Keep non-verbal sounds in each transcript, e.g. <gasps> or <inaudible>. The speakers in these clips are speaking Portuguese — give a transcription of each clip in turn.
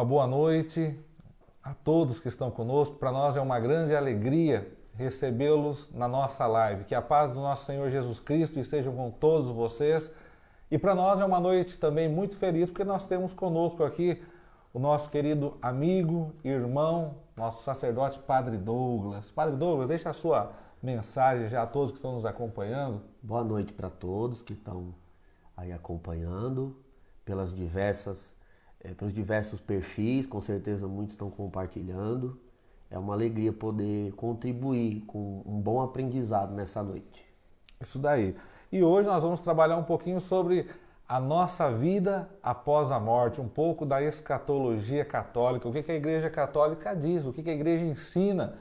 uma boa noite a todos que estão conosco. Para nós é uma grande alegria recebê-los na nossa live. Que a paz do nosso Senhor Jesus Cristo esteja com todos vocês. E para nós é uma noite também muito feliz porque nós temos conosco aqui o nosso querido amigo, irmão, nosso sacerdote Padre Douglas. Padre Douglas, deixa a sua mensagem já a todos que estão nos acompanhando. Boa noite para todos que estão aí acompanhando pelas diversas, é, pelos diversos perfis, com certeza muitos estão compartilhando. É uma alegria poder contribuir com um bom aprendizado nessa noite. Isso daí. E hoje nós vamos trabalhar um pouquinho sobre a nossa vida após a morte, um pouco da escatologia católica, o que a Igreja Católica diz, o que a Igreja ensina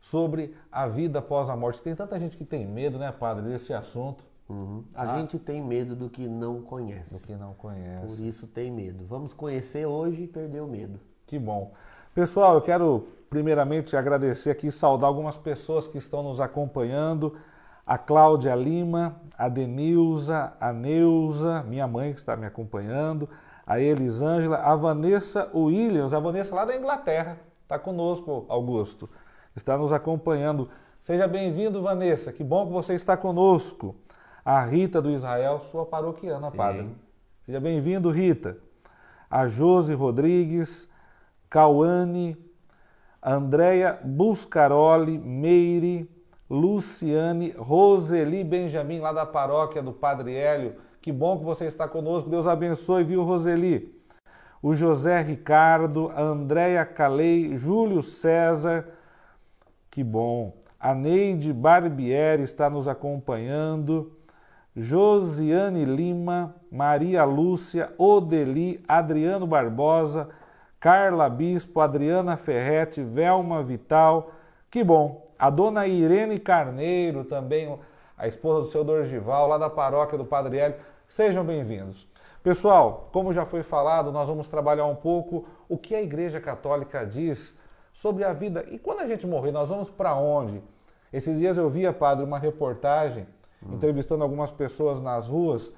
sobre a vida após a morte. Tem tanta gente que tem medo, né, padre, desse assunto. Uhum. A ah. gente tem medo do que não conhece. Do que não conhece. Por isso tem medo. Vamos conhecer hoje e perder o medo. Que bom. Pessoal, eu quero primeiramente agradecer aqui, saudar algumas pessoas que estão nos acompanhando. A Cláudia Lima, a Denilza, a Neuza, minha mãe que está me acompanhando, a Elisângela, a Vanessa Williams, a Vanessa lá da Inglaterra, está conosco, Augusto, está nos acompanhando. Seja bem-vindo, Vanessa, que bom que você está conosco a Rita do Israel, sua paroquiana, Sim. padre. Seja bem-vindo, Rita. A Josi Rodrigues, Cauane, Andréia Buscaroli, Meire, Luciane, Roseli Benjamin, lá da paróquia do Padre Hélio. Que bom que você está conosco. Deus abençoe, viu, Roseli? O José Ricardo, a Andréia Calei, Júlio César. Que bom. A Neide Barbieri está nos acompanhando. Josiane Lima, Maria Lúcia, Odeli, Adriano Barbosa, Carla Bispo, Adriana Ferretti, Velma Vital. Que bom! A dona Irene Carneiro, também a esposa do seu Dorgival, lá da paróquia do Padre Hélio. Sejam bem-vindos. Pessoal, como já foi falado, nós vamos trabalhar um pouco o que a Igreja Católica diz sobre a vida. E quando a gente morrer, nós vamos para onde? Esses dias eu via, padre, uma reportagem hum. entrevistando algumas pessoas nas ruas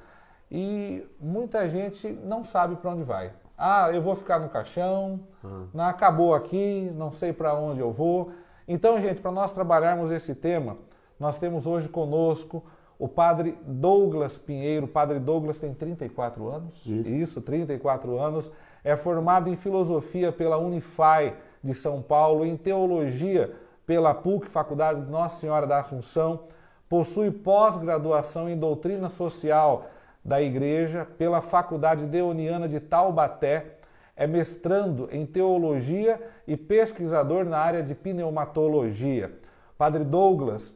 e muita gente não sabe para onde vai. Ah, eu vou ficar no caixão, hum. não acabou aqui, não sei para onde eu vou. Então, gente, para nós trabalharmos esse tema, nós temos hoje conosco o padre Douglas Pinheiro. O padre Douglas tem 34 anos. Isso. Isso, 34 anos. É formado em filosofia pela Unify de São Paulo, em teologia pela PUC, Faculdade Nossa Senhora da Assunção possui pós-graduação em doutrina social da Igreja pela Faculdade Deoniana de Taubaté, é mestrando em teologia e pesquisador na área de pneumatologia. Padre Douglas,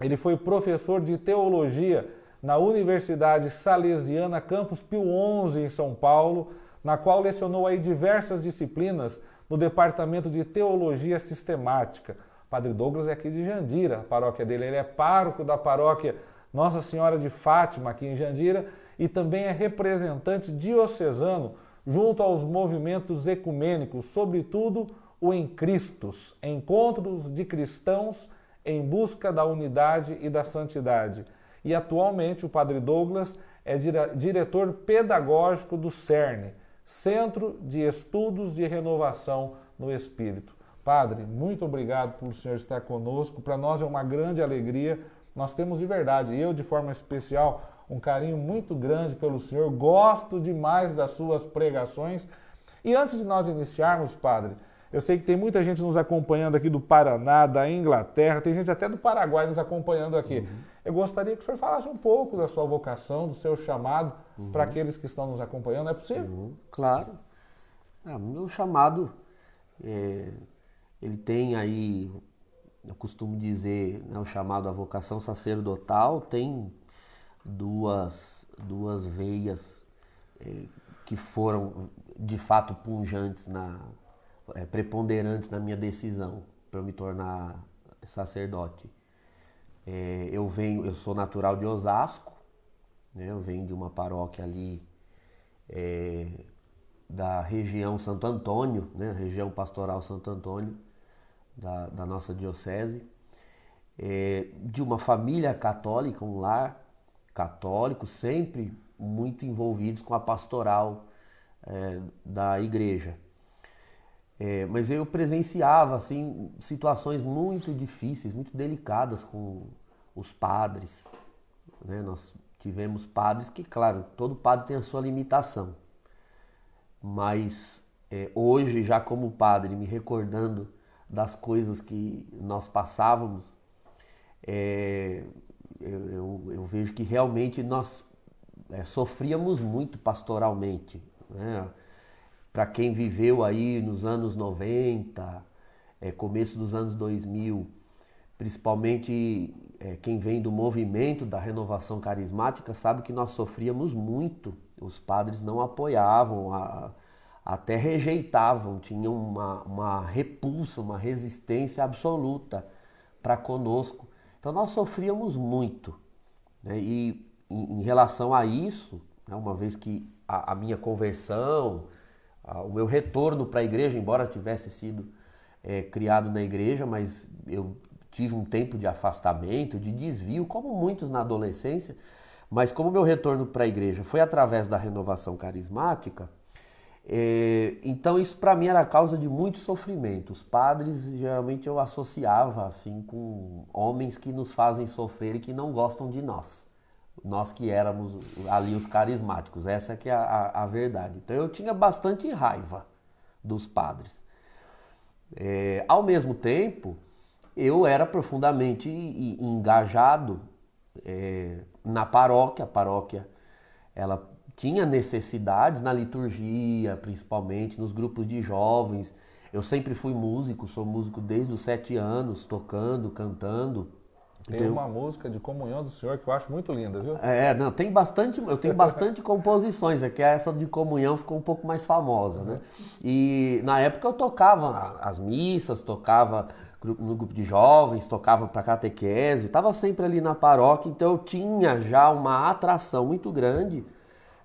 ele foi professor de teologia na Universidade Salesiana Campus Pio XI em São Paulo, na qual lecionou aí diversas disciplinas no departamento de teologia sistemática. Padre Douglas é aqui de Jandira, a paróquia dele. Ele é pároco da paróquia Nossa Senhora de Fátima, aqui em Jandira, e também é representante diocesano junto aos movimentos ecumênicos, sobretudo o Em Cristos, encontros de cristãos em busca da unidade e da santidade. E atualmente o Padre Douglas é diretor pedagógico do CERN, Centro de Estudos de Renovação no Espírito. Padre, muito obrigado por o senhor estar conosco. Para nós é uma grande alegria. Nós temos de verdade, eu de forma especial, um carinho muito grande pelo senhor. Gosto demais das suas pregações. E antes de nós iniciarmos, Padre, eu sei que tem muita gente nos acompanhando aqui do Paraná, da Inglaterra, tem gente até do Paraguai nos acompanhando aqui. Uhum. Eu gostaria que o senhor falasse um pouco da sua vocação, do seu chamado uhum. para aqueles que estão nos acompanhando. É possível? Uhum. Claro. É, meu chamado é, ele tem aí, eu costumo dizer, né, o chamado a vocação sacerdotal, tem duas, duas veias é, que foram de fato punjantes, na, é, preponderantes na minha decisão para me tornar sacerdote. É, eu venho, eu sou natural de Osasco, né, eu venho de uma paróquia ali da região Santo Antônio, né, região pastoral Santo Antônio, da, da nossa diocese, é, de uma família católica, um lar católico, sempre muito envolvidos com a pastoral é, da igreja. É, mas eu presenciava assim situações muito difíceis, muito delicadas com os padres. Né? Nós tivemos padres que, claro, todo padre tem a sua limitação. Mas é, hoje, já como padre, me recordando das coisas que nós passávamos, é, eu, eu, eu, vejo que realmente nós é, sofríamos muito pastoralmente. Né? Para quem viveu aí nos anos 90, é, começo dos anos 2000, principalmente é, quem vem do movimento da renovação carismática, sabe que nós sofríamos muito. Os padres não apoiavam, a, até rejeitavam, tinham uma, uma repulsa, uma resistência absoluta para conosco. Então nós sofríamos muito. Né? E em, em, relação a isso, né, uma vez que a, a minha conversão, a, o meu retorno para a igreja, embora tivesse sido é, criado na igreja, mas eu tive um tempo de afastamento, de desvio, como muitos na adolescência, mas como meu retorno para a igreja foi através da renovação carismática, então isso para mim era causa de muito sofrimento. Os padres geralmente eu associava assim com homens que nos fazem sofrer e que não gostam de nós. Nós que éramos ali os carismáticos, essa que é a, a, a verdade. Então eu tinha bastante raiva dos padres. É, ao mesmo tempo, eu era profundamente engajado é, na paróquia. A paróquia ela tinha necessidades na liturgia, principalmente nos grupos de jovens. Eu sempre fui músico, sou músico desde os sete anos, tocando, cantando. Tem então, uma música de comunhão do Senhor que eu acho muito linda, viu? É, não, tem bastante, eu tenho bastante <laughs> composições, é que essa de comunhão ficou um pouco mais famosa, né? E na época eu tocava as missas, tocava no grupo de jovens, tocava para catequese, estava sempre ali na paróquia, então eu tinha já uma atração muito grande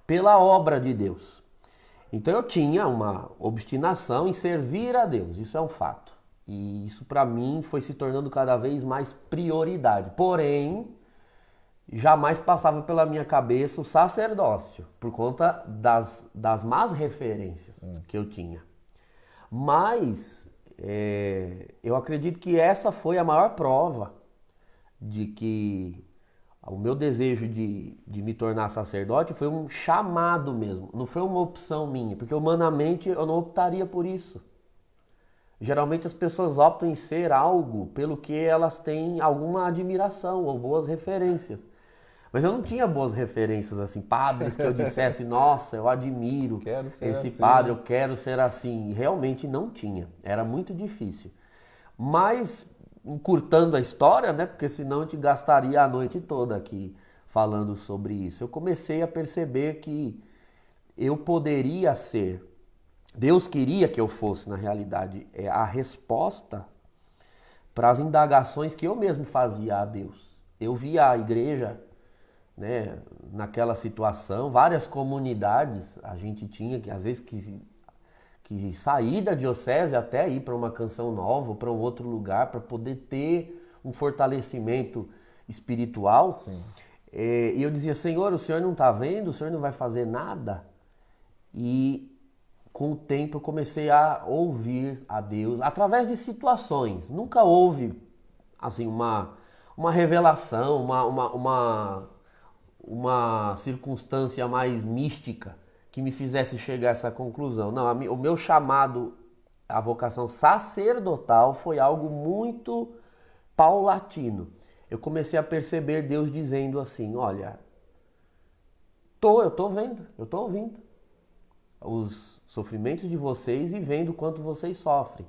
pela obra de Deus. Então eu tinha uma obstinação em servir a Deus, isso é um fato. E isso para mim foi se tornando cada vez mais prioridade. Porém, jamais passava pela minha cabeça o sacerdócio, por conta das, das más referências hum. que eu tinha. Mas é, eu acredito que essa foi a maior prova de que o meu desejo de, de me tornar sacerdote foi um chamado mesmo, não foi uma opção minha, porque humanamente eu não optaria por isso. Geralmente as pessoas optam em ser algo pelo que elas têm alguma admiração ou boas referências. Mas eu não tinha boas referências, assim, padres que eu <laughs> dissesse, nossa, eu admiro esse assim. padre, eu quero ser assim. Realmente não tinha, era muito difícil. Mas, encurtando a história, né, porque senão eu te gastaria a noite toda aqui falando sobre isso, eu comecei a perceber que eu poderia ser, Deus queria que eu fosse, na realidade, é a resposta para as indagações que eu mesmo fazia a Deus. Eu via a igreja né, naquela situação, várias comunidades a gente tinha que às vezes que, que sair da diocese até ir para uma canção nova, para um outro lugar, para poder ter um fortalecimento espiritual. Sim. É, e eu dizia, Senhor, o Senhor não está vendo, o Senhor não vai fazer nada. E com o tempo eu comecei a ouvir a Deus através de situações. Nunca houve assim uma, uma revelação, uma, uma, uma uma circunstância mais mística que me fizesse chegar a essa conclusão. Não, o meu chamado, a vocação sacerdotal foi algo muito paulatino. Eu comecei a perceber Deus dizendo assim: Olha, tô, eu tô vendo, eu tô ouvindo os sofrimentos de vocês e vendo quanto vocês sofrem.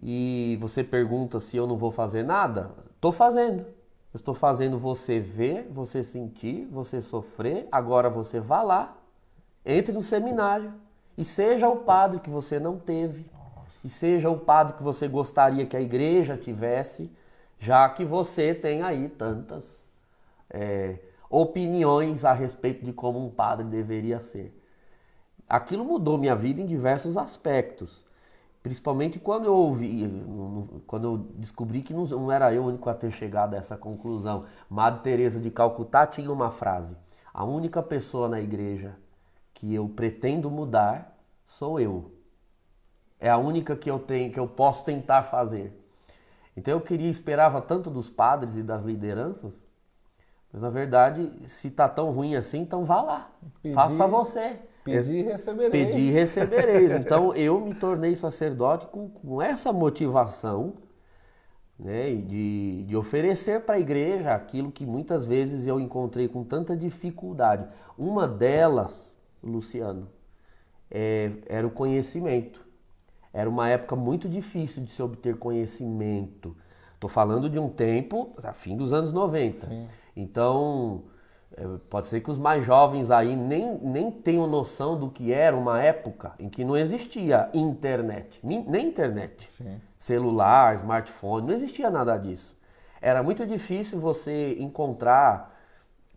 E você pergunta se eu não vou fazer nada? Tô fazendo. Eu estou fazendo você ver, você sentir, você sofrer. Agora você vá lá, entre no seminário e seja o padre que você não teve. Nossa. E seja o padre que você gostaria que a igreja tivesse, já que você tem aí tantas é, opiniões a respeito de como um padre deveria ser. Aquilo mudou minha vida em diversos aspectos. Principalmente quando eu ouvi, quando eu descobri que não era eu o único a ter chegado a essa conclusão. Madre Teresa de Calcutá tinha uma frase: "A única pessoa na igreja que eu pretendo mudar sou eu". É a única que eu tenho, que eu posso tentar fazer. Então eu queria, esperava tanto dos padres e das lideranças, mas na verdade, se tá tão ruim assim, então vá lá. Pedir, Faça você. Pedir e recebereis. Pedir e recebereis. Então eu me tornei sacerdote com, com essa motivação né, de, de oferecer para a igreja aquilo que muitas vezes eu encontrei com tanta dificuldade. Uma delas, Luciano, é, era o conhecimento. Era uma época muito difícil de se obter conhecimento. Estou falando de um tempo, a fim dos anos 90. Sim. Então, é, pode ser que os mais jovens aí nem, nem tenham noção do que era uma época em que não existia internet, nem internet. Sim celular, smartphone, não existia nada disso. Era muito difícil você encontrar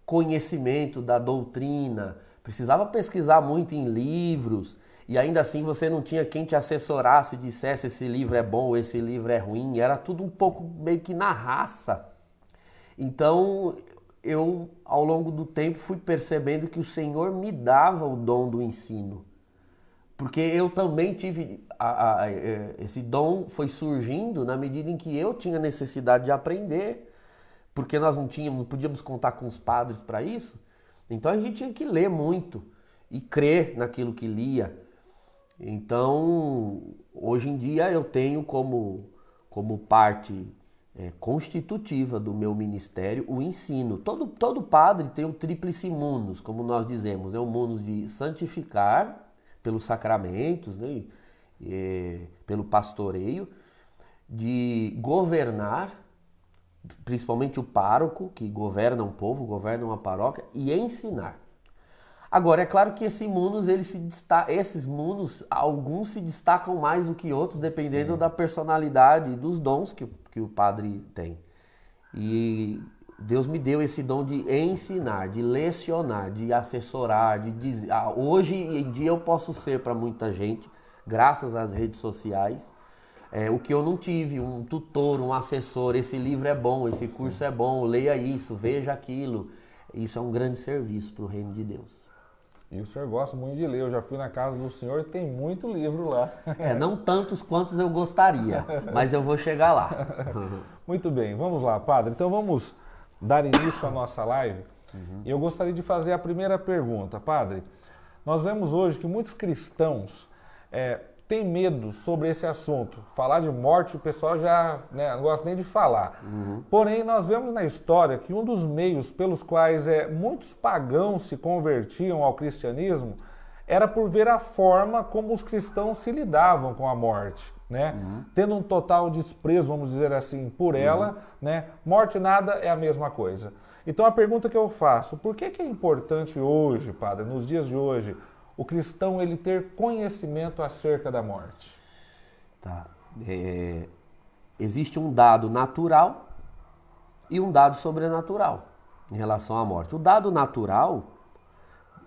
conhecimento da doutrina, precisava pesquisar muito em livros, e ainda assim você não tinha quem te assessorasse, dissesse esse livro é bom, esse livro é ruim, era tudo um pouco meio que na raça. Então eu, ao longo do tempo, fui percebendo que o Senhor me dava o dom do ensino. Porque eu também tive a, a, é, esse dom foi surgindo na medida em que eu tinha necessidade de aprender, porque nós não tínhamos, não podíamos contar com os padres para isso. Então a gente tinha que ler muito e crer naquilo que lia. Então, hoje em dia eu tenho como, como parte é, constitutiva do meu ministério o ensino. Todo, todo padre tem o tríplice munus, como nós dizemos, é o munus de santificar, pelos sacramentos, né? E, pelo pastoreio, de governar, principalmente o pároco, que governa um povo, governa uma paróquia, e ensinar. Agora, é claro que esse munus, ele se destaca, esses munus, alguns se destacam mais do que outros, dependendo Sim. da personalidade e dos dons que, que o padre tem. E Deus me deu esse dom de ensinar, de lecionar, de assessorar, de dizer. Ah, hoje em dia eu posso ser para muita gente, graças às redes sociais, é, o que eu não tive, um tutor, um assessor. Esse livro é bom, esse curso Sim. é bom, leia isso, veja aquilo. Isso é um grande serviço para o reino de Deus. E o senhor gosta muito de ler. Eu já fui na casa do senhor e tem muito livro lá. É, não tantos quantos eu gostaria, mas eu vou chegar lá. <laughs> muito bem, vamos lá, padre. Então vamos dar início à nossa live, uhum. eu gostaria de fazer a primeira pergunta. Padre, nós vemos hoje que muitos cristãos é, têm medo sobre esse assunto. Falar de morte, o pessoal já né, não gosta nem de falar. Uhum. Porém, nós vemos na história que um dos meios pelos quais é, muitos pagãos se convertiam ao cristianismo era por ver a forma como os cristãos se lidavam com a morte. Né? Uhum. Tendo um total desprezo, vamos dizer assim, por uhum. ela, né? Morte nada é a mesma coisa. Então a pergunta que eu faço, por que, que é importante hoje, padre, nos dias de hoje, o cristão ele ter conhecimento acerca da morte? Tá. É, existe um dado natural e um dado sobrenatural em relação à morte. O dado natural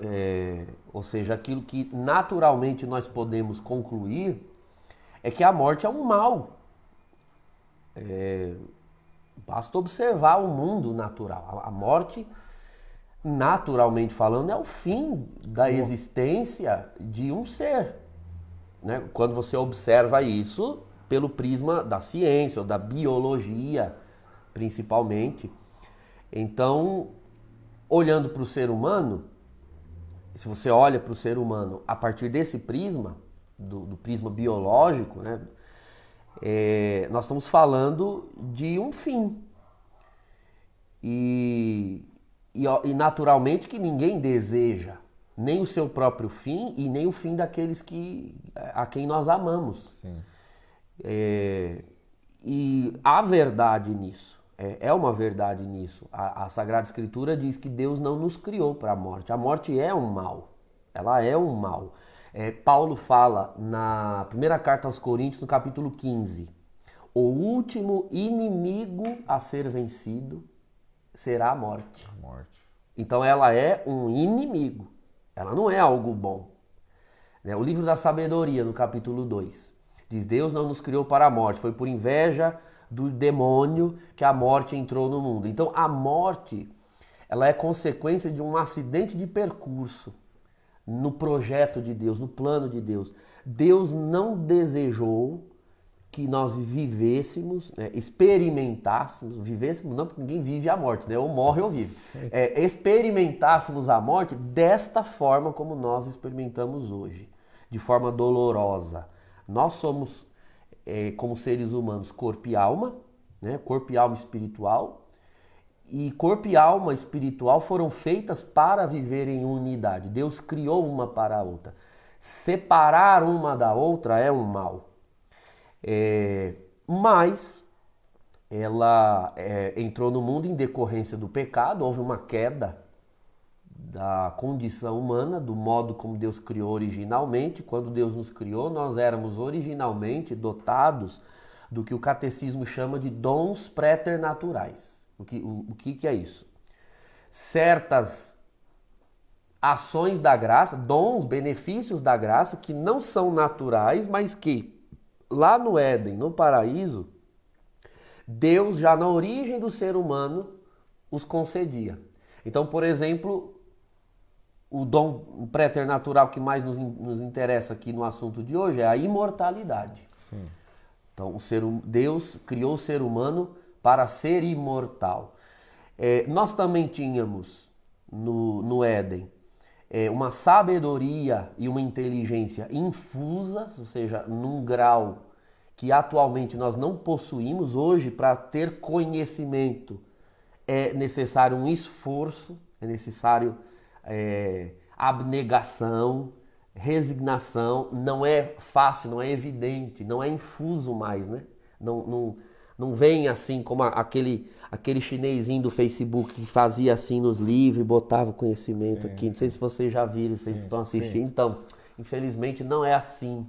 é, ou seja, aquilo que naturalmente nós podemos concluir, é que a morte é um mal. É, basta observar o mundo natural. A morte, naturalmente falando, é o fim da existência de um ser. Né? Quando você observa isso pelo prisma da ciência ou da biologia, principalmente. Então, olhando para o ser humano, se você olha para o ser humano a partir desse prisma, do, do prisma biológico, né, é, nós estamos falando de um fim. E, e, e, naturalmente que ninguém deseja nem o seu próprio fim e nem o fim daqueles que, a quem nós amamos. É, e há verdade nisso. É, é uma verdade nisso. A, a, Sagrada Escritura diz que Deus não nos criou para a morte. A morte é um mal. Ela é um mal. É, Paulo fala na primeira carta aos Coríntios, no capítulo 15: O último inimigo a ser vencido será a morte. A morte. Então ela é um inimigo. Ela não é algo bom. Né? O livro da sabedoria, no capítulo 2, diz: Deus não nos criou para a morte, foi por inveja do demônio que a morte entrou no mundo. Então a morte, ela é consequência de um acidente de percurso. no projeto de Deus, no plano de Deus. Deus não desejou que nós vivêssemos, né, experimentássemos, vivêssemos, não porque ninguém vive a morte, né, ou morre ou vive, é, experimentássemos a morte desta forma como nós experimentamos hoje, de forma dolorosa. Nós somos, é, como seres humanos, corpo e alma, né, corpo e alma espiritual, e corpo e alma espiritual foram feitas para viver em unidade. Deus criou uma para a outra. Separar uma da outra é um mal. É, mas ela é, entrou no mundo em decorrência do pecado, houve uma queda da condição humana, do modo como Deus criou originalmente. Quando Deus nos criou, nós éramos originalmente dotados do que o catecismo chama de dons préternaturais. O que, o, o que, que é isso? Certas ações da graça, dons, benefícios da graça que não são naturais, mas que lá no Éden, no paraíso, Deus já na origem do ser humano os concedia. Então, por exemplo, o dom préternatural que mais nos, nos, interessa aqui no assunto de hoje é a imortalidade. Sim. Então, o ser, Deus criou o ser humano para ser imortal. É, nós também tínhamos no, no Éden é, uma sabedoria e uma inteligência infusas, ou seja, num grau que atualmente nós não possuímos. Hoje, para ter conhecimento, é necessário um esforço, é necessário é, abnegação, resignação. Não é fácil, não é evidente, não é infuso mais, né? Não, não, não vem assim como aquele aquele chinesinho do Facebook que fazia assim nos livros, botava conhecimento sim, aqui. Não sei se vocês já viram, vocês sim, estão assistindo. Sim. Então, infelizmente não é assim.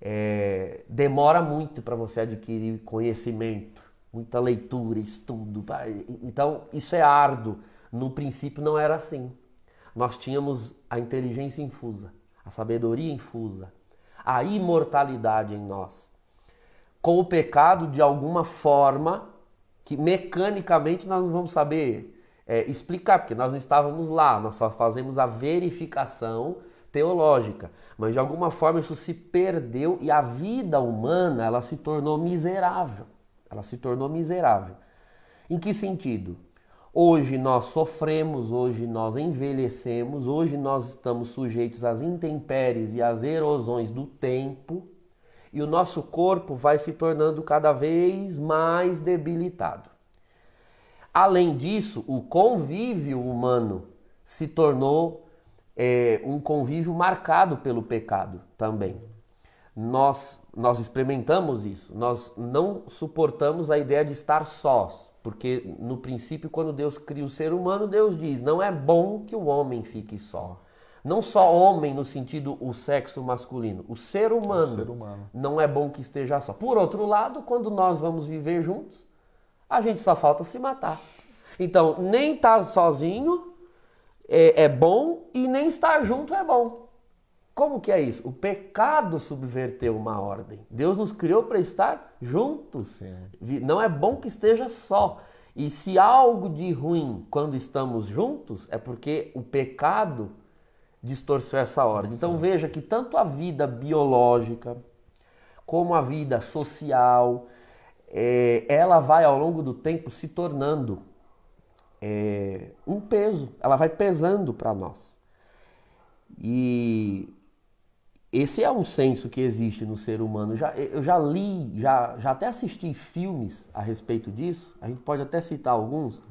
É, demora muito para você adquirir conhecimento, muita leitura, estudo. Então, isso é árduo. No princípio não era assim. Nós tínhamos a inteligência infusa, a sabedoria infusa, a imortalidade em nós. Com o pecado, de alguma forma, que mecanicamente nós não vamos saber é, explicar, porque nós não estávamos lá, nós só fazemos a verificação teológica, mas de alguma forma isso se perdeu e a vida humana ela se tornou miserável. Ela se tornou miserável. Em que sentido? Hoje nós sofremos, hoje nós envelhecemos, hoje nós estamos sujeitos às intempéries e às erosões do tempo e o nosso corpo vai se tornando cada vez mais debilitado. Além disso, o convívio humano se tornou é, um convívio marcado pelo pecado também. Nós, nós experimentamos isso, nós não suportamos a ideia de estar sós, porque no princípio, quando Deus cria o ser humano, Deus diz: não é bom que o homem fique só. Não só homem no sentido o sexo masculino, o ser humano, o ser humano. não é bom que esteja só. Por outro lado, quando nós vamos viver juntos, a gente só falta se matar. Então, nem estar tá sozinho é, é bom e nem estar junto é bom. Como que é isso? O pecado subverteu uma ordem. Deus nos criou para estar juntos. Sim. Não é bom que esteja só. E se algo de ruim quando estamos juntos, é porque o pecado distorceu essa ordem. Então veja que tanto a vida biológica como a vida social, é, ela vai ao longo do tempo se tornando é, um peso, ela vai pesando para nós. E esse é um senso que existe no ser humano. Já, eu já li, já, já até assisti filmes a respeito disso, a gente pode até citar alguns,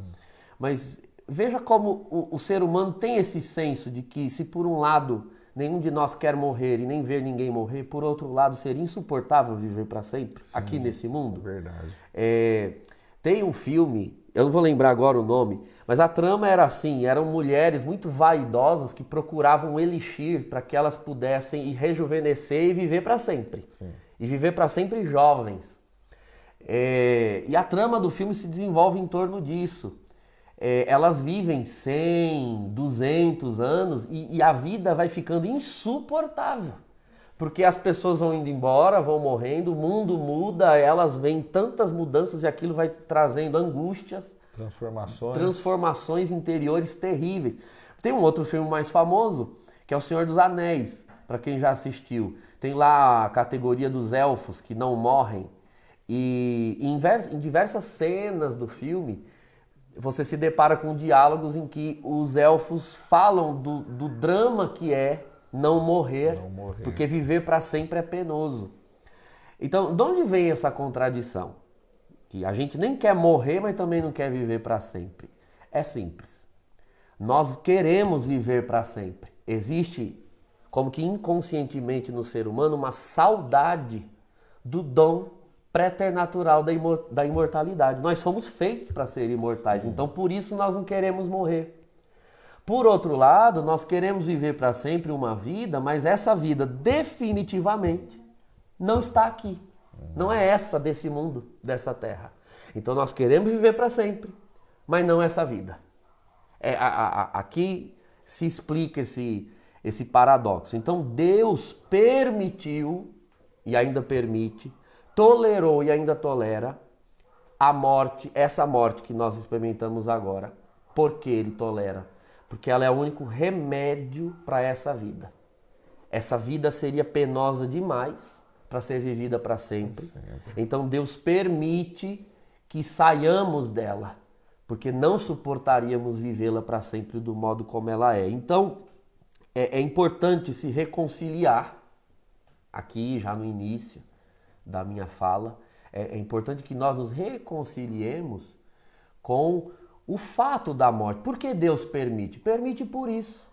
mas veja como o, o, ser humano tem esse senso de que, se por um lado nenhum de nós quer morrer e nem ver ninguém morrer, por outro lado seria insuportável viver para sempre Sim, aqui nesse mundo. Verdade. É, tem um filme, eu não vou lembrar agora o nome, mas a trama era assim: eram mulheres muito vaidosas que procuravam um elixir para que elas pudessem rejuvenescer e viver para sempre. Sim. E viver para sempre jovens. É, e a trama do filme se desenvolve em torno disso é, elas vivem 100, 200 anos e, e a vida vai ficando insuportável. Porque as pessoas vão indo embora, vão morrendo, o mundo muda, elas veem tantas mudanças e aquilo vai trazendo angústias, transformações, transformações interiores terríveis. Tem um outro filme mais famoso que é o Senhor dos Anéis, para quem já assistiu. Tem lá a categoria dos elfos que não morrem. E em diversas cenas do filme, você se depara com diálogos em que os elfos falam do, do drama que é não morrer, não morrer. porque viver para sempre é penoso. Então, de onde vem essa contradição? Que a gente nem quer morrer, mas também não quer viver para sempre. É simples. Nós queremos viver para sempre. Existe, como que inconscientemente no ser humano, uma saudade do dom preternatural da imortalidade. Nós somos feitos para ser imortais, Sim. então por isso nós não queremos morrer. Por outro lado, nós queremos viver para sempre uma vida, mas essa vida definitivamente não está aqui. Não é essa desse mundo, dessa terra. Então nós queremos viver para sempre, mas não essa vida. É, a, a, aqui se explica esse, esse paradoxo. Então Deus permitiu e ainda permite, tolerou e ainda tolera a morte, essa morte que nós experimentamos agora. Por que ele tolera? Porque ela é o único remédio para essa vida. Essa vida seria penosa demais para ser vivida para sempre. Então Deus permite que saiamos dela, porque não suportaríamos vivê-la para sempre do modo como ela é. Então é, é importante se reconciliar aqui já no início da minha fala. É, é importante que nós nos reconciliemos com o fato da morte. Por que Deus permite? Permite por isso.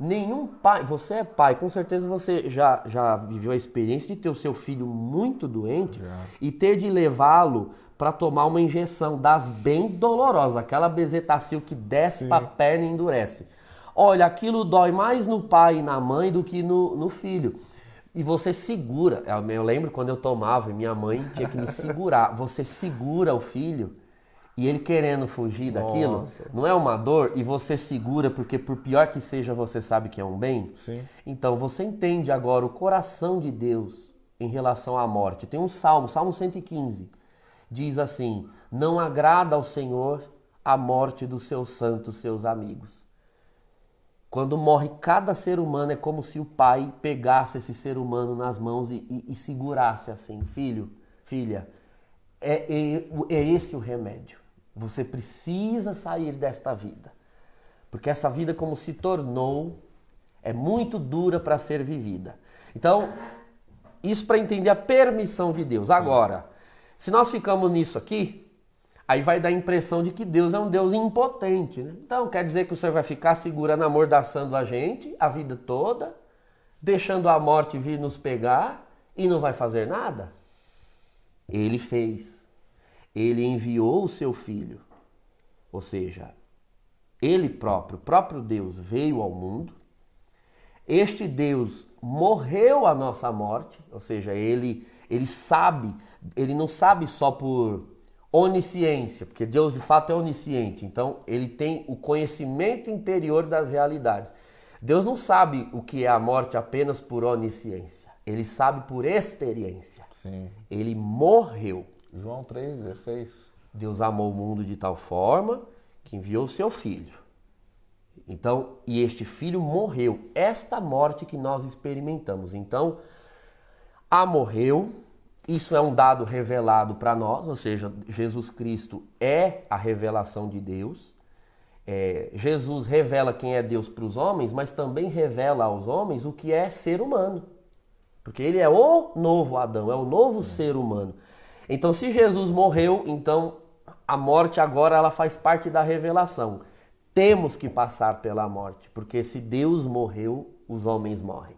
Nenhum pai, você é pai, com certeza você já, já viveu a experiência de ter o seu filho muito doente já. e ter de levá-lo para tomar uma injeção das bem dolorosas, aquela bezetacil que desce para a perna e endurece. Olha, aquilo dói mais no pai e na mãe do que no, no filho. E você segura. Eu lembro quando eu tomava e minha mãe tinha que me <laughs> segurar. Você segura o filho e ele querendo fugir daquilo, Nossa. não é uma dor e você segura porque por pior que seja você sabe que é um bem. Sim. Então você entende agora o coração de Deus em relação à morte. Tem um salmo, Salmo 115, diz assim: "Não agrada ao Senhor a morte dos seus santos, seus amigos". Quando morre cada ser humano é como se o pai pegasse esse ser humano nas mãos e, e, e segurasse assim, filho, filha, é, é, é esse o remédio. Você precisa sair desta vida. Porque essa vida, como se tornou, é muito dura para ser vivida. Então, isso para entender a permissão de Deus. Agora, se nós ficamos nisso aqui, aí vai dar a impressão de que Deus é um Deus impotente. Né? Então, quer dizer que o Senhor vai ficar segurando, amordaçando a gente a vida toda, deixando a morte vir nos pegar e não vai fazer nada? Ele fez ele enviou o seu filho. Ou seja, ele próprio, o próprio Deus veio ao mundo. Este Deus morreu a nossa morte, ou seja, ele ele sabe, ele não sabe só por onisciência, porque Deus de fato é onisciente. Então, ele tem o conhecimento interior das realidades. Deus não sabe o que é a morte apenas por onisciência. Ele sabe por experiência. Sim. Ele morreu. João 3,16. Deus amou o mundo de tal forma que enviou o seu filho. Então, e este filho morreu. Esta morte que nós experimentamos. Então, a morreu. Isso é um dado revelado para nós, ou seja, Jesus Cristo é a revelação de Deus. É, Jesus revela quem é Deus para os homens, mas também revela aos homens o que é ser humano. Porque ele é o novo Adão, é o novo ser humano. Então, se Jesus morreu, então a morte agora ela faz parte da revelação. Temos que passar pela morte, porque se Deus morreu, os homens morrem.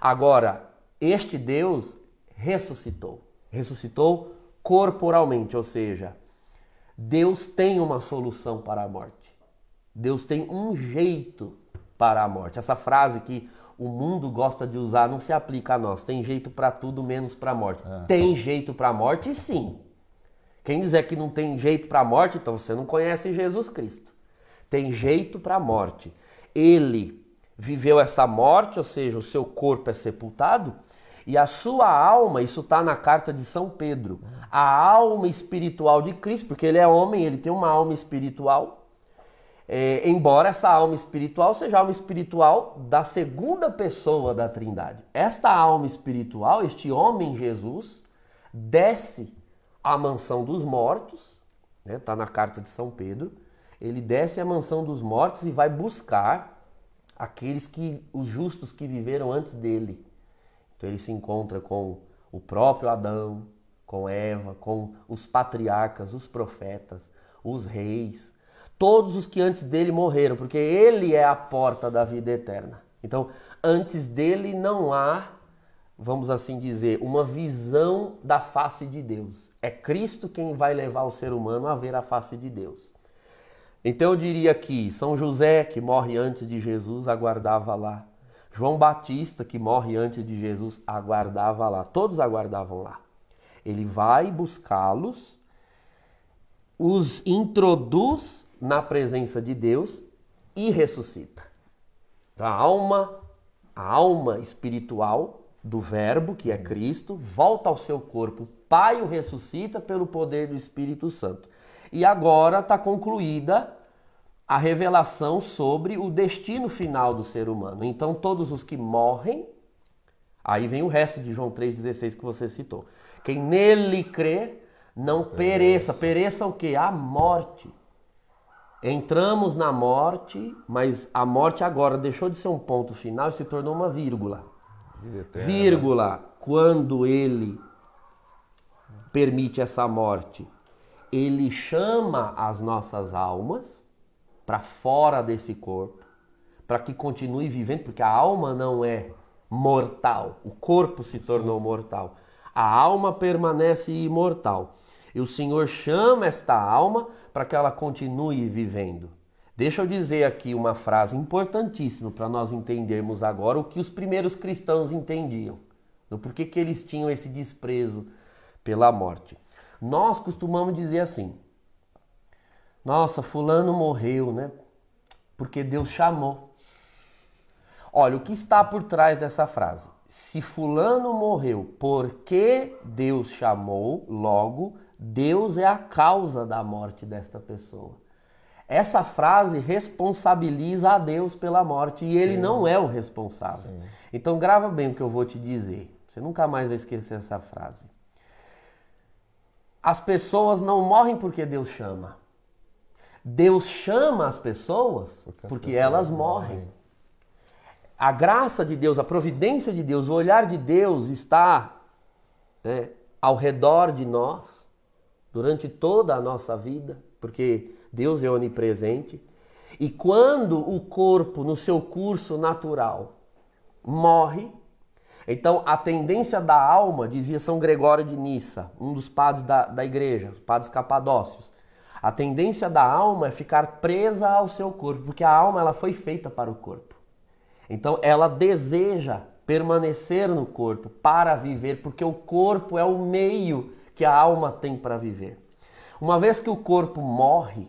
Agora, este Deus ressuscitou. Ressuscitou corporalmente, ou seja, Deus tem uma solução para a morte. Deus tem um jeito para a morte. Essa frase que o mundo gosta de usar não se aplica a nós. Tem jeito para tudo menos para a morte. É. Tem jeito para a morte, sim. Quem dizer que não tem jeito para a morte, então você não conhece Jesus Cristo. Tem jeito para a morte. Ele viveu essa morte, ou seja, o seu corpo é sepultado, e a sua alma, isso está na carta de São Pedro, a alma espiritual de Cristo, porque ele é homem, ele tem uma alma espiritual, é, embora essa alma espiritual seja a alma espiritual da segunda pessoa da Trindade. Esta alma espiritual, este homem Jesus, desce à mansão dos mortos, está né, tá na carta de São Pedro, ele desce à mansão dos mortos e vai buscar aqueles que, os justos que viveram antes dele. Então ele se encontra com o próprio Adão, com Eva, com os patriarcas, os profetas, os reis, todos os que antes dele morreram, porque ele é a porta da vida eterna. Então, antes dele não há, vamos assim dizer, uma visão da face de Deus. É Cristo quem vai levar o ser humano a ver a face de Deus. Então eu diria que São José, que morre antes de Jesus, aguardava lá. João Batista, que morre antes de Jesus, aguardava lá. Todos aguardavam lá. Ele vai buscá-los, os introduz na presença de Deus e ressuscita. A alma, a alma espiritual do Verbo, que é Cristo, volta ao seu corpo. Pai o ressuscita pelo poder do Espírito Santo. E agora está concluída a revelação sobre o destino final do ser humano. Então, todos os que morrem, aí vem o resto de João 3,16 que você citou. Quem nele crer, não pereça. Pereça o que? A morte. Entramos na morte, mas a morte agora deixou de ser um ponto final e se tornou uma vírgula. Vírgula, quando ele permite essa morte, ele chama as nossas almas para fora desse corpo, para que continue vivendo, porque a alma não é mortal, o corpo se tornou Sim. mortal. A alma permanece imortal. E o Senhor chama esta alma para que ela continue vivendo. Deixa eu dizer aqui uma frase importantíssima para nós entendermos agora o que os primeiros cristãos entendiam. Por que, que eles tinham esse desprezo pela morte. Nós costumamos dizer assim: Nossa, Fulano morreu, né? Porque Deus chamou. Olha, o que está por trás dessa frase? Se Fulano morreu porque Deus chamou, logo Deus é a causa da morte desta pessoa. Essa frase responsabiliza a Deus pela morte e ele Sim. não é o responsável. Sim. Então grava bem o que eu vou te dizer. Você nunca mais vai esquecer essa frase. As pessoas não morrem porque Deus chama. Deus chama as pessoas porque, as porque pessoas elas morrem. morrem. A graça de Deus, a providência de Deus, o olhar de Deus está né, ao redor de nós durante toda a nossa vida, porque Deus é onipresente. E quando o corpo, no seu curso natural, morre, então a tendência da alma, dizia São Gregório de Nissa, um dos padres da, da igreja, os padres capadócios, a tendência da alma é ficar presa ao seu corpo, porque a alma ela foi feita para o corpo. Então ela deseja permanecer no corpo para viver, porque o corpo é o meio que a alma tem para viver. Uma vez que o corpo morre,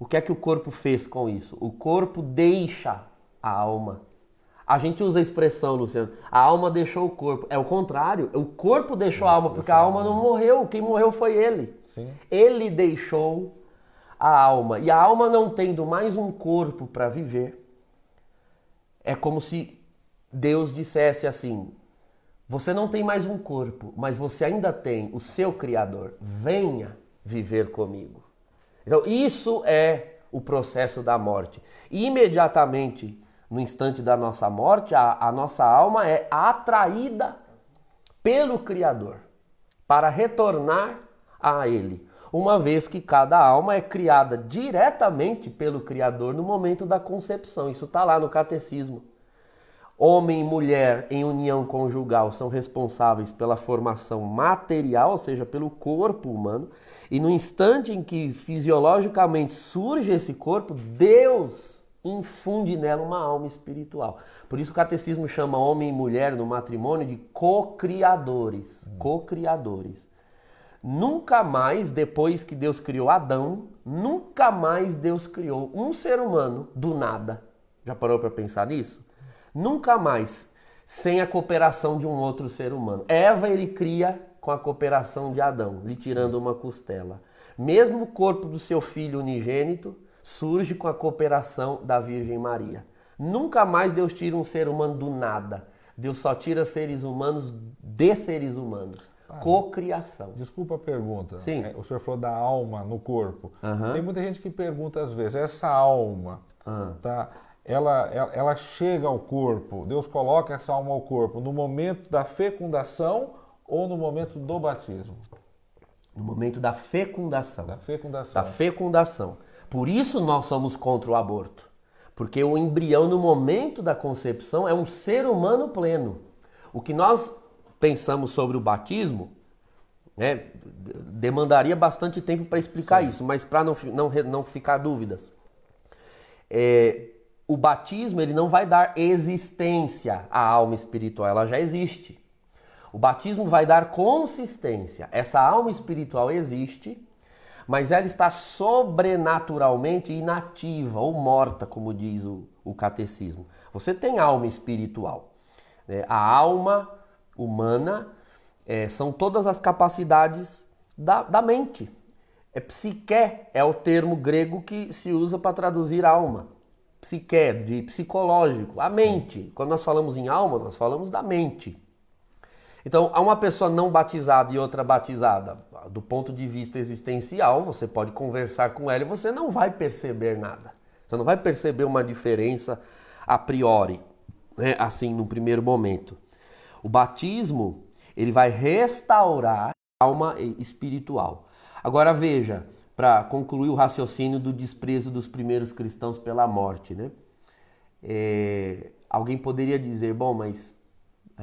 o que é que o corpo fez com isso? O corpo deixa a alma. A gente usa a expressão, Luciano, a alma deixou o corpo. É o contrário, o corpo deixou a alma, porque a alma não morreu, quem morreu foi ele. Sim. Ele deixou a alma. E a alma não tendo mais um corpo para viver, é como se Deus dissesse assim: você não tem mais um corpo, mas você ainda tem o seu Criador. Venha viver comigo. Então, isso é o processo da morte. E imediatamente, no instante da nossa morte, a, a nossa alma é atraída pelo Criador para retornar a Ele. Uma vez que cada alma é criada diretamente pelo Criador no momento da concepção. Isso está lá no catecismo. Homem e mulher em união conjugal são responsáveis pela formação material, ou seja, pelo corpo humano, e no instante em que fisiologicamente surge esse corpo, Deus infunde nela uma alma espiritual. Por isso o catecismo chama homem e mulher no matrimônio de co-criadores, hum. co-criadores. Nunca mais, depois que Deus criou Adão, nunca mais Deus criou um ser humano do nada. Já parou para pensar nisso? Nunca mais sem a cooperação de um outro ser humano. Eva ele cria com a cooperação de Adão, lhe tirando uma costela. Mesmo o corpo do seu filho unigênito surge com a cooperação da Virgem Maria. Nunca mais Deus tira um ser humano do nada. Deus só tira seres humanos de seres humanos. Ah, Cocriação. Desculpa a pergunta. Sim. É, o senhor falou da alma no corpo. Uhum. Tem muita gente que pergunta às vezes, essa alma, uhum. tá? Ela, ela, ela, chega ao corpo, Deus coloca essa alma ao corpo no momento da fecundação ou no momento do batismo? No momento da fecundação. Da fecundação. Da fecundação. Por isso nós somos contra o aborto. Porque o embrião, no momento da concepção, é um ser humano pleno. O que nós pensamos sobre o batismo né, demandaria bastante tempo para explicar Sim. isso, mas para não, não, não ficar dúvidas. É, o batismo ele não vai dar existência à alma espiritual, ela já existe. O batismo vai dar consistência. Essa alma espiritual existe, mas ela está sobrenaturalmente inativa ou morta, como diz o, o catecismo. Você tem alma espiritual. Né? A alma humana é, são todas as capacidades da, da mente. É psique é o termo grego que se usa para traduzir alma. Psique, de psicológico, a mente. Quando nós falamos em alma, nós falamos da mente. Então, há uma pessoa não batizada e outra batizada, do ponto de vista existencial, você pode conversar com ela e você não vai perceber nada. Você não vai perceber uma diferença a priori, né? assim, no primeiro momento. O batismo, ele vai restaurar a alma espiritual. Agora veja, para concluir o raciocínio do desprezo dos primeiros cristãos pela morte, né? É, alguém poderia dizer, bom, mas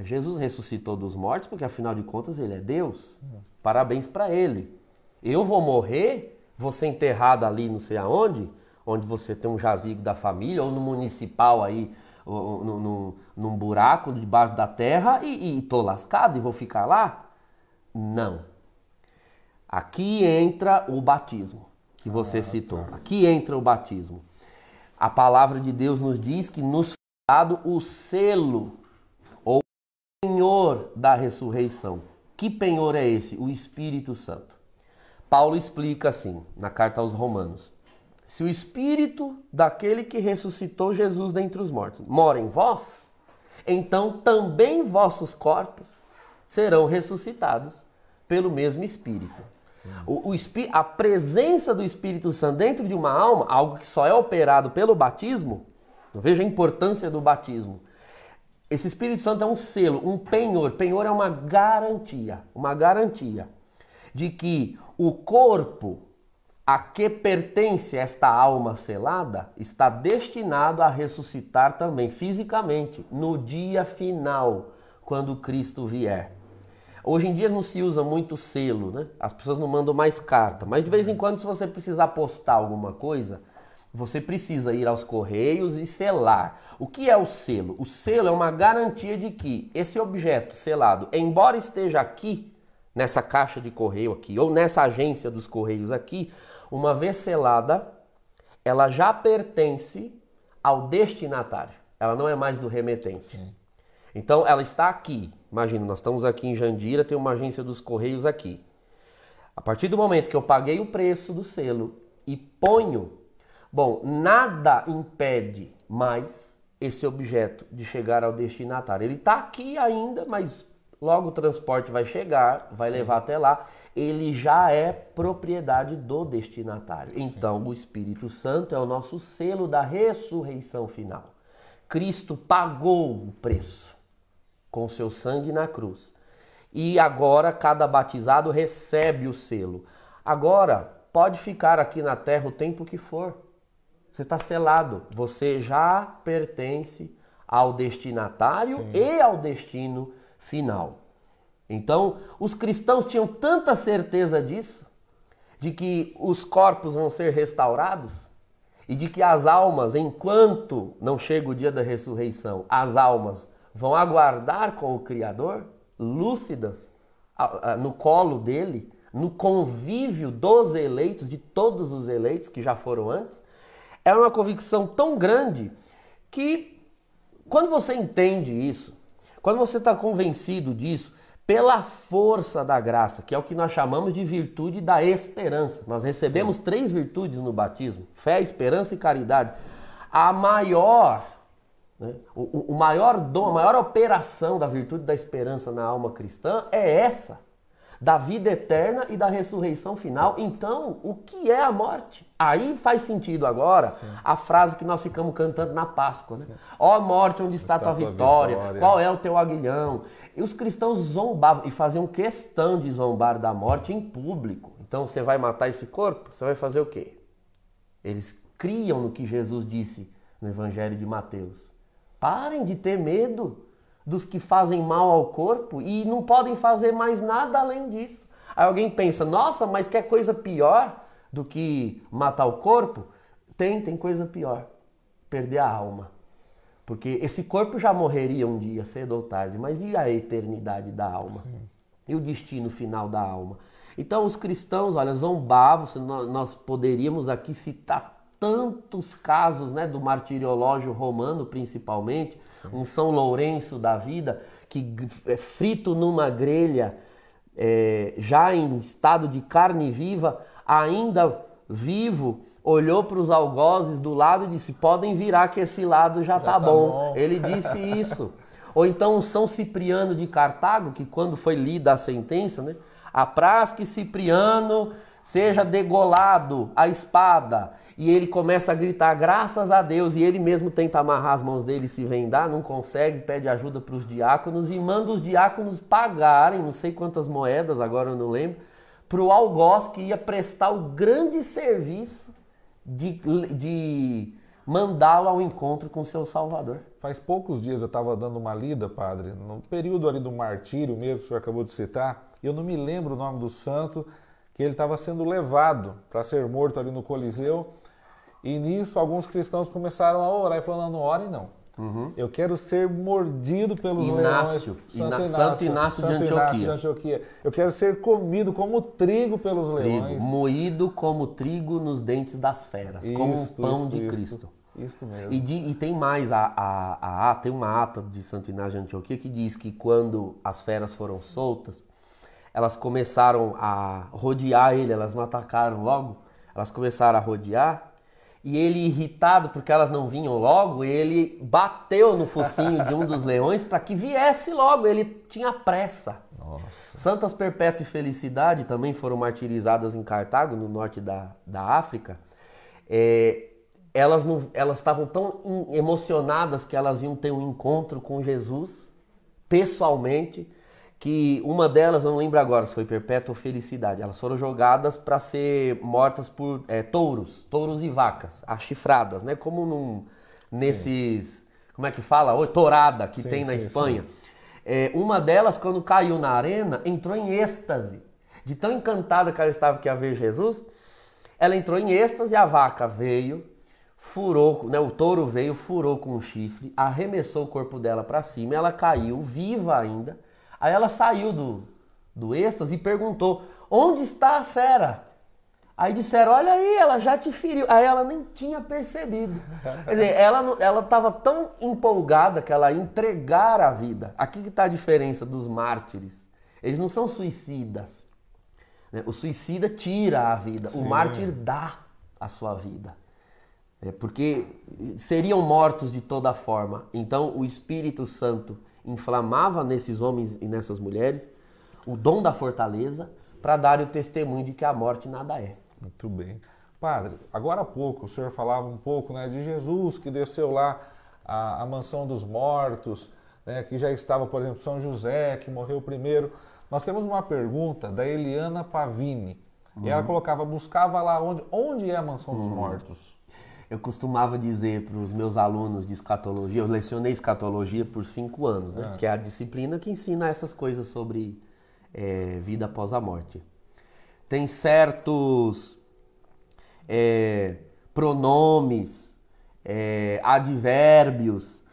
Jesus ressuscitou dos mortos porque afinal de contas ele é Deus. Parabéns para ele. Eu vou morrer, vou ser enterrado ali não sei aonde, onde você tem um jazigo da família, ou no municipal aí, no, no, num buraco debaixo da terra e, estou lascado e vou ficar lá? Não. Aqui entra o batismo que você ah, citou. Tá. Aqui entra o batismo. A palavra de Deus nos diz que nos foi dado o selo penhor da ressurreição. Que penhor é esse? O Espírito Santo. Paulo explica assim na carta aos Romanos: Se o Espírito daquele que ressuscitou Jesus dentre os mortos mora em vós, então também vossos corpos serão ressuscitados pelo mesmo Espírito. O, o, a presença do Espírito Santo dentro de uma alma, algo que só é operado pelo batismo, veja a importância do batismo. Esse Espírito Santo é um selo, um penhor. Penhor é uma garantia, uma garantia de que o corpo a que pertence esta alma selada está destinado a ressuscitar também fisicamente no dia final, quando Cristo vier. Hoje em dia não se usa muito selo, né? As pessoas não mandam mais carta, mas de vez em quando, se você precisar postar alguma coisa, você precisa ir aos correios e selar. O que é o selo? O selo é uma garantia de que esse objeto selado, embora esteja aqui, nessa caixa de correio aqui, ou nessa agência dos correios aqui, uma vez selada, ela já pertence ao destinatário. Ela não é mais do remetente. Sim. Então ela está aqui. Imagina, nós estamos aqui em Jandira, tem uma agência dos correios aqui. A partir do momento que eu paguei o preço do selo e ponho Bom, nada impede mais esse objeto de chegar ao destinatário. Ele está aqui ainda, mas logo o transporte vai chegar, vai Sim. levar até lá. Ele já é propriedade do destinatário. Sim. Então, o Espírito Santo é o nosso selo da ressurreição final. Cristo pagou o preço com seu sangue na cruz. E agora cada batizado recebe o selo. Agora, pode ficar aqui na terra o tempo que for. Você está selado. Você já pertence ao destinatário Sim. e ao destino final. Então, os cristãos tinham tanta certeza disso, de que os corpos vão ser restaurados e de que as almas, enquanto não chega o dia da ressurreição, as almas vão aguardar com o Criador, lúcidas, no colo dele, no convívio dos eleitos, de todos os eleitos que já foram antes, é uma convicção tão grande que quando você entende isso, quando você está convencido disso, pela força da graça, que é o que nós chamamos de virtude da esperança. Nós recebemos Sim. três virtudes no batismo: fé, esperança e caridade. A maior, né, o, o maior dom, a maior operação da virtude da esperança na alma cristã é essa da vida eterna e da ressurreição final. Então, o que é a morte? Aí faz sentido agora Sim. a frase que nós ficamos cantando na Páscoa, né? Ó morte, onde está, está tua vitória? vitória? Qual é o teu aguilhão? E os cristãos zombavam e faziam questão de zombar da morte em público. Então, você vai matar esse corpo? Você vai fazer o quê? Eles criam no que Jesus disse no Evangelho de Mateus. Parem de ter medo dos que fazem mal ao corpo e não podem fazer mais nada além disso. Aí alguém pensa, nossa, mas quer coisa pior do que matar o corpo? Tem, tem coisa pior. Perder a alma. Porque esse corpo já morreria um dia, cedo ou tarde, mas e a eternidade da alma? Sim. E o destino final da alma? Então os cristãos, olha, zombavam, nós poderíamos aqui citar tantos casos né, do martiriológio romano, principalmente, um São Lourenço da vida, que é frito numa grelha, é, já em estado de carne viva, ainda vivo, olhou para os algozes do lado e disse: Podem virar que esse lado já, está tá, bom. bom. Ele disse <laughs> isso. Ou então São Cipriano de Cartago, que quando foi lida a sentença, né? Apraz que Cipriano seja degolado a espada. E ele começa a gritar graças a Deus. E ele mesmo tenta amarrar as mãos dele e se vendar, não consegue, pede ajuda para os diáconos. E manda os diáconos pagarem, não sei quantas moedas, agora eu não lembro, para o algoz que ia prestar o grande serviço de, de mandá-lo ao encontro com seu Salvador. Faz poucos dias eu estava dando uma lida, padre, no período ali do martírio mesmo, que o senhor acabou de citar, eu não me lembro o nome do santo, que ele estava sendo levado para ser morto ali no Coliseu e nisso, alguns cristãos começaram a orar e falando: não ore não. Uhum. Eu quero ser mordido pelos Inácio. leões. Santo Inácio, Santo Inácio, Santo de, Antioquia. Inácio de Antioquia. Eu quero ser comido como trigo pelos trigo, leões. Moído como trigo nos dentes das feras, isso, como o pão isso, de isso, Cristo. Isso mesmo. E, de, e tem mais, a, a, a, tem uma ata de Santo Inácio de Antioquia que diz que quando as feras foram soltas, elas começaram a rodear ele, elas não atacaram logo, elas começaram a rodear e ele, irritado porque elas não vinham logo, ele bateu no focinho de um dos <laughs> leões para que viesse logo. Ele tinha pressa. Nossa. Santas Perpétua e Felicidade também foram martirizadas em Cartago, no norte da, da África. É, elas estavam tão emocionadas que elas iam ter um encontro com Jesus pessoalmente que uma delas, não lembro agora se foi Perpétua ou Felicidade, elas foram jogadas para ser mortas por é, touros, touros e vacas, achifradas, né? Como num, nesses, sim. como é que fala? Oi, tourada que sim, tem na sim, Espanha. É, uma delas, quando caiu na arena, entrou em êxtase. De tão encantada que ela estava que ia ver Jesus, ela entrou em êxtase, a vaca veio, furou, né, o touro veio, furou com o chifre, arremessou o corpo dela para cima, ela caiu viva ainda Aí ela saiu do, do êxtase e perguntou: Onde está a fera? Aí disseram: Olha aí, ela já te feriu. Aí ela nem tinha percebido. Quer dizer, ela estava tão empolgada que ela ia entregar a vida. Aqui que está a diferença dos mártires. Eles não são suicidas. Né? O suicida tira a vida, Sim. o mártir dá a sua vida. É porque seriam mortos de toda forma. Então o Espírito Santo inflamava nesses homens e nessas mulheres o dom da fortaleza para dar o testemunho de que a morte nada é. Muito bem. Padre, agora há pouco o senhor falava um pouco né, de Jesus que desceu lá à, à mansão dos mortos, né, que já estava, por exemplo, São José, que morreu primeiro. Nós temos uma pergunta da Eliana Pavini. Uhum. E ela colocava, buscava lá onde, onde é a mansão dos uhum. mortos eu costumava dizer para os meus alunos de escatologia, eu lecionei escatologia por cinco anos, né? É. que é a disciplina que ensina essas coisas sobre é, vida após a morte. Tem certos é, pronomes, é, advérbios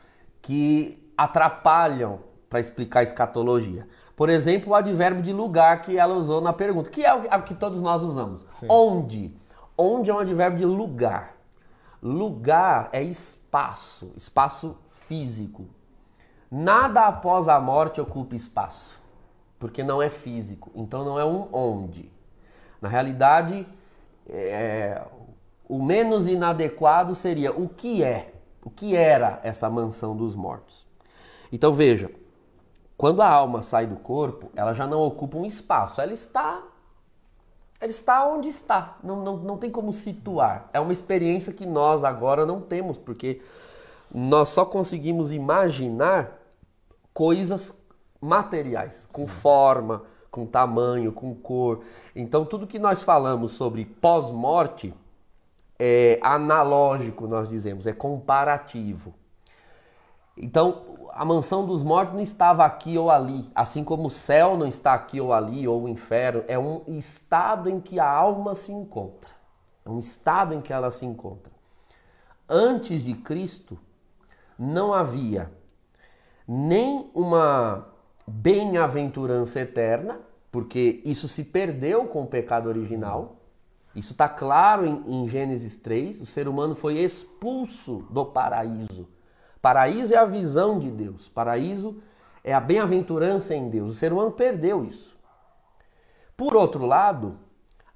que atrapalham para explicar a escatologia. Por exemplo, o advérbio de lugar que ela usou na pergunta, que é o que todos nós usamos. Sim. Onde? Onde é um advérbio de lugar. Lugar é espaço, espaço físico. Nada após a morte ocupa espaço. porque não é físico. Então não é um onde. Na realidade, é, o menos inadequado seria o que é, o que era essa mansão dos mortos. Então veja, quando a alma sai do corpo, ela já não ocupa um espaço, ela está ela está onde está, não, não, não tem como situar. É uma experiência que nós agora não temos, porque nós só conseguimos imaginar coisas materiais, com Sim. forma, com tamanho, com cor. Então, tudo que nós falamos sobre pós-morte é analógico, nós dizemos, é comparativo. Então, a mansão dos mortos não estava aqui ou ali, assim como o céu não está aqui ou ali, ou o inferno, é um estado em que a alma se encontra. É um estado em que ela se encontra. Antes de Cristo, não havia nem uma bem-aventurança eterna, porque isso se perdeu com o pecado original. Isso está claro em, em Gênesis 3. O ser humano foi expulso do paraíso Paraíso é a visão de Deus. Paraíso é a bem-aventurança em Deus. O ser humano perdeu isso. Por outro lado,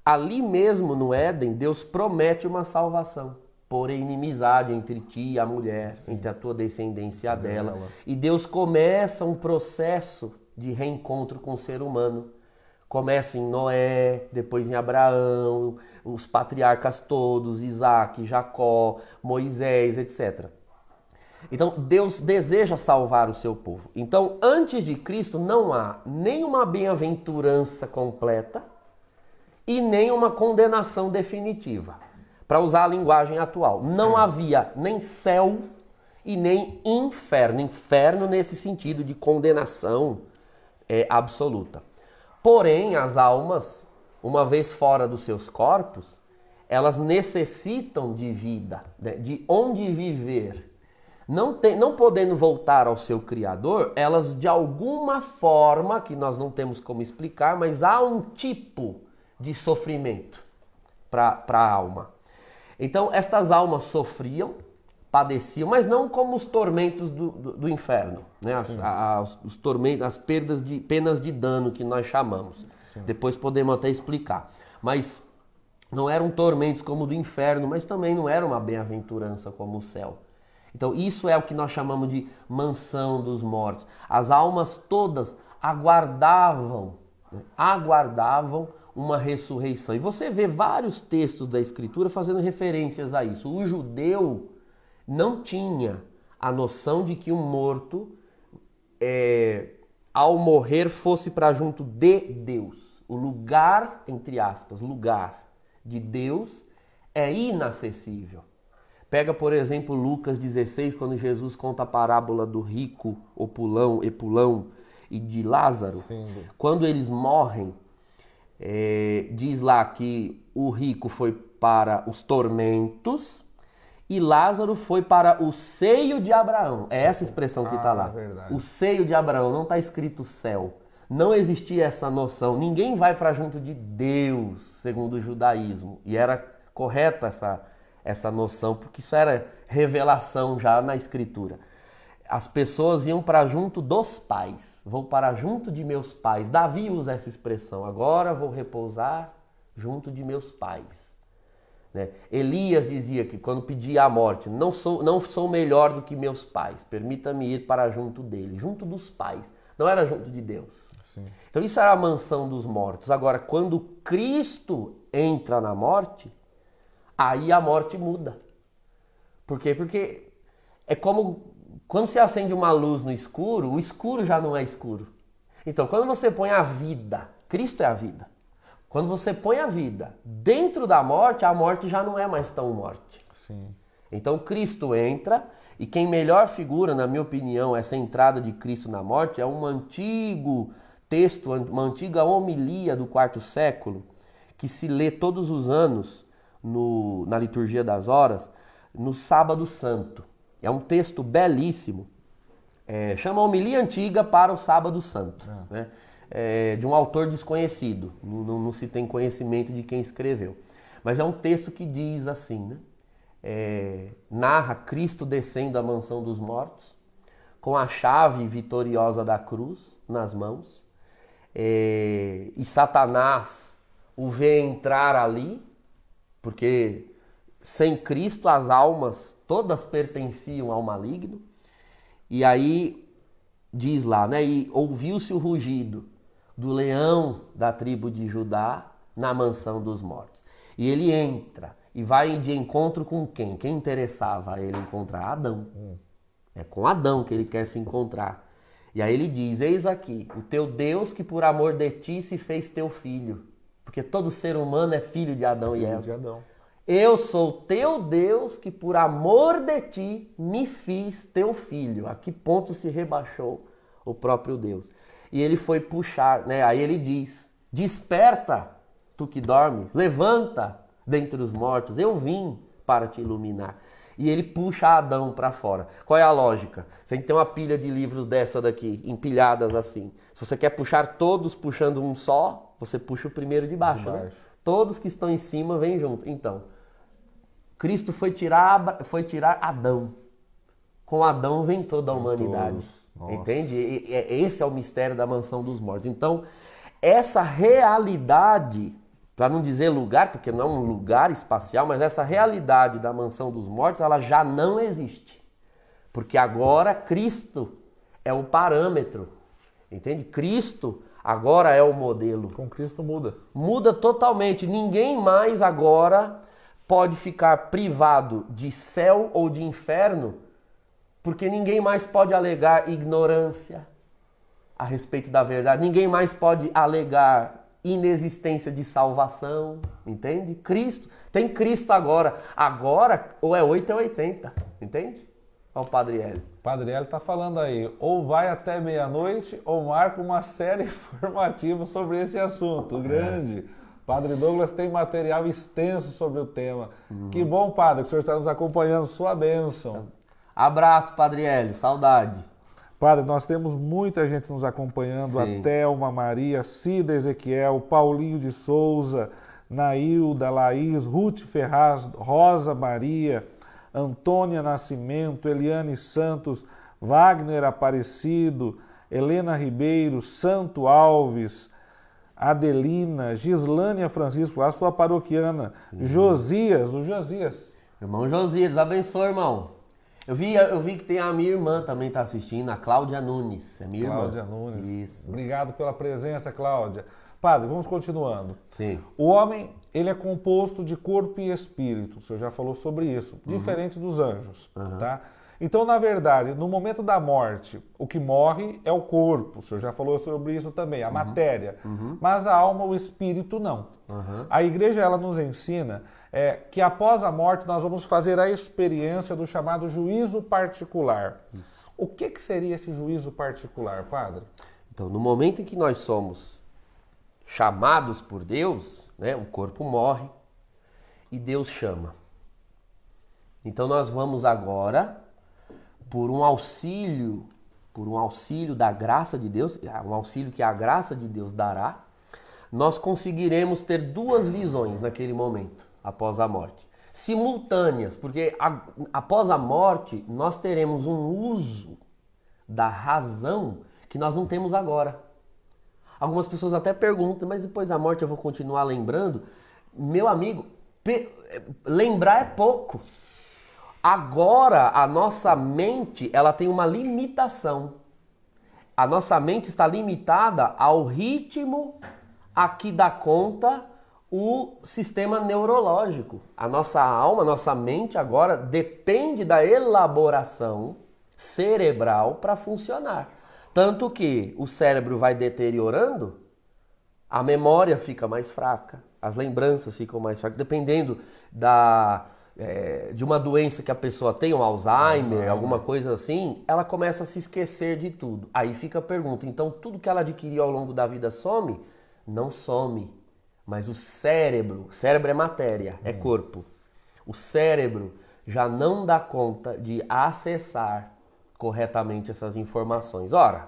ali mesmo no Éden, Deus promete uma salvação. Porém, inimizade entre ti e a mulher, Sim. entre a tua descendência e a dela. E Deus começa um processo de reencontro com o ser humano. Começa em Noé, depois em Abraão, os patriarcas todos, Isaac, Jacó, Moisés, etc. Então Deus deseja salvar o seu povo. Então, antes de Cristo não há nenhuma bem-aventurança completa e nem uma condenação definitiva. Para usar a linguagem atual, não Sim. havia nem céu e nem inferno. Inferno nesse sentido de condenação é, absoluta. Porém, as almas, uma vez fora dos seus corpos, elas necessitam de vida, né? de onde viver não, tem, não podendo voltar ao seu Criador, elas de alguma forma, que nós não temos como explicar, mas há um tipo de sofrimento para a alma. Então, estas almas sofriam, padeciam, mas não como os tormentos do, do, do inferno, né? As, os tormentos, as perdas de penas de dano que nós chamamos. Sim. Depois podemos até explicar. Mas não eram tormentos como o do inferno, mas também não era uma bem-aventurança como o céu. Então, isso é o que nós chamamos de mansão dos mortos. As almas todas aguardavam, né? aguardavam uma ressurreição. E você vê vários textos da Escritura fazendo referências a isso. O judeu não tinha a noção de que um morto, é, ao morrer, fosse para junto de Deus. O lugar, entre aspas, lugar de Deus é inacessível. Pega, por exemplo, Lucas 16, quando Jesus conta a parábola do rico, opulão, epulão e de Lázaro. Sim. Quando eles morrem, é, diz lá que o rico foi para os tormentos e Lázaro foi para o seio de Abraão. É essa expressão que está ah, lá. É o seio de Abraão, não está escrito céu. Não existia essa noção. Ninguém vai para junto de Deus, segundo o judaísmo. E era correta essa essa noção, porque isso era revelação já na escritura. As pessoas iam para junto dos pais, vou para junto de meus pais. Davi usa essa expressão, agora vou repousar junto de meus pais. Né? Elias dizia que quando pedia a morte, não sou, não sou melhor do que meus pais, permita-me ir para junto dele, junto dos pais. Não era junto de Deus. Sim. Então isso era a mansão dos mortos. Agora, quando Cristo entra na morte, aí a morte muda. Por quê? Porque é como quando se acende uma luz no escuro, o escuro já não é escuro. Então, quando você põe a vida, Cristo é a vida. Quando você põe a vida dentro da morte, a morte já não é mais tão morte. Sim. Então, Cristo entra e quem melhor figura, na minha opinião, essa entrada de Cristo na morte é um antigo texto, uma antiga homilia do quarto século, que se lê todos os anos no, na liturgia das horas no Sábado Santo. É um texto belíssimo. É, chama Homilia Antiga para o Sábado Santo. É. Né? É, de um autor desconhecido. Não, não, não, se tem conhecimento de quem escreveu. Mas é um texto que diz assim, né? É, narra Cristo descendo à mansão dos mortos, com a chave vitoriosa da cruz nas mãos, é, e Satanás o vê entrar ali, porque sem Cristo as almas todas pertenciam ao maligno. E aí diz lá, né? E ouviu-se o rugido do leão da tribo de Judá na mansão dos mortos. E ele entra e vai de encontro com quem? Quem interessava a ele encontrar? Adão. É com Adão que ele quer se encontrar. E aí ele diz: Eis aqui, o teu Deus que por amor de ti se fez teu filho. Porque todo ser humano é filho de Adão filho e Eva. De Adão. Eu sou teu Deus que por amor de ti me fiz teu filho. A que ponto se rebaixou o próprio Deus? E ele foi puxar, né? Aí ele diz: Desperta, tu que dormes, levanta, dentre os mortos, eu vim para te iluminar. E ele puxa Adão para fora. Qual é a lógica? Você tem que ter uma pilha de livros dessa daqui, empilhadas assim. Se você quer puxar todos puxando um só, você puxa o primeiro de baixo. De baixo. Né? Todos que estão em cima vêm junto. Então, Cristo foi tirar, foi tirar Adão. Com Adão vem toda a humanidade. Entende? E, e, esse é o mistério da mansão dos mortos. Então, essa realidade para não dizer lugar, porque não é um lugar espacial, mas essa realidade da mansão dos mortos, ela já não existe. Porque agora Cristo é o parâmetro. Entende? Cristo agora é o modelo. Com Cristo muda. Muda totalmente. Ninguém mais agora pode ficar privado de céu ou de inferno, porque ninguém mais pode alegar ignorância a respeito da verdade. Ninguém mais pode alegar inexistência de salvação, entende? Cristo, tem Cristo agora. Agora, ou é 8 ou é 80, entende? Olha o Padre Hélio. Padre Hélio está falando aí, ou vai até meia-noite, ou marca uma série <laughs> informativa sobre esse assunto, grande. É. Padre Douglas tem material extenso sobre o tema. Uhum. Que bom, Padre, que o senhor está nos acompanhando. Sua bênção. Abraço, Padre Hélio. Saudade. Padre, nós temos muita gente nos acompanhando, Sim. a Thelma, Maria, Cida Ezequiel, Paulinho de Souza, Nailda, Laís, Ruth Ferraz, Rosa Maria, Antônia Nascimento, Eliane Santos, Wagner Aparecido, Helena Ribeiro, Santo Alves, Adelina, Gislânia Francisco, a sua paroquiana, Sim. Josias, o Josias. Irmão Josias, abençoe, irmão. Eu vi, eu vi que tem a minha irmã também está assistindo, a Cláudia Nunes. É minha Cláudia irmã. Nunes. Isso. Obrigado pela presença, Cláudia. Padre, vamos continuando. Sim. O homem, ele é composto de corpo e espírito. O senhor já falou sobre isso. Uhum. Diferente dos anjos, uhum. tá? Então, na verdade, no momento da morte, o que morre é o corpo. O senhor já falou sobre isso também, a uhum. matéria. Uhum. Mas a alma, o espírito, não. A igreja, ela nos ensina é, que após a morte nós vamos fazer a experiência do chamado juízo particular. Isso. O que, que seria esse juízo particular, padre? Então, no momento em que nós somos chamados por Deus, né, o corpo morre e Deus chama. Então nós vamos agora por um auxílio, por um auxílio da graça de Deus, um auxílio que a graça de Deus dará, nós conseguiremos ter duas visões naquele momento após a morte. Simultâneas, porque a, após a morte nós teremos um uso da razão que nós não temos agora. Algumas pessoas até perguntam, mas depois da morte eu vou continuar lembrando? Meu amigo, lembrar é pouco. Agora a nossa mente ela tem uma limitação. A nossa mente está limitada ao ritmo a que dá conta o sistema neurológico. A nossa alma, a nossa mente agora depende da elaboração cerebral para funcionar. Tanto que o cérebro vai deteriorando, a memória fica mais fraca, as lembranças ficam mais fracas, dependendo da, é, de uma doença que a pessoa tem, um Alzheimer, Alzheimer, alguma coisa assim, ela começa a se esquecer de tudo. Aí fica a pergunta: então tudo que ela adquiriu ao longo da vida some? Não some mas o cérebro, cérebro é matéria, é corpo. O cérebro já não dá conta de acessar corretamente essas informações. Ora,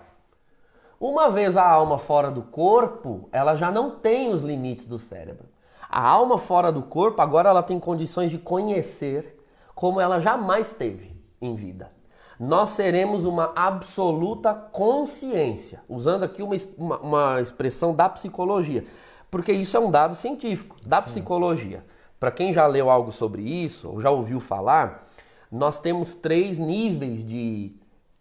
uma vez a alma fora do corpo, ela já não tem os limites do cérebro. A alma fora do corpo, agora ela tem condições de conhecer como ela jamais teve em vida. nós seremos uma absoluta consciência, usando aqui uma, uma, uma expressão da psicologia, porque isso é um dado científico, da Sim. psicologia. Para quem já leu algo sobre isso, ou já ouviu falar, nós temos três níveis de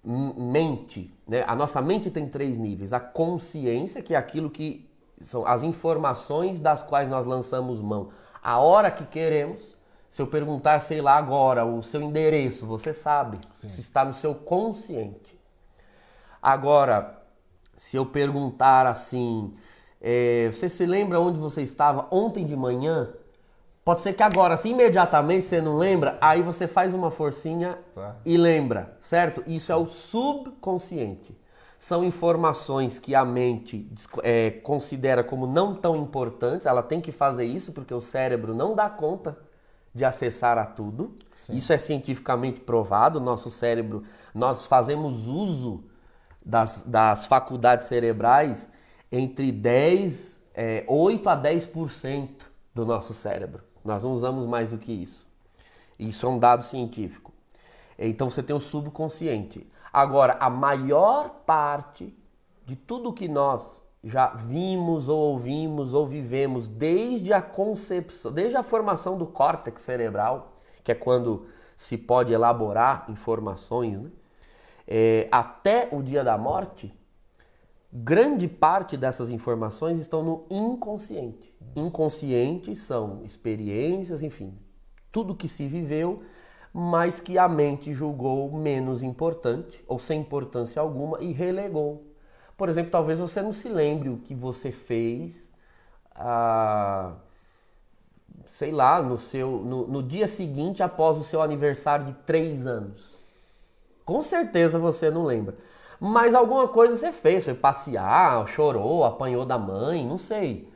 mente. Né? A nossa mente tem três níveis: a consciência, que é aquilo que são as informações das quais nós lançamos mão a hora que queremos. Se eu perguntar, sei lá, agora o seu endereço, você sabe. Sim. Se está no seu consciente. Agora, se eu perguntar assim, é, você se lembra onde você estava ontem de manhã? Pode ser que agora, assim, imediatamente você não lembra, aí você faz uma forcinha tá. e lembra, certo? Isso é o subconsciente. São informações que a mente é, considera como não tão importantes, ela tem que fazer isso porque o cérebro não dá conta de acessar a tudo. Sim. Isso é cientificamente provado. Nosso cérebro, nós fazemos uso das, das faculdades cerebrais entre 10, é, 8 a 10% do nosso cérebro. Nós não usamos mais do que isso. Isso é um dado científico. Então você tem o subconsciente. Agora, a maior parte de tudo que nós já vimos ou ouvimos ou vivemos desde a concepção, desde a formação do córtex cerebral, que é quando se pode elaborar informações, né? é, até o dia da morte, grande parte dessas informações estão no inconsciente. Inconsciente são experiências, enfim, tudo que se viveu mas que a mente julgou menos importante ou sem importância alguma e relegou. Por exemplo, talvez você não se lembre o que você fez, ah, sei lá, no, seu, no, no dia seguinte após o seu aniversário de três anos. Com certeza você não lembra. Mas alguma coisa você fez, foi passear, chorou, apanhou da mãe, não sei.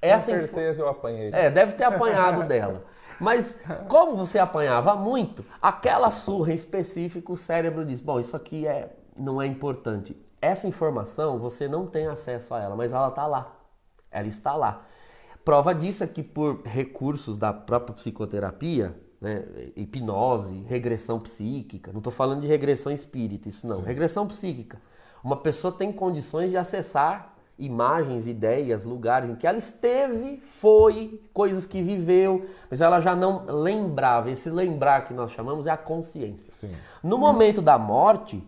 Essa Com certeza eu apanhei. É, deve ter apanhado dela. Mas como você apanhava muito, aquela surra em específico, o cérebro diz: bom, isso aqui é, não é importante. Essa informação você não tem acesso a ela, mas ela está lá. Ela está lá. Prova disso é que por recursos da própria psicoterapia, né, hipnose, regressão psíquica, não estou falando de regressão espírita, isso não, Sim. regressão psíquica. Uma pessoa tem condições de acessar imagens, ideias, lugares em que ela esteve, foi, coisas que viveu, mas ela já não lembrava. Esse lembrar que nós chamamos é a consciência. Sim. No momento da morte,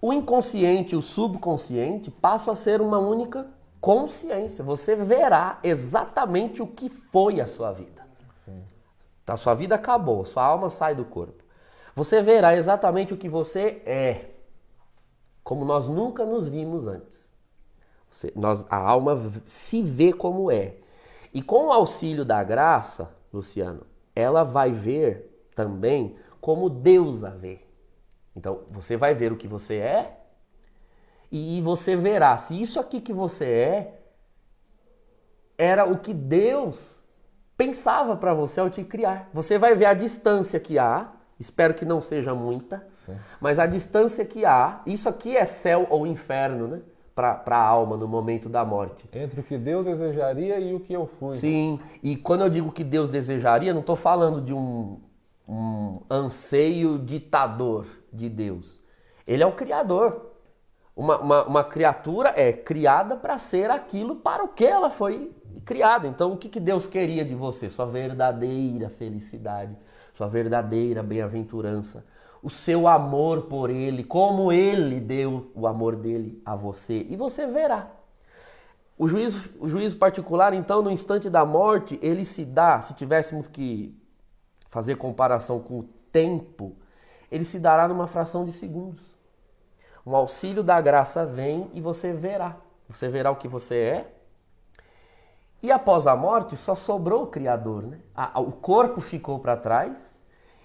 o inconsciente e o subconsciente passam a ser uma única consciência. Você verá exatamente o que foi a sua vida. Sim. A sua vida acabou, sua alma sai do corpo. Você verá exatamente o que você é, como nós nunca nos vimos antes. Você, nós, a alma se vê como é. E com o auxílio da graça, Luciano, ela vai ver também como Deus a vê. Então, você vai ver o que você é e você verá se isso aqui que você é era o que Deus pensava para você ao te criar. Você vai ver a distância que há, espero que não seja muita, Sim. mas a distância que há, isso aqui é céu ou inferno, né? Para a alma no momento da morte. Entre o que Deus desejaria e o que eu fui. Sim, e quando eu digo que Deus desejaria, não estou falando de um, um anseio ditador de Deus. Ele é o Criador. Uma, uma, uma criatura é criada para ser aquilo para o que ela foi criada. Então, o que, que Deus queria de você? Sua verdadeira felicidade, sua verdadeira bem-aventurança o seu amor por ele, como ele deu o amor dele a você. E você verá. O juízo, o juízo particular, então, no instante da morte, ele se dá, se tivéssemos que fazer comparação com o tempo, ele se dará numa fração de segundos. Um auxílio da graça vem e você verá. Você verá o que você é. E após a morte, só sobrou o Criador. Né? O corpo ficou para trás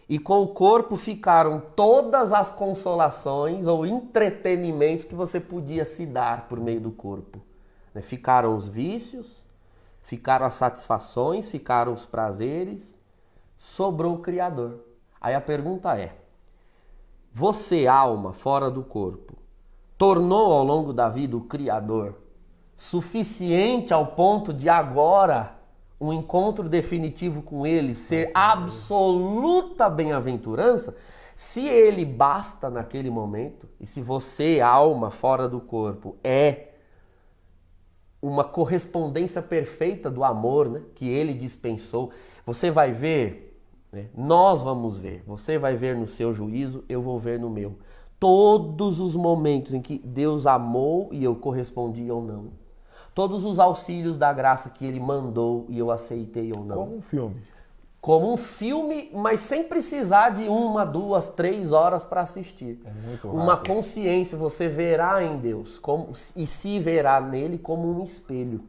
e com o corpo ficaram todas as consolações ou entretenimentos que você podia se dar por meio do corpo. Né? Ficaram os vícios, ficaram as satisfações, ficaram os prazeres, sobrou o Criador. Aí a pergunta é: você, alma fora do corpo, tornou ao longo da vida o Criador suficiente ao ponto de agora um encontro definitivo com Ele ser absoluta bem-aventurança, Se ele basta naquele momento, e se você, alma fora do corpo, é uma correspondência perfeita do amor né, que ele dispensou, você vai ver, né, nós vamos ver, você vai ver no seu juízo, eu vou ver no meu. Todos os momentos em que Deus amou e eu correspondi ou não. Todos os auxílios da graça que ele mandou e eu aceitei ou não. Como um filme como um filme, mas sem precisar de uma, duas, três horas para assistir. É muito uma consciência, você verá em Deus como, e se verá nele como um espelho.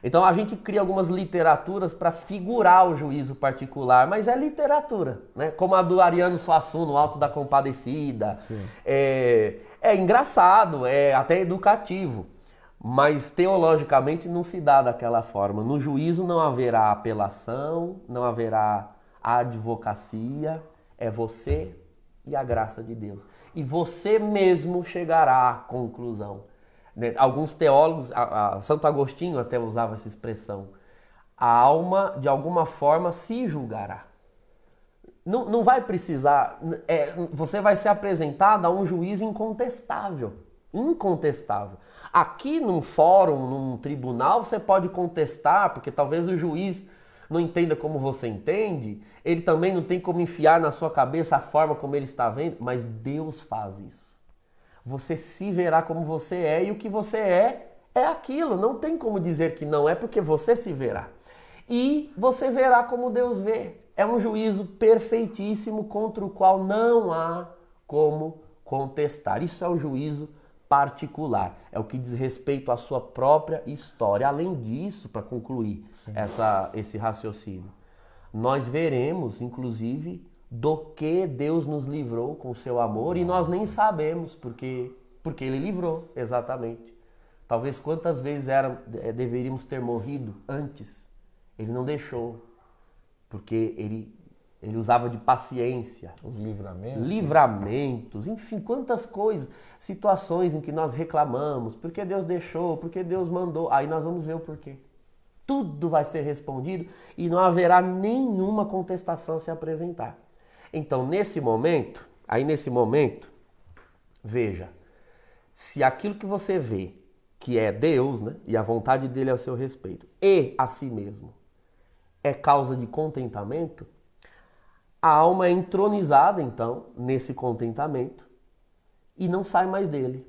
Então a gente cria algumas literaturas para figurar o juízo particular, mas é literatura, né? Como a do Ariano Suassuna, no Alto da Compadecida. Sim. É, é engraçado, é até educativo. Mas teologicamente não se dá daquela forma. No juízo não haverá apelação, não haverá advocacia, é você e a graça de Deus. E você mesmo chegará à conclusão. Né? Alguns teólogos, a, a, Santo Agostinho até usava essa expressão, a alma de alguma forma se julgará. Não, não vai precisar, é, você vai ser apresentado a um juiz incontestável. Incontestável. Aqui num fórum, num tribunal, você pode contestar, porque talvez o juiz não entenda como você entende, ele também não tem como enfiar na sua cabeça a forma como ele está vendo, mas Deus faz isso. Você se verá como você é e o que você é é aquilo, não tem como dizer que não é porque você se verá. E você verá como Deus vê. É um juízo perfeitíssimo contra o qual não há como contestar. Isso é o juízo particular, é o que diz respeito à sua própria história. Além disso, para concluir essa, esse raciocínio, nós veremos, inclusive, do que Deus nos livrou com o seu amor e nós nem sabemos porque, porque Ele livrou, exatamente. Talvez quantas vezes era, é, deveríamos ter morrido antes, Ele não deixou, porque Ele ele usava de paciência. Os livramentos. Livramentos, enfim, quantas coisas, situações em que nós reclamamos, porque Deus deixou, porque Deus mandou. Aí nós vamos ver o porquê. Tudo vai ser respondido e não haverá nenhuma contestação a se apresentar. Então, nesse momento, aí nesse momento, veja, se aquilo que você vê, que é Deus, né, e a vontade dele ao seu respeito, e a si mesmo, é causa de contentamento, a alma é entronizada, então, nesse contentamento e não sai mais dele.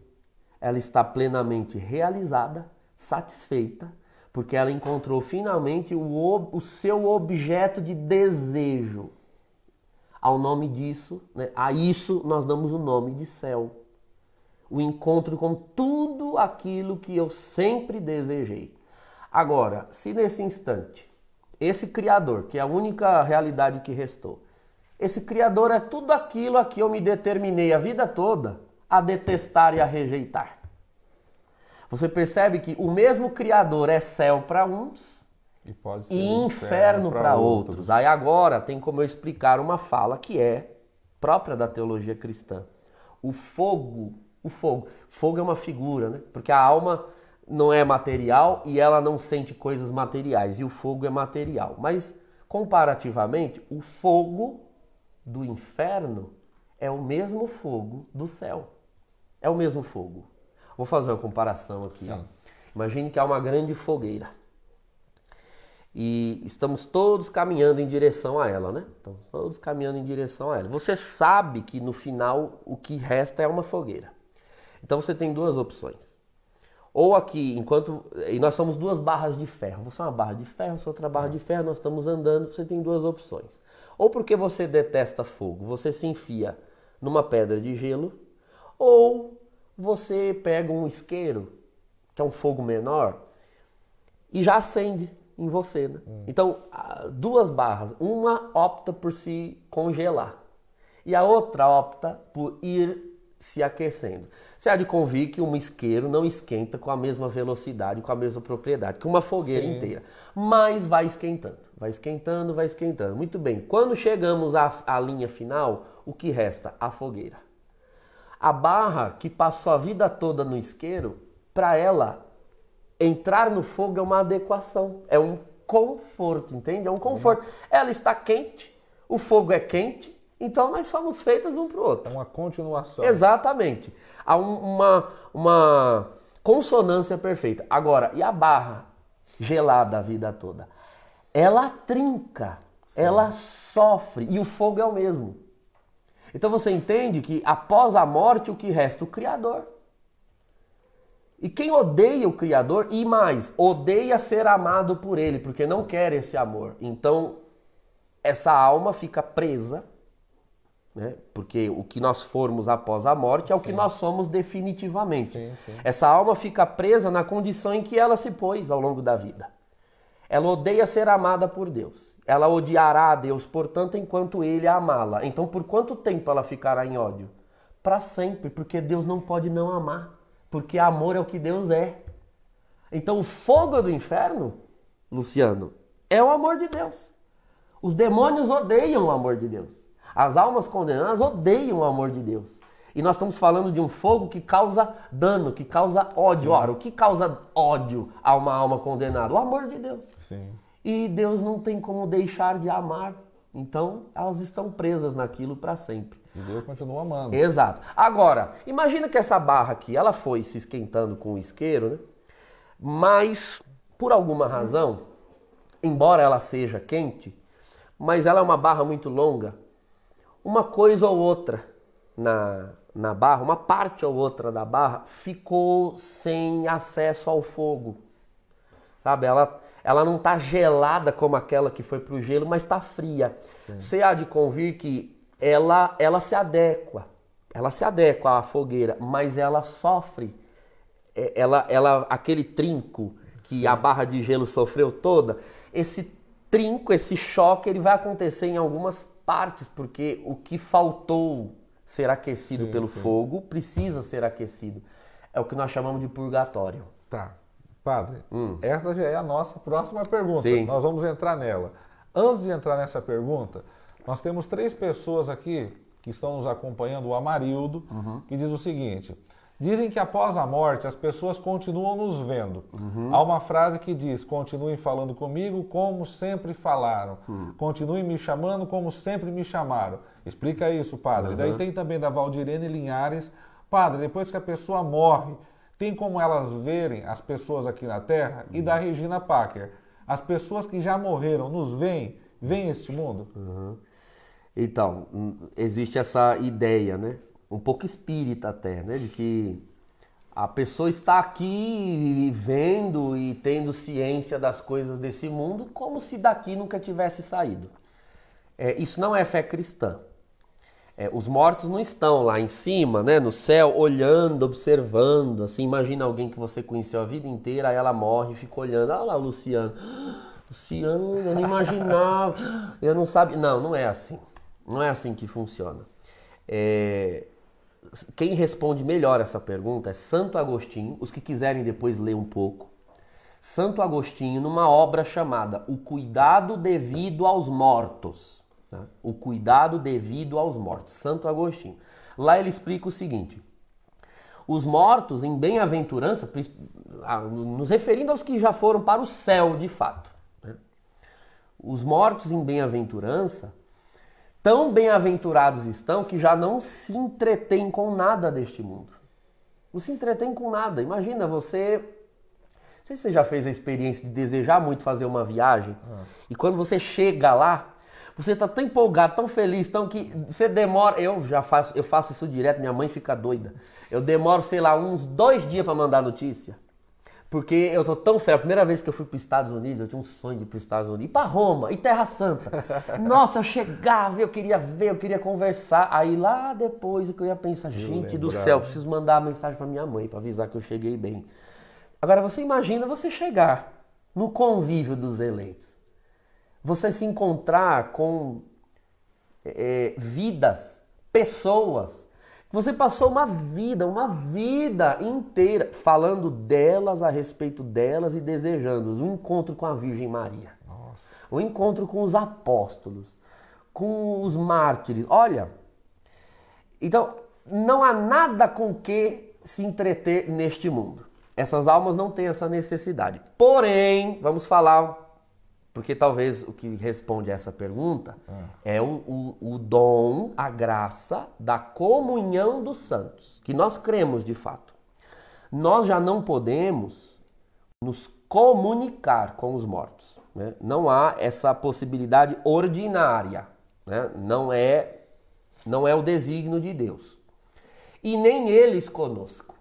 Ela está plenamente realizada, satisfeita, porque ela encontrou finalmente o, o seu objeto de desejo. Ao nome disso, né, a isso nós damos o nome de céu. O encontro com tudo aquilo que eu sempre desejei. Agora, se nesse instante, esse Criador, que é a única realidade que restou, esse Criador é tudo aquilo a que eu me determinei a vida toda a detestar e a rejeitar. Você percebe que o mesmo Criador é céu para uns e, e inferno para outros. outros. Aí agora tem como eu explicar uma fala que é própria da teologia cristã. O fogo, o fogo, fogo é uma figura, né? Porque a alma não é material e ela não sente coisas materiais e o fogo é material. Mas comparativamente, o fogo do inferno é o mesmo fogo do céu. É o mesmo fogo. Vou fazer uma comparação aqui. Imagine que há uma grande fogueira. E estamos todos caminhando em direção a ela, né? Estamos todos caminhando em direção a ela. Você sabe que no final o que resta é uma fogueira. Então você tem duas opções. Ou aqui, enquanto. E nós somos duas barras de ferro. Você é uma barra de ferro, você é outra barra de ferro, nós estamos andando, você tem duas opções. Ou porque você detesta fogo, você se enfia numa pedra de gelo, ou você pega um isqueiro, que é um fogo menor, e já acende em você. Né? Hum. Então, duas barras. Uma opta por se congelar e a outra opta por ir se aquecendo. Você há de convir que um isqueiro não esquenta com a mesma velocidade, com a mesma propriedade que uma fogueira Sim. inteira, mas vai esquentando, vai esquentando, vai esquentando. Muito bem, quando chegamos à, à linha final, o que resta? A fogueira. A barra que passou a vida toda no isqueiro, para ela entrar no fogo é uma adequação, é um conforto, entende? É um conforto. Ela está quente, o fogo é quente, Então nós somos feitos um para o outro. É uma continuação. Exatamente. Há um, uma, uma consonância perfeita. Agora, e a barra gelada a vida toda? Ela trinca, Sim. ela sofre, e o fogo é o mesmo. Então você entende que após a morte o que resta? O Criador. E quem odeia o Criador, e mais, odeia ser amado por Ele, porque não quer esse amor. Então, essa alma fica presa, né? porque o que nós formos após a morte é o sim. que nós somos definitivamente. Sim, sim. Essa alma fica presa na condição em que ela se pôs ao longo da vida. Ela odeia ser amada por Deus. Ela odiará a Deus, portanto, enquanto ele a amá-la. Então, por quanto tempo ela ficará em ódio? Para sempre, porque Deus não pode não amar. Porque amor é o que Deus é. Então, o fogo do inferno, Luciano, é o amor de Deus. Os demônios odeiam o amor de Deus. As almas condenadas odeiam o amor de Deus. E nós estamos falando de um fogo que causa dano, que causa ódio. Sim. Ora, o que causa ódio a uma alma condenada? O amor de Deus. Sim. E Deus não tem como deixar de amar. Então, elas estão presas naquilo para sempre. E Deus continua amando. Exato. Agora, imagina que essa barra aqui, ela foi se esquentando com o isqueiro, né? Mas, por alguma razão, embora ela seja quente, mas ela é uma barra muito longa, uma coisa ou outra na, na barra, uma parte ou outra da barra ficou sem acesso ao fogo. Sabe? Ela, ela não está gelada como aquela que foi para o gelo, mas está fria. Sim. Você há de convir que ela, ela se adequa. Ela se adequa à fogueira, mas ela sofre. É, ela, ela, aquele trinco que Sim. a barra de gelo sofreu toda, esse trinco, esse choque, ele vai acontecer em algumas partes, porque o que faltou ser aquecido sim, pelo sim. fogo, precisa ser aquecido. É o que nós chamamos de purgatório. Tá. Padre, hum. essa já é a nossa próxima pergunta. Sim. Nós vamos entrar nela. Antes de entrar nessa pergunta, nós temos três pessoas aqui que estão nos acompanhando, o Amarildo, uhum. que diz o seguinte: Dizem que após a morte as pessoas continuam nos vendo. Uhum. Há uma frase que diz: continuem falando comigo como sempre falaram. Uhum. Continuem me chamando como sempre me chamaram. Explica isso, padre. Uhum. Daí tem também da Valdirene Linhares. Padre, depois que a pessoa morre, tem como elas verem as pessoas aqui na Terra? E da Regina Packer. As pessoas que já morreram nos veem? Veem este mundo? Então, hum, existe essa ideia, né? Um pouco espírita até, né? De que a pessoa está aqui vendo e tendo ciência das coisas desse mundo como se daqui nunca tivesse saído. É, isso não é fé cristã. É, os mortos não estão lá em cima, né, no céu, olhando, observando. Assim, imagina alguém que você conheceu a vida inteira, aí ela morre e fica olhando. Olha lá, Luciano. <gasps> Luciano, eu não imaginava. <gasps> Eu não sabia. Não, não é assim. Não é assim que funciona. É, quem responde melhor essa pergunta é Santo Agostinho, os que quiserem depois ler um pouco. Santo Agostinho, numa obra chamada O Cuidado Devido aos Mortos. Tá? O Cuidado Devido aos Mortos. Santo Agostinho. Lá ele explica o seguinte: os mortos em bem-aventurança, nos referindo aos que já foram para o céu de fato, né? os mortos em bem-aventurança Tão bem-aventurados estão que já não se entretêm com nada deste mundo. Não se entretêm com nada. Imagina você. Não sei se você já fez a experiência de desejar muito fazer uma viagem ah. e quando você chega lá, você está tão empolgado, tão feliz, tão que você demora. Eu já faço, eu faço isso direto, minha mãe fica doida. Eu demoro, sei lá, uns dois dias para mandar notícia. Porque eu tô tão feliz. A primeira vez que eu fui para os Estados Unidos, eu tinha um sonho de ir para os Estados Unidos. E para Roma, e Terra Santa. <laughs> Nossa, eu chegava, eu queria ver, eu queria conversar. Aí lá depois eu ia pensar, gente do céu, preciso mandar uma mensagem para minha mãe para avisar que eu cheguei bem. Agora você imagina você chegar no convívio dos eleitos. Você se encontrar com é, vidas, pessoas você passou uma vida, uma vida inteira falando delas, a respeito delas e desejando-as. Um encontro com a Virgem Maria. Nossa. Um encontro com os apóstolos, com os mártires. Olha, então não há nada com que se entreter neste mundo. Essas almas não têm essa necessidade. Porém, vamos falar, porque talvez o que responde a essa pergunta ah. é o, o, o dom a graça da comunhão dos santos, que nós cremos de fato. Nós já não podemos nos comunicar com os mortos. Né? Não há essa possibilidade ordinária. Né? Não, é, não é o desígnio de Deus. E nem eles conosco.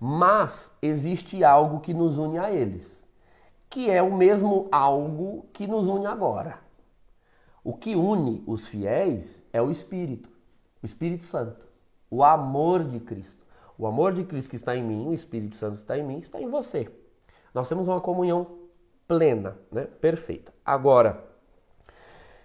Mas existe algo que nos une a eles, que é o mesmo algo que nos une agora. O que une os fiéis é o Espírito, o Espírito Santo, o amor de Cristo. O amor de Cristo que está em mim, o Espírito Santo que está em mim, está em você. Nós temos uma comunhão plena, né? perfeita. Agora,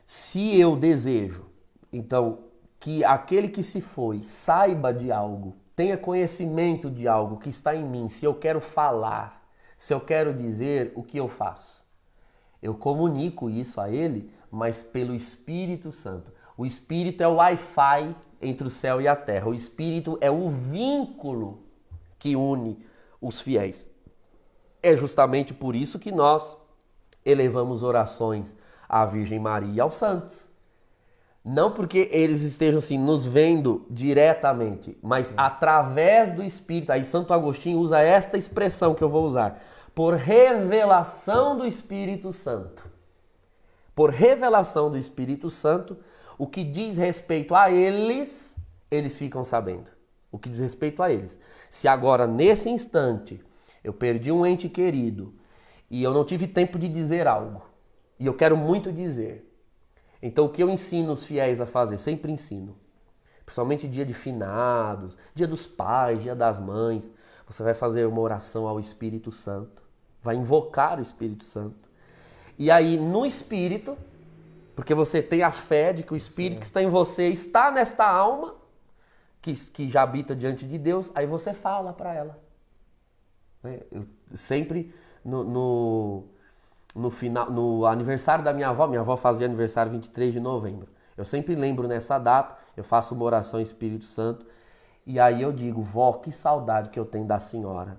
se eu desejo, então, que aquele que se foi saiba de algo, tenha conhecimento de algo que está em mim, se eu quero falar, se eu quero dizer, o que eu faço? Eu comunico isso a ele, mas pelo Espírito Santo. O Espírito é o Wi-Fi entre o céu e a terra. O Espírito é o vínculo que une os fiéis. É justamente por isso que nós elevamos orações à Virgem Maria e aos santos. Não porque eles estejam assim nos vendo diretamente, mas através do Espírito. Aí Santo Agostinho usa esta expressão que eu vou usar: por revelação do Espírito Santo. Por revelação do Espírito Santo, o que diz respeito a eles, eles ficam sabendo. O que diz respeito a eles. Se agora, nesse instante, eu perdi um ente querido e eu não tive tempo de dizer algo, e eu quero muito dizer. Então, o que eu ensino os fiéis a fazer? Sempre ensino. Principalmente dia de finados, dia dos pais, dia das mães. Você vai fazer uma oração ao Espírito Santo, vai invocar o Espírito Santo. E aí, no Espírito, porque você tem a fé de que o Espírito Sim. que está em você está nesta alma, que, que já habita diante de Deus, aí você fala para ela. Né? Eu sempre no, no, no, final, no aniversário da minha avó, minha avó fazia aniversário 23 de novembro. Eu sempre lembro nessa data, eu faço uma oração Espírito Santo, e aí eu digo, vó, que saudade que eu tenho da senhora.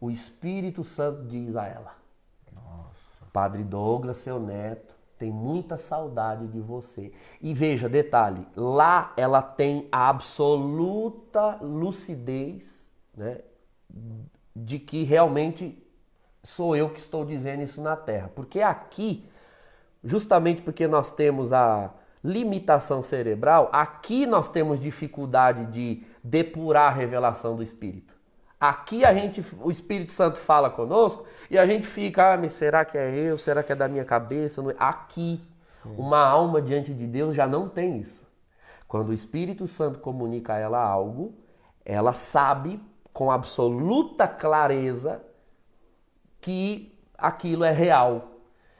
O Espírito Santo diz a ela. Nossa. Padre Douglas, seu neto, tem muita saudade de você. E veja, detalhe, lá ela tem a absoluta lucidez, né? de que realmente sou eu que estou dizendo isso na Terra. Porque aqui, justamente porque nós temos a limitação cerebral, aqui nós temos dificuldade de depurar a revelação do Espírito. Aqui a gente, o Espírito Santo fala conosco e a gente fica, ah, mas será que é eu? Será que é da minha cabeça? É? Aqui, Sim. uma alma diante de Deus já não tem isso. Quando o Espírito Santo comunica a ela algo, ela sabe com absoluta clareza que aquilo é real.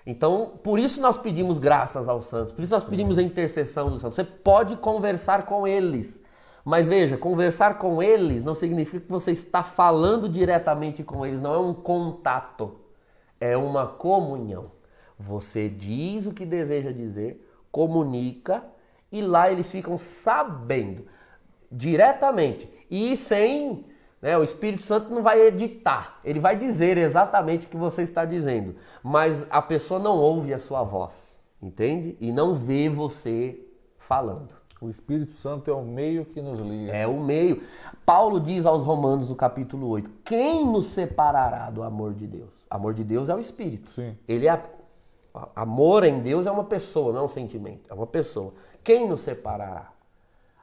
Então, por isso nós pedimos graças aos santos, por isso nós pedimos a intercessão dos santos. Você pode conversar com eles. Mas veja, conversar com eles não significa que você está falando diretamente com eles, não é um contato, é uma comunhão. Você diz o que deseja dizer, comunica e lá eles ficam sabendo diretamente e sem né? O Espírito Santo não vai editar, ele vai dizer exatamente o que você está dizendo, mas a pessoa não ouve a sua voz, entende? E não vê você falando. O Espírito Santo é o meio que nos liga. É o meio. Paulo diz aos Romanos no capítulo 8: Quem nos separará do amor de Deus? Amor de Deus é o Espírito. Sim. Ele é. Amor em Deus é uma pessoa, não é um sentimento. É uma pessoa. Quem nos separará?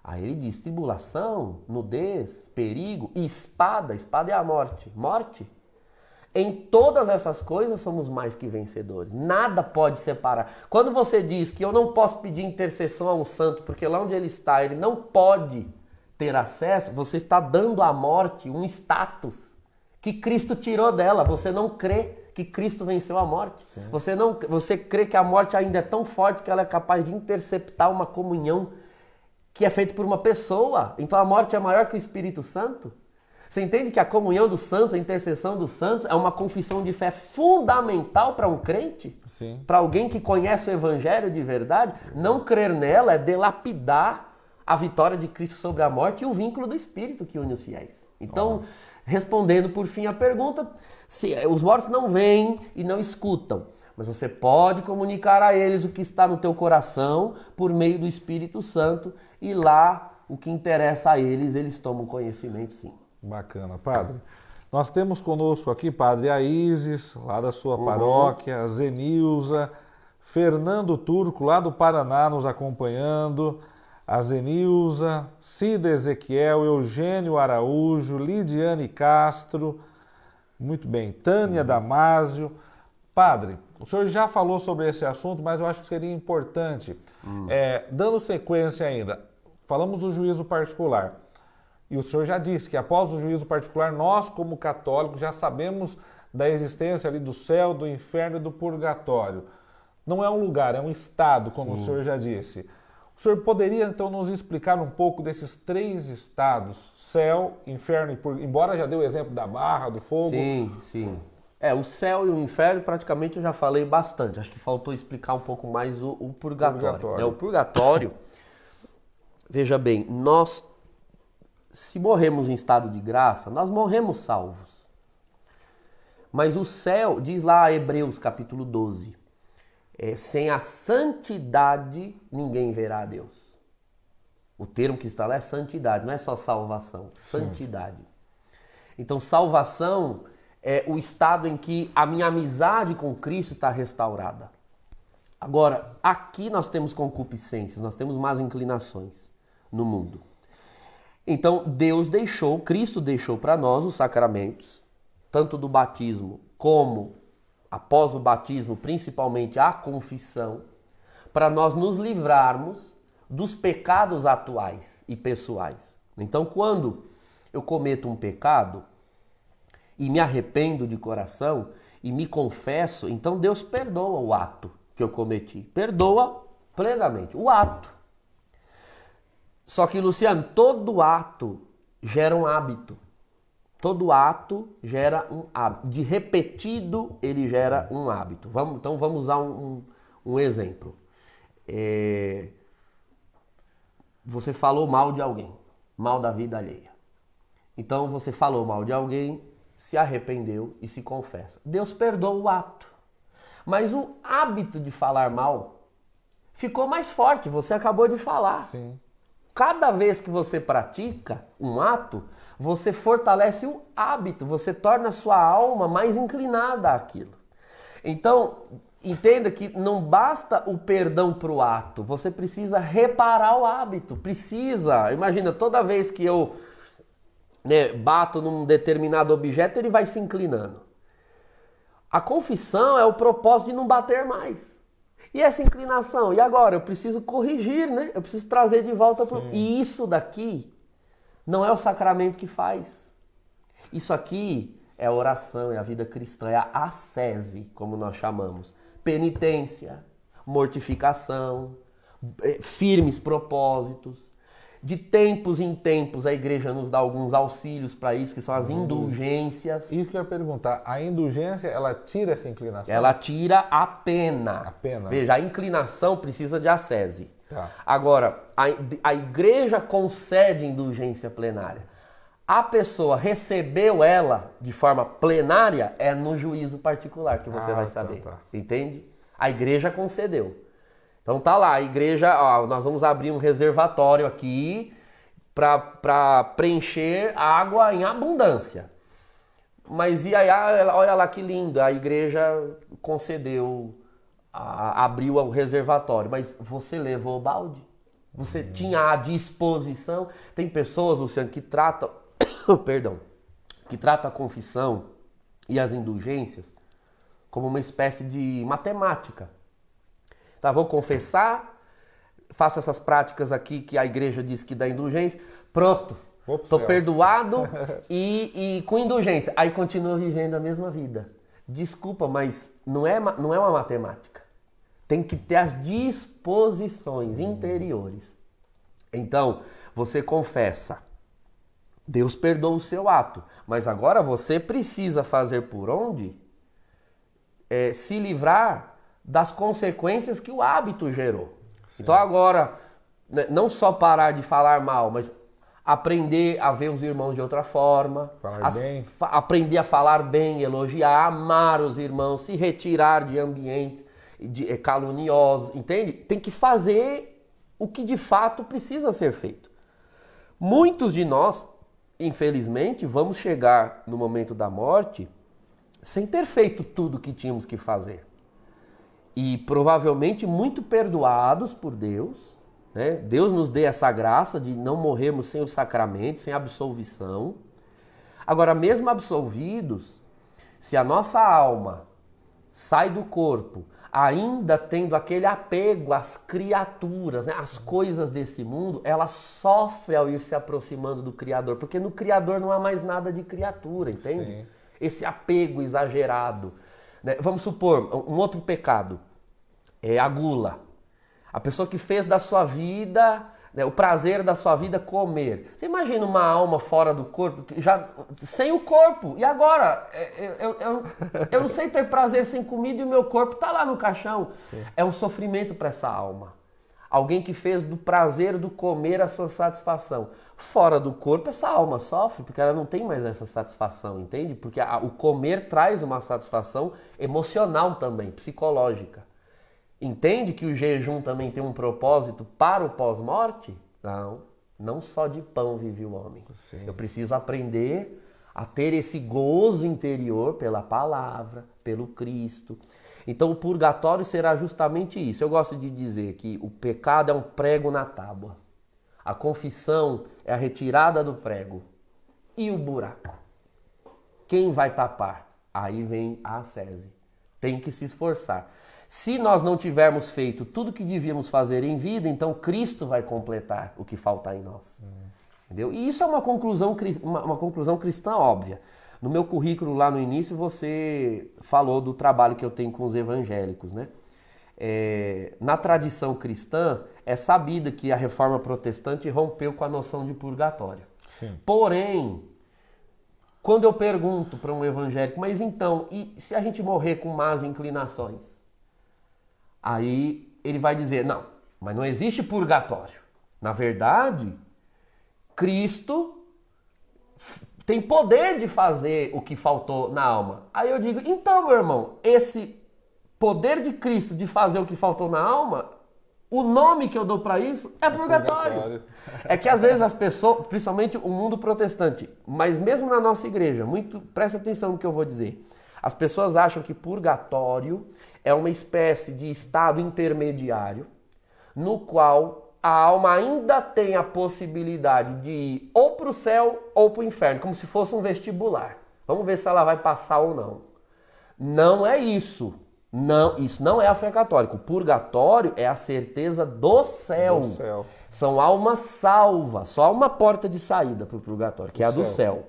Aí ele diz: tribulação, nudez, perigo, espada. Espada é a morte. Morte. Em todas essas coisas somos mais que vencedores. Nada pode separar. Quando você diz que eu não posso pedir intercessão a um santo, porque lá onde ele está, ele não pode ter acesso, você está dando à morte um status que Cristo tirou dela. Você não crê que Cristo venceu a morte. Sim. Você não, você crê que a morte ainda é tão forte que ela é capaz de interceptar uma comunhão que é feito por uma pessoa. Então a morte é maior que o Espírito Santo. Você entende que a comunhão dos santos, a intercessão dos santos, é uma confissão de fé fundamental para um crente? Sim. Para alguém que conhece o Evangelho de verdade? Não crer nela é delapidar a vitória de Cristo sobre a morte e o vínculo do Espírito que une os fiéis. Então, Nossa. respondendo por fim a pergunta, se os mortos não veem e não escutam, Mas você pode comunicar a eles o que está no teu coração por meio do Espírito Santo e lá o que interessa a eles, eles tomam conhecimento sim. Bacana, padre. Nós temos conosco aqui, padre, a Isis, lá da sua uhum. paróquia, a Zenilza, Fernando Turco, lá do Paraná, nos acompanhando, a Zenilza, Cida Ezequiel, Eugênio Araújo, Lidiane Castro, muito bem, Tânia uhum. Damásio. Padre, o senhor já falou sobre esse assunto, mas eu acho que seria importante, uhum. é, dando sequência ainda, falamos do juízo particular. E o senhor já disse que após o juízo particular, nós, como católicos, já sabemos da existência ali do céu, do inferno e do purgatório. Não é um lugar, é um estado, como Sim. o senhor já disse. O senhor poderia então nos explicar um pouco desses três estados, céu, inferno e purgatório, embora já deu o exemplo da barra, do fogo? Sim, sim. É, o céu e o inferno praticamente eu já falei bastante. Acho que faltou explicar um pouco mais o, o purgatório. purgatório. É, o purgatório, veja bem, nós se morremos em estado de graça, nós morremos salvos. Mas o céu, diz lá Hebreus capítulo 12, é, sem a santidade ninguém verá a Deus. O termo que está lá é santidade, não é só salvação, Sim. santidade. Então, salvação é o estado em que a minha amizade com Cristo está restaurada. Agora, aqui nós temos concupiscências, nós temos más inclinações no mundo. Então Deus deixou, Cristo deixou para nós os sacramentos, tanto do batismo como após o batismo, principalmente a confissão, para nós nos livrarmos dos pecados atuais e pessoais. Então, quando eu cometo um pecado e me arrependo de coração e me confesso, então Deus perdoa o ato que eu cometi. Perdoa plenamente o ato. Só que, Luciano, todo ato gera um hábito. Todo ato gera um hábito. De repetido, ele gera um hábito. Vamos, então, vamos usar um, um, exemplo. É... Você falou mal de alguém, mal da vida alheia. Então, você falou mal de alguém, se arrependeu e se confessa. Deus perdoa o ato. Mas o hábito de falar mal ficou mais forte. Você acabou de falar. Sim. Cada vez que você pratica um ato, você fortalece o hábito, você torna a sua alma mais inclinada àquilo. Então, entenda que não basta o perdão para o ato, você precisa reparar o hábito. Precisa. Imagina, toda vez que eu né, bato num determinado objeto, ele vai se inclinando. A confissão é o propósito de não bater mais. E essa inclinação? E agora? Eu preciso corrigir, né? Eu preciso trazer de volta para. E isso daqui não é o sacramento que faz. Isso aqui é a oração, é a vida cristã, é a ascese, como nós chamamos. Penitência, mortificação, eh, firmes propósitos. De tempos em tempos a igreja nos dá alguns auxílios para isso, que são as indulgências. Isso que eu ia perguntar, a indulgência, ela tira essa inclinação? Ela tira a pena. A pena. Veja, a inclinação precisa de ascese. Tá. Agora, a, a igreja concede indulgência plenária. A pessoa recebeu ela de forma plenária é no juízo particular que você ah, vai tá, saber. Tá, tá. Entende? A igreja concedeu. Então tá lá, a igreja, ó, nós vamos abrir um reservatório aqui para preencher água em abundância. Mas e aí, ah, olha lá que linda, a igreja concedeu, a, abriu o reservatório, mas você levou o balde? Você uhum. tinha a disposição? Tem pessoas, Luciano, que tratam, <coughs> perdão, que tratam a confissão e as indulgências como uma espécie de matemática. Tá, vou confessar, faço essas práticas aqui que a igreja diz que dá indulgência, pronto, estou perdoado <laughs> e, e com indulgência. Aí continua vivendo a mesma vida. Desculpa, mas não é, não é uma matemática. Tem que ter as disposições interiores. Então, você confessa. Deus perdoa o seu ato. Mas agora você precisa fazer por onde? É, se livrar das consequências que o hábito gerou. Sim. Então agora, né, não só parar de falar mal, mas aprender a ver os irmãos de outra forma, a- aprender a falar bem, elogiar, amar os irmãos, se retirar de ambientes de, eh, caluniosos, entende? Tem que fazer o que de fato precisa ser feito. Muitos de nós, infelizmente, vamos chegar no momento da morte sem ter feito tudo o que tínhamos que fazer. E provavelmente muito perdoados por Deus. Né? Deus nos dê essa graça de não morrermos sem o sacramento, sem absolvição. Agora, mesmo absolvidos, se a nossa alma sai do corpo, ainda tendo aquele apego às criaturas, né, às coisas desse mundo, ela sofre ao ir se aproximando do Criador, porque no Criador não há mais nada de criatura, entende? Sim. Esse apego exagerado. Né? Vamos supor, um outro pecado é a gula. A pessoa que fez da sua vida, né, o prazer da sua vida comer. Você imagina uma alma fora do corpo, já sem o corpo. E agora? É, Eu, eu, eu, eu não sei ter prazer sem comida e o meu corpo está lá no caixão. É um sofrimento para essa alma. Alguém que fez do prazer do comer a sua satisfação. Fora do corpo, essa alma sofre, porque ela não tem mais essa satisfação, entende? Porque a- o comer traz uma satisfação emocional também, psicológica. Entende que o jejum também tem um propósito para o pós-morte? Não, não só de pão vive o homem. Sim. Eu preciso aprender a ter esse gozo interior pela palavra, pelo Cristo. Então o purgatório será justamente isso. Eu gosto de dizer que o pecado é um prego na tábua. A confissão é a retirada do prego. E o buraco? Quem vai tapar? Aí vem a ascese. Tem que se esforçar. Se nós não tivermos feito tudo que devíamos fazer em vida, então Cristo vai completar o que falta em nós. Entendeu? E isso é uma conclusão, uma, uma conclusão cristã óbvia. No meu currículo lá no início você falou do trabalho que eu tenho com os evangélicos, né? É, na tradição cristã é sabido que a reforma protestante rompeu com a noção de purgatório. Sim. Porém, quando eu pergunto para um evangélico, mas então, e se a gente morrer com más inclinações? Aí ele vai dizer: não, mas não existe purgatório. Na verdade, Cristo tem poder de fazer o que faltou na alma. Aí eu digo: então, meu irmão, esse poder de Cristo de fazer o que faltou na alma, o nome que eu dou para isso é purgatório. purgatório. É que às vezes as pessoas, principalmente o mundo protestante, mas mesmo na nossa igreja, muito, presta atenção no que eu vou dizer. As pessoas acham que purgatório é uma espécie de estado intermediário no qual a alma ainda tem a possibilidade de ir ou para o céu ou para o inferno, como se fosse um vestibular. Vamos ver se ela vai passar ou não. Não é isso. Não, isso não é a fé católica. O purgatório é a certeza do céu. Do céu. São almas salvas, só há uma porta de saída para o purgatório, que é a do céu. céu.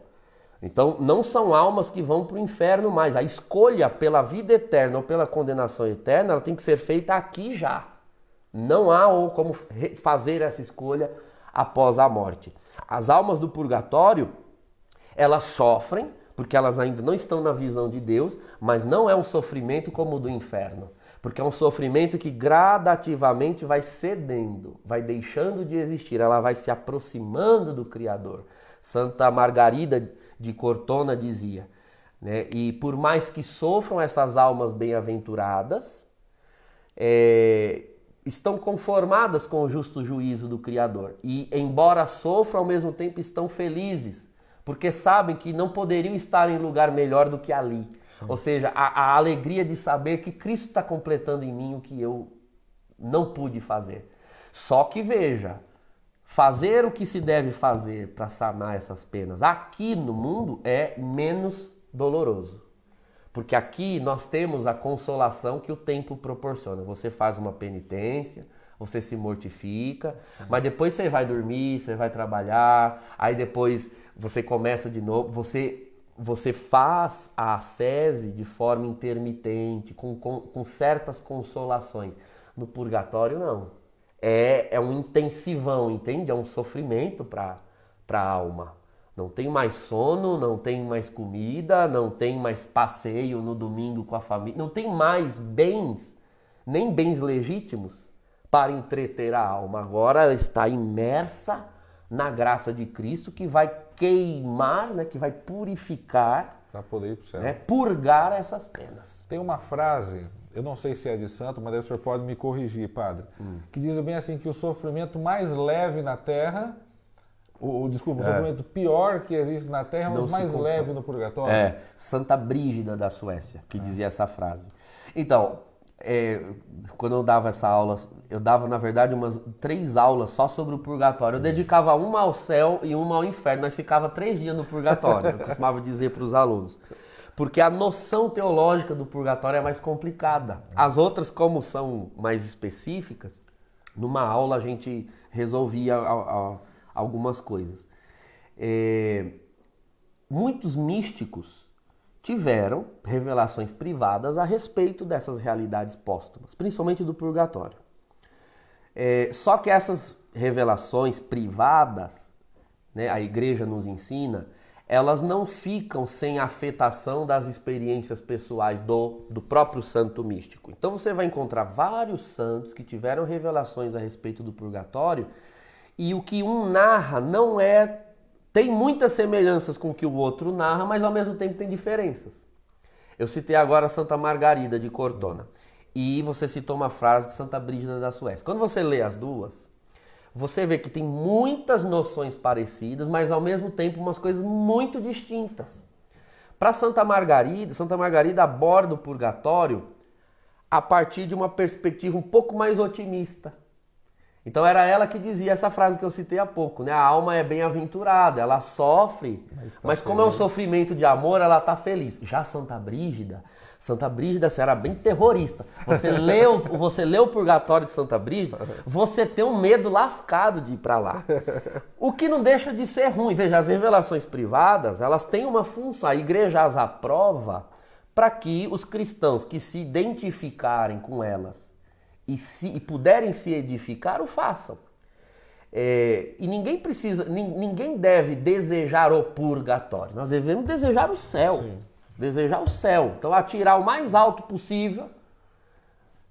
Então, não são almas que vão para o inferno mais. A escolha pela vida eterna ou pela condenação eterna, ela tem que ser feita aqui já. Não há como fazer essa escolha após a morte. As almas do purgatório, elas sofrem, porque elas ainda não estão na visão de Deus, mas não é um sofrimento como o do inferno. Porque é um sofrimento que gradativamente vai cedendo, vai deixando de existir, ela vai se aproximando do Criador. Santa Margarida de Cortona dizia, né? E por mais que sofram essas almas bem-aventuradas, é, estão conformadas com o justo juízo do Criador. E, embora sofram, ao mesmo tempo estão felizes, porque sabem que não poderiam estar em lugar melhor do que ali. Ou seja, a, a alegria de saber que Cristo está completando em mim o que eu não pude fazer. Só que veja, fazer o que se deve fazer para sanar essas penas aqui no mundo é menos doloroso. Porque aqui nós temos a consolação que o tempo proporciona. Você faz uma penitência, você se mortifica, mas depois você vai dormir, você vai trabalhar, aí depois você começa de novo, você você faz a ascese de forma intermitente, com, com, com certas consolações. No purgatório, não. É, é um intensivão, entende? É um sofrimento para a alma. Não tem mais sono, não tem mais comida, não tem mais passeio no domingo com a família, não tem mais bens, nem bens legítimos para entreter a alma. Agora ela está imersa na graça de Cristo que vai queimar, né, que vai purificar, para poder ir para o céu. Né, purgar essas penas. Tem uma frase, eu não sei se é de santo, mas o senhor pode me corrigir, padre, hum. que diz bem assim que o sofrimento mais leve na terra o, o, desculpa, o é. sofrimento pior que existe na Terra, mas mais leve no purgatório. É, Santa Brígida da Suécia, que é. dizia essa frase. Então, é, quando eu dava essa aula, eu dava, na verdade, umas três aulas só sobre o purgatório. Eu dedicava uma ao céu e uma ao inferno. Nós ficava três dias no purgatório, eu costumava dizer para os alunos. Porque a noção teológica do purgatório é mais complicada. As outras, como são mais específicas, numa aula a gente resolvia a, a, algumas coisas. É, muitos místicos tiveram revelações privadas a respeito dessas realidades póstumas, principalmente do purgatório. É, só que essas revelações privadas, né, a igreja nos ensina, elas não ficam sem afetação das experiências pessoais do, do próprio santo místico. Então você vai encontrar vários santos que tiveram revelações a respeito do purgatório e o que um narra não é tem muitas semelhanças com o que o outro narra, mas ao mesmo tempo tem diferenças. Eu citei agora Santa Margarida de Cortona e você citou uma frase de Santa Brígida da Suécia. Quando você lê as duas, você vê que tem muitas noções parecidas, mas ao mesmo tempo umas coisas muito distintas. Para Santa Margarida, Santa Margarida aborda o purgatório a partir de uma perspectiva um pouco mais otimista. Então era ela que dizia essa frase que eu citei há pouco, né? A alma é bem-aventurada, ela sofre, mas, tá mas como é um sofrimento de amor, ela está feliz. Já Santa Brígida, Santa Brígida você era bem terrorista. Você <laughs> leu, você leu o Purgatório de Santa Brígida, <laughs> você tem um medo lascado de ir para lá. O que não deixa de ser ruim. Veja, as revelações privadas, elas têm uma função, a igreja as aprova para que os cristãos que se identificarem com elas e, se, e puderem se edificar, o façam. É, e ninguém precisa, ninguém deve desejar o purgatório. Nós devemos desejar o céu. Sim. Desejar o céu. Então, atirar o mais alto possível.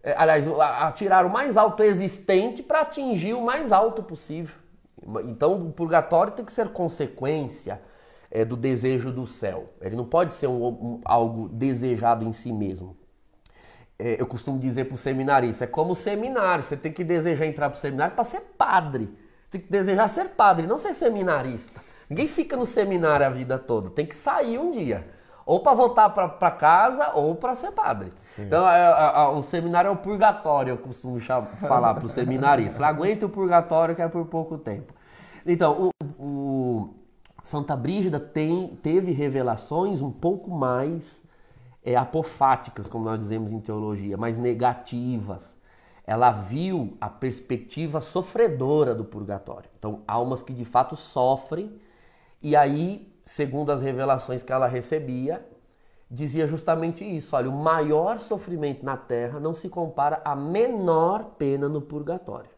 É, aliás, atirar o mais alto existente para atingir o mais alto possível. Então, o purgatório tem que ser consequência é, do desejo do céu. Ele não pode ser um, um, algo desejado em si mesmo é, eu costumo dizer para o seminarista, é como o seminário, você tem que desejar entrar para o seminário para ser padre. Tem que desejar ser padre, não ser seminarista. Ninguém fica no seminário a vida toda, tem que sair um dia. Ou para voltar para casa ou para ser padre. Sim. Então, é, é, é, o seminário é o purgatório, eu costumo falar para o seminarista. Aguente o purgatório que é por pouco tempo. Então, o, o Santa Brígida tem, teve revelações um pouco mais é, apofáticas, como nós dizemos em teologia, mas negativas. Ela viu a perspectiva sofredora do purgatório. Então, almas que de fato sofrem, e aí, segundo as revelações que ela recebia, dizia justamente isso: olha, o maior sofrimento na terra não se compara à menor pena no purgatório.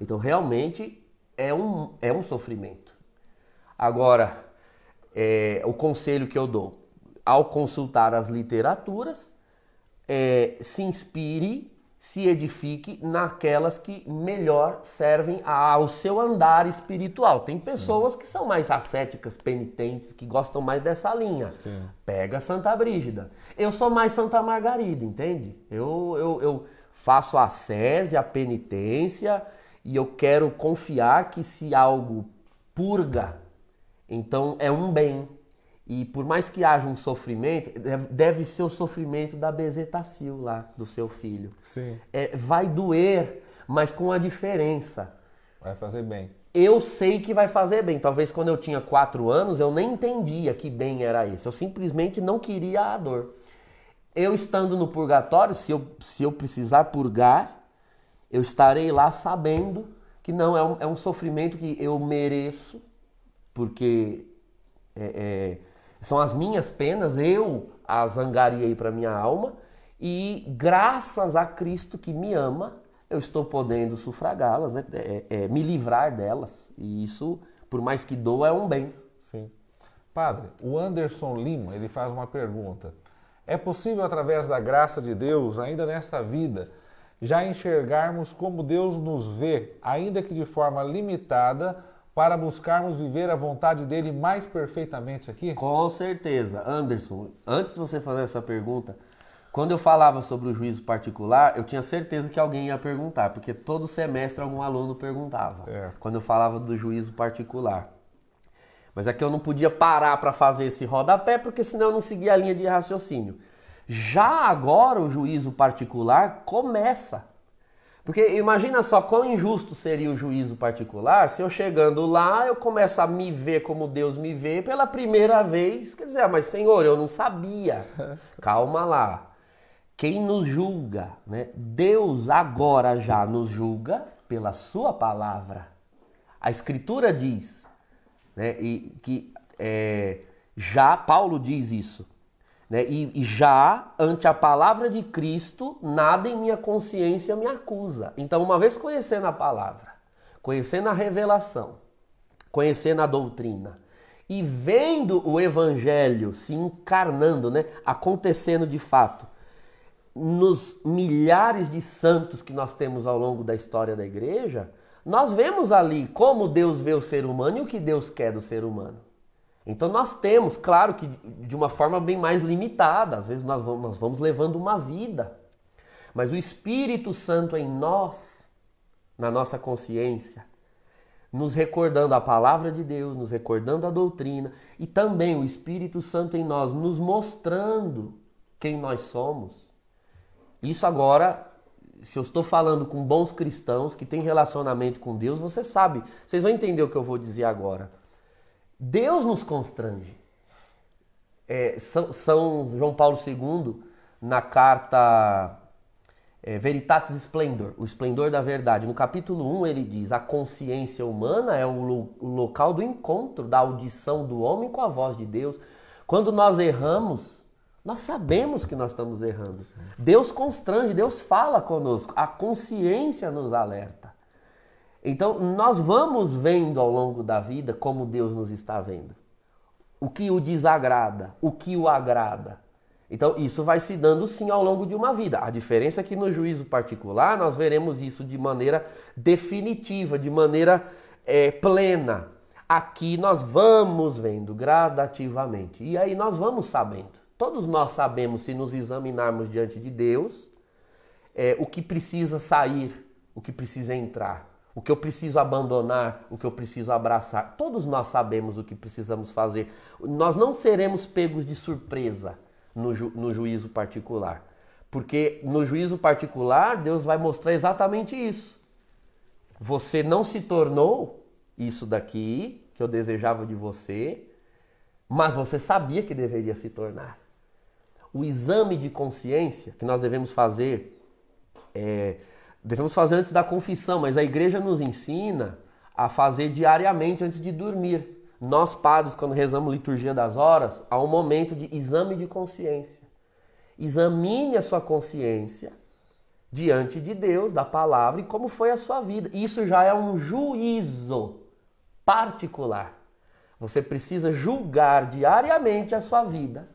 Então, realmente é um, é um sofrimento. Agora, é, o conselho que eu dou: ao consultar as literaturas, é, se inspire, se edifique naquelas que melhor servem ao seu andar espiritual. Tem pessoas Sim. que são mais ascéticas, penitentes, que gostam mais dessa linha. Sim. Pega Santa Brígida. Eu sou mais Santa Margarida, entende? Eu, eu, eu faço a sese, a penitência, e eu quero confiar que se algo purga, então é um bem e por mais que haja um sofrimento, deve ser o sofrimento da bezetacil lá, do seu filho. Sim. É, vai doer, mas com a diferença. Vai fazer bem. Eu sei que vai fazer bem. Talvez quando eu tinha quatro anos eu nem entendia que bem era esse. Eu simplesmente não queria a dor. Eu estando no purgatório, se eu, se eu precisar purgar, eu estarei lá sabendo que não é um, é um sofrimento que eu mereço, porque é, é são as minhas penas, eu as angariei para minha alma e graças a Cristo que me ama, eu estou podendo sufragá-las, né? É, é, me livrar delas. E isso, por mais que doa, é um bem. Sim. Padre, o Anderson Lima, ele faz uma pergunta. É possível, através da graça de Deus, ainda nesta vida, já enxergarmos como Deus nos vê, ainda que de forma limitada, para buscarmos viver a vontade dele mais perfeitamente aqui? Com certeza. Anderson, antes de você fazer essa pergunta, quando eu falava sobre o juízo particular, eu tinha certeza que alguém ia perguntar, porque todo semestre algum aluno perguntava. É. Quando eu falava do juízo particular. Mas é que eu não podia parar para fazer esse rodapé, porque senão eu não seguia a linha de raciocínio. Já agora o juízo particular começa. Porque imagina só quão injusto seria o juízo particular se eu chegando lá eu começo a me ver como Deus me vê pela primeira vez. Quer dizer, ah, mas Senhor, eu não sabia. <laughs> Calma lá. Quem nos julga, né? Deus agora já nos julga pela sua palavra. A Escritura diz, né? E que é, já Paulo diz isso. Né? E, e, já, ante a palavra de Cristo, nada em minha consciência me acusa. Então, uma vez conhecendo a palavra, conhecendo a revelação, conhecendo a doutrina e vendo o evangelho se encarnando, né? acontecendo de fato, nos milhares de santos que nós temos ao longo da história da igreja, nós vemos ali como Deus vê o ser humano e o que Deus quer do ser humano. Então nós temos, claro que de uma forma bem mais limitada, às vezes nós vamos, nós vamos levando uma vida, mas o Espírito Santo em nós, na nossa consciência, nos recordando a palavra de Deus, nos recordando a doutrina e também o Espírito Santo em nós, nos mostrando quem nós somos. Isso agora, se eu estou falando com bons cristãos que têm relacionamento com Deus, você sabe, vocês vão entender o que eu vou dizer agora. Deus nos constrange. É, São, São, João Paulo II, na carta é, Veritatis Splendor, o esplendor da verdade, no capítulo 1 ele diz: a consciência humana é o, lo, o local do encontro, da audição do homem com a voz de Deus. Quando nós erramos, nós sabemos que nós estamos errando. Deus constrange, Deus fala conosco, a consciência nos alerta. Então, nós vamos vendo ao longo da vida como Deus nos está vendo. O que o desagrada, o que o agrada. Então, isso vai se dando sim ao longo de uma vida. A diferença é que no juízo particular nós veremos isso de maneira definitiva, de maneira é, plena. Aqui nós vamos vendo gradativamente. E aí nós vamos sabendo. Todos nós sabemos, se nos examinarmos diante de Deus, é, o que precisa sair, o que precisa entrar o que eu preciso abandonar, o que eu preciso abraçar. Todos nós sabemos o que precisamos fazer. Nós não seremos pegos de surpresa no, ju no juízo particular. Porque no juízo particular, Deus vai mostrar exatamente isso. Você não se tornou isso daqui que eu desejava de você, mas você sabia que deveria se tornar. O exame de consciência que nós devemos fazer é, Devemos fazer antes da confissão, mas a igreja nos ensina a fazer diariamente antes de dormir. Nós, padres, quando rezamos liturgia das horas, há um momento de exame de consciência. Examine a sua consciência diante de Deus, da palavra e como foi a sua vida. Isso já é um juízo particular. Você precisa julgar diariamente a sua vida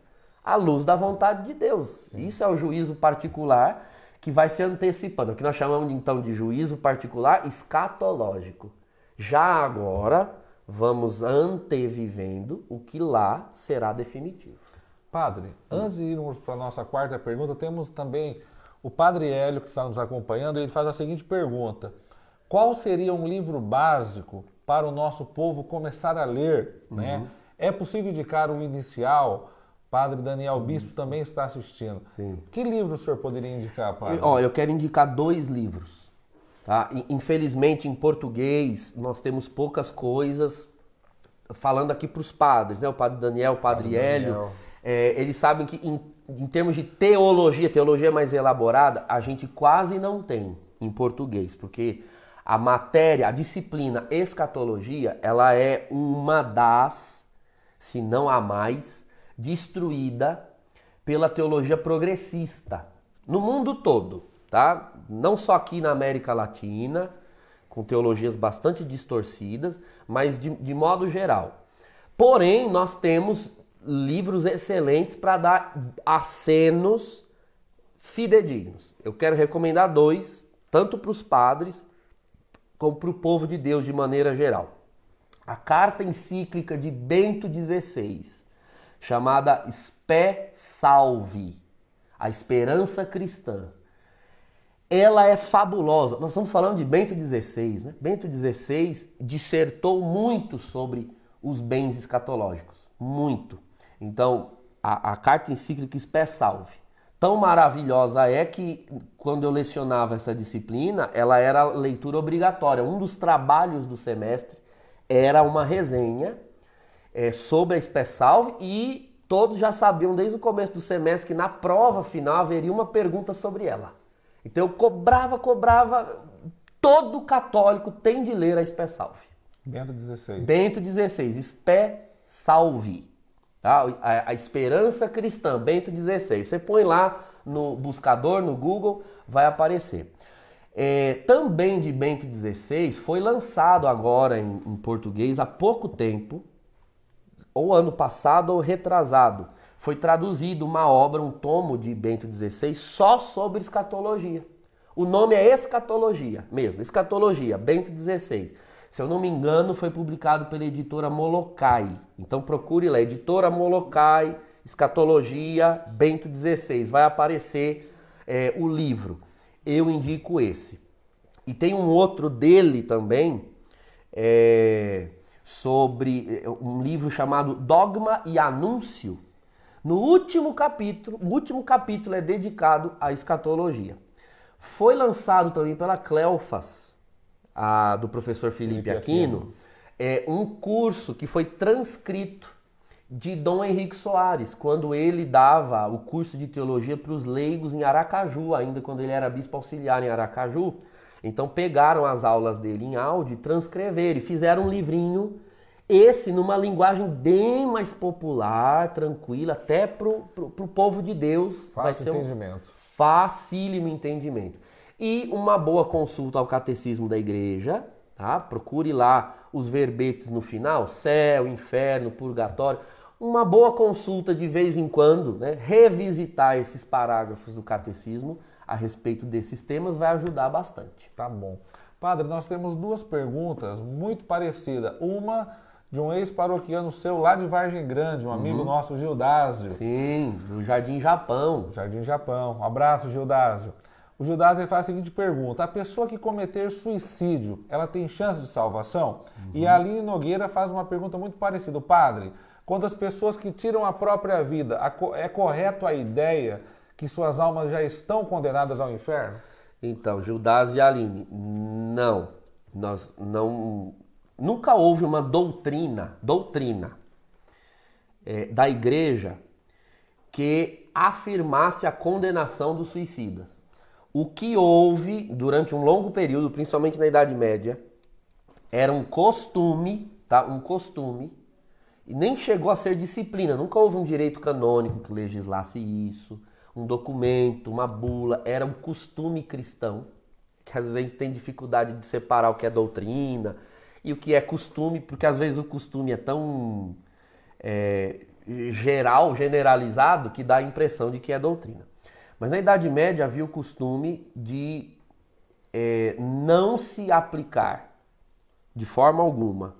à luz da vontade de Deus. Sim. Isso é o juízo particular que vai se antecipando, o que nós chamamos então de juízo particular escatológico. Já agora vamos antevivendo o que lá será definitivo. Padre, antes de irmos para a nossa quarta pergunta, temos também o Padre Hélio que está nos acompanhando, ele faz a seguinte pergunta: Qual seria um livro básico para o nosso povo começar a ler? Né? Uhum. Né? É possível indicar o inicial? Padre Daniel Bispo também está assistindo. Sim. Que livro o senhor poderia indicar, padre? Ó, eu quero indicar dois livros. Tá? Infelizmente, em português, nós temos poucas coisas falando aqui para os padres, né? O padre Daniel, o padre, padre Hélio. É, eles sabem que em, em termos de teologia, teologia mais elaborada, a gente quase não tem em português, porque a matéria, a disciplina escatologia, ela é uma das, se não a mais, destruída pela teologia progressista no mundo todo, tá? Não só aqui na América Latina, com teologias bastante distorcidas, mas de, de modo geral. Porém, nós temos livros excelentes para dar acenos fidedignos. Eu quero recomendar dois, tanto para os padres como para o povo de Deus de maneira geral. a carta encíclica de Bento XVI, chamada Spé Salve, a esperança cristã. Ela é fabulosa. Nós estamos falando de Bento XVI, né? Bento XVI dissertou muito sobre os bens escatológicos, muito. Então, a, a carta encíclica Spé Salve tão maravilhosa é que quando eu lecionava essa disciplina, ela era leitura obrigatória. Um dos trabalhos do semestre era uma resenha é, sobre a Spessalve e todos já sabiam desde o começo do semestre que na prova final haveria uma pergunta sobre ela. Então eu cobrava, cobrava, todo católico tem de ler a Spessalve. Bento XVI. Bento XVI, Spessalve. Tá? A, a, Esperança Cristã, Bento XVI. Você põe lá no buscador, no Google, vai aparecer. É, também de Bento XVI foi lançado agora em, em português há pouco tempo, ou ano passado ou retrasado. Foi traduzido uma obra, um tomo de Bento XVI só sobre escatologia. O nome é Escatologia mesmo, Escatologia, Bento XVI. Se eu não me engano, foi publicado pela editora Molokai. Então procure lá, editora Molokai, Escatologia, Bento XVI. Vai aparecer é, o livro. Eu indico esse. E tem um outro dele também, é, sobre é, um livro chamado Dogma e Anúncio. No último capítulo, o último capítulo é dedicado à escatologia. Foi lançado também pela Cleofas, a, do professor Felipe, Felipe Aquino, Aquino, é um curso que foi transcrito de Dom Henrique Soares, quando ele dava o curso de teologia para os leigos em Aracaju, ainda quando ele era bispo auxiliar em Aracaju. Então pegaram as aulas dele em áudio e transcreveram e fizeram um livrinho, esse numa linguagem bem mais popular, tranquila, até para o povo de Deus. Fácil vai entendimento. Um facílimo entendimento e uma boa consulta ao catecismo da igreja, tá? Procure lá os verbetes no final, céu, inferno, purgatório. Uma boa consulta de vez em quando, né? Revisitar esses parágrafos do catecismo a respeito desses temas vai ajudar bastante. Tá bom. Padre, nós temos duas perguntas muito parecidas. Uma de um ex-paroquiano seu lá de Vargem Grande, um amigo uhum. nosso, Gildásio. Sim, do Jardim Japão. Jardim Japão. Um abraço, Gildásio. O Judas ele faz a seguinte pergunta: a pessoa que cometer suicídio, ela tem chance de salvação? Uhum. E a Aline Nogueira faz uma pergunta muito parecida: Padre, quando as pessoas que tiram a própria vida, é correto a ideia que suas almas já estão condenadas ao inferno? Então, Judas e Aline, não. Nós não. Nunca houve uma doutrina, doutrina é, da igreja que afirmasse a condenação dos suicidas. O que houve durante um longo período, principalmente na Idade Média, era um costume, tá? Um costume, e nem chegou a ser disciplina. Nunca houve um direito canônico que legislasse isso, um documento, uma bula. Era um costume cristão, que às vezes a gente tem dificuldade de separar o que é doutrina e o que é costume, porque às vezes o costume é tão é, geral, generalizado, que dá a impressão de que é doutrina. Mas na Idade Média havia o costume de é, não se aplicar de forma alguma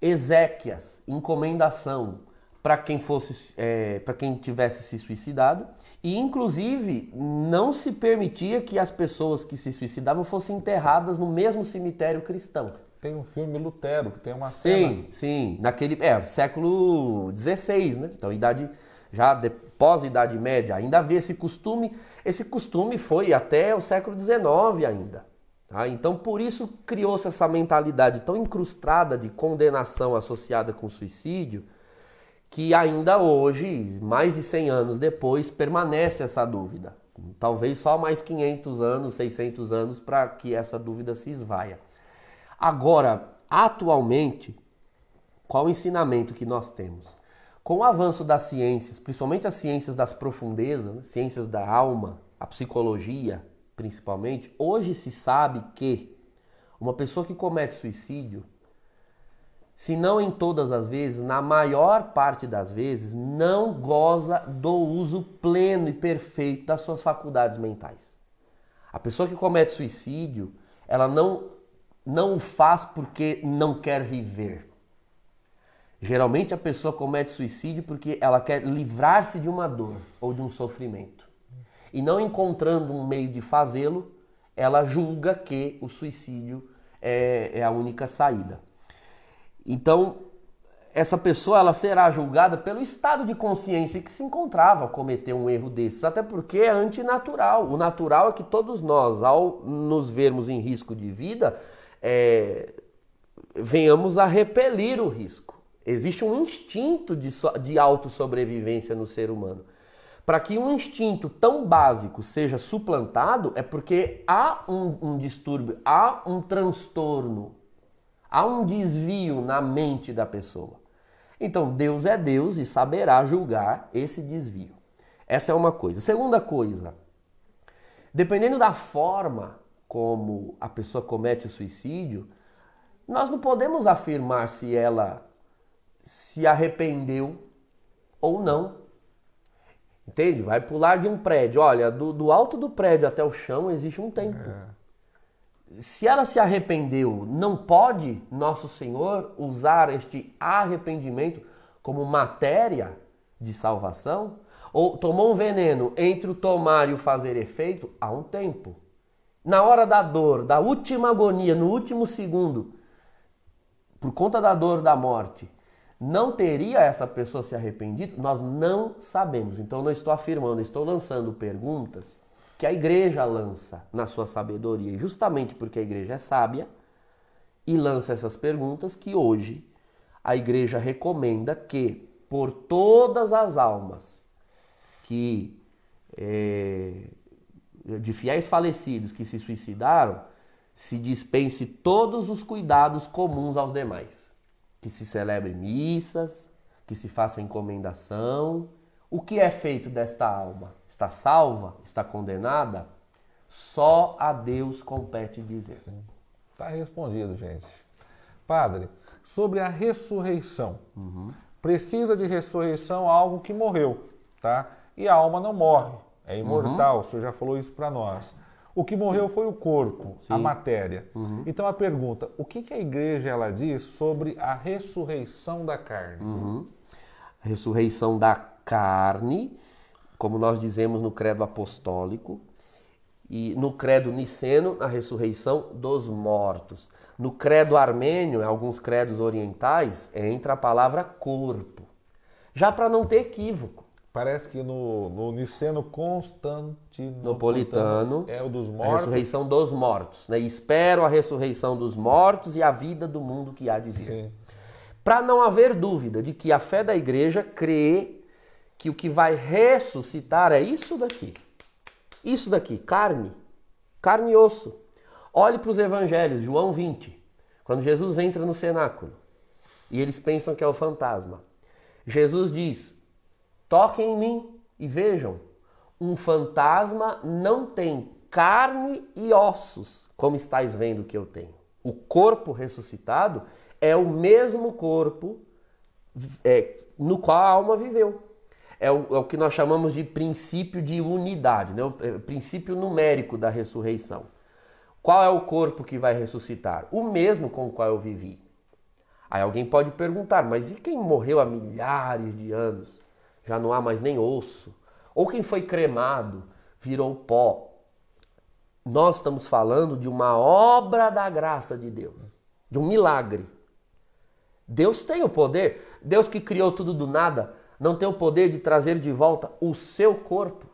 exéquias, encomendação para quem fosse é, para quem tivesse se suicidado e inclusive não se permitia que as pessoas que se suicidavam fossem enterradas no mesmo cemitério cristão. Tem um filme Lutero que tem uma cena. Sim, sim, naquele é século XVI, né? Então idade já pós-Idade Média, ainda havia esse costume. Esse costume foi até o século XIX ainda. Tá? Então, por isso criou-se essa mentalidade tão incrustada de condenação associada com suicídio, que ainda hoje, mais de 100 anos depois, permanece essa dúvida. Talvez só mais 500 anos, 600 anos para que essa dúvida se esvaia. Agora, atualmente, qual o ensinamento que nós temos? Com o avanço das ciências, principalmente as ciências das profundezas, ciências da alma, a psicologia principalmente, hoje se sabe que uma pessoa que comete suicídio, se não em todas as vezes, na maior parte das vezes, não goza do uso pleno e perfeito das suas faculdades mentais. A pessoa que comete suicídio, ela não não o faz porque não quer viver Geralmente a pessoa comete suicídio porque ela quer livrar-se de uma dor ou de um sofrimento. E não encontrando um meio de fazê-lo, ela julga que o suicídio é, é, a única saída. Então, essa pessoa ela será julgada pelo estado de consciência que se encontrava ao cometer um erro desses, até porque é antinatural. O natural é que todos nós, ao nos vermos em risco de vida, é, venhamos a repelir o risco. Existe um instinto de, de autossobrevivência no ser humano. Para que um instinto tão básico seja suplantado, é porque há um, um distúrbio, há um transtorno, há um desvio na mente da pessoa. Então, Deus é Deus e saberá julgar esse desvio. Essa é uma coisa. Segunda coisa, dependendo da forma como a pessoa comete o suicídio, nós não podemos afirmar se ela se arrependeu ou não. Entende? Vai pular de um prédio. Olha, do, do alto do prédio até o chão existe um tempo. É. Se ela se arrependeu, não pode nosso Senhor usar este arrependimento como matéria de salvação? Ou tomou um veneno entre o tomar e o fazer efeito? Há um tempo. Na hora da dor, da última agonia, no último segundo, por conta da dor da morte, não teria essa pessoa se arrependido? Nós não sabemos. Então não estou afirmando, estou lançando perguntas que a igreja lança na sua sabedoria. E justamente porque a igreja é sábia e lança essas perguntas que hoje a igreja recomenda que por todas as almas que é, de fiéis falecidos que se suicidaram, se dispense todos os cuidados comuns aos demais que se celebre missas, que se faça encomendação. O que é feito desta alma? Está salva? Está condenada? Só a Deus compete dizer. Está respondido, gente. Padre, sobre a ressurreição. Uhum. Precisa de ressurreição algo que morreu, tá? E a alma não morre, é imortal. Uhum. O senhor já falou isso para nós. O que morreu foi o corpo, Sim. a matéria. Uhum. Então a pergunta, o que, que, a igreja ela diz sobre a ressurreição da carne? Uhum. A ressurreição da carne, como nós dizemos no credo apostólico, e no credo niceno, a ressurreição dos mortos. No credo armênio, em alguns credos orientais, entra a palavra corpo. Já para não ter equívoco. Parece que no, no Niceno Constantinopolitano é o dos mortos. A ressurreição dos mortos. Né? Espero a ressurreição dos mortos e a vida do mundo que há de vir. Para não haver dúvida de que a fé da igreja crê que o que vai ressuscitar é isso daqui. Isso daqui, carne. Carne e osso. Olhe para os evangelhos, João 20. Quando Jesus entra no cenáculo e eles pensam que é o fantasma. Jesus diz: Toquem em mim e vejam. Um fantasma não tem carne e ossos, como estáis vendo que eu tenho. O corpo ressuscitado é o mesmo corpo é, no qual a alma viveu. É o, é o, que nós chamamos de princípio de unidade, né? o é, princípio numérico da ressurreição. Qual é o corpo que vai ressuscitar? O mesmo com o qual eu vivi. Aí alguém pode perguntar, mas e quem morreu há milhares de anos? já não há mais nem osso. Ou quem foi cremado virou pó. Nós estamos falando de uma obra da graça de Deus, de um milagre. Deus tem o poder, Deus que criou tudo do nada, não tem o poder de trazer de volta o seu corpo.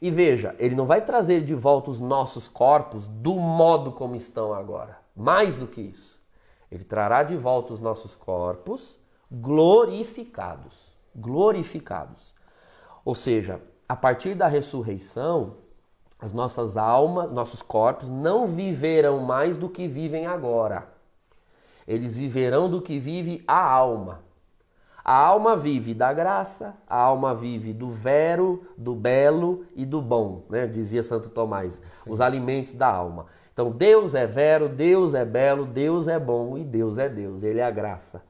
E veja, ele não vai trazer de volta os nossos corpos do modo como estão agora. Mais do que isso, ele trará de volta os nossos corpos glorificados glorificados. Ou seja, a partir da ressurreição, as nossas almas, nossos corpos não viverão mais do que vivem agora. Eles viverão do que vive a alma. A alma vive da graça, a alma vive do vero, do belo e do bom, né? dizia Santo Tomás, Sim. os alimentos da alma. Então Deus é vero, Deus é belo, Deus é bom e Deus é Deus, Ele é a graça.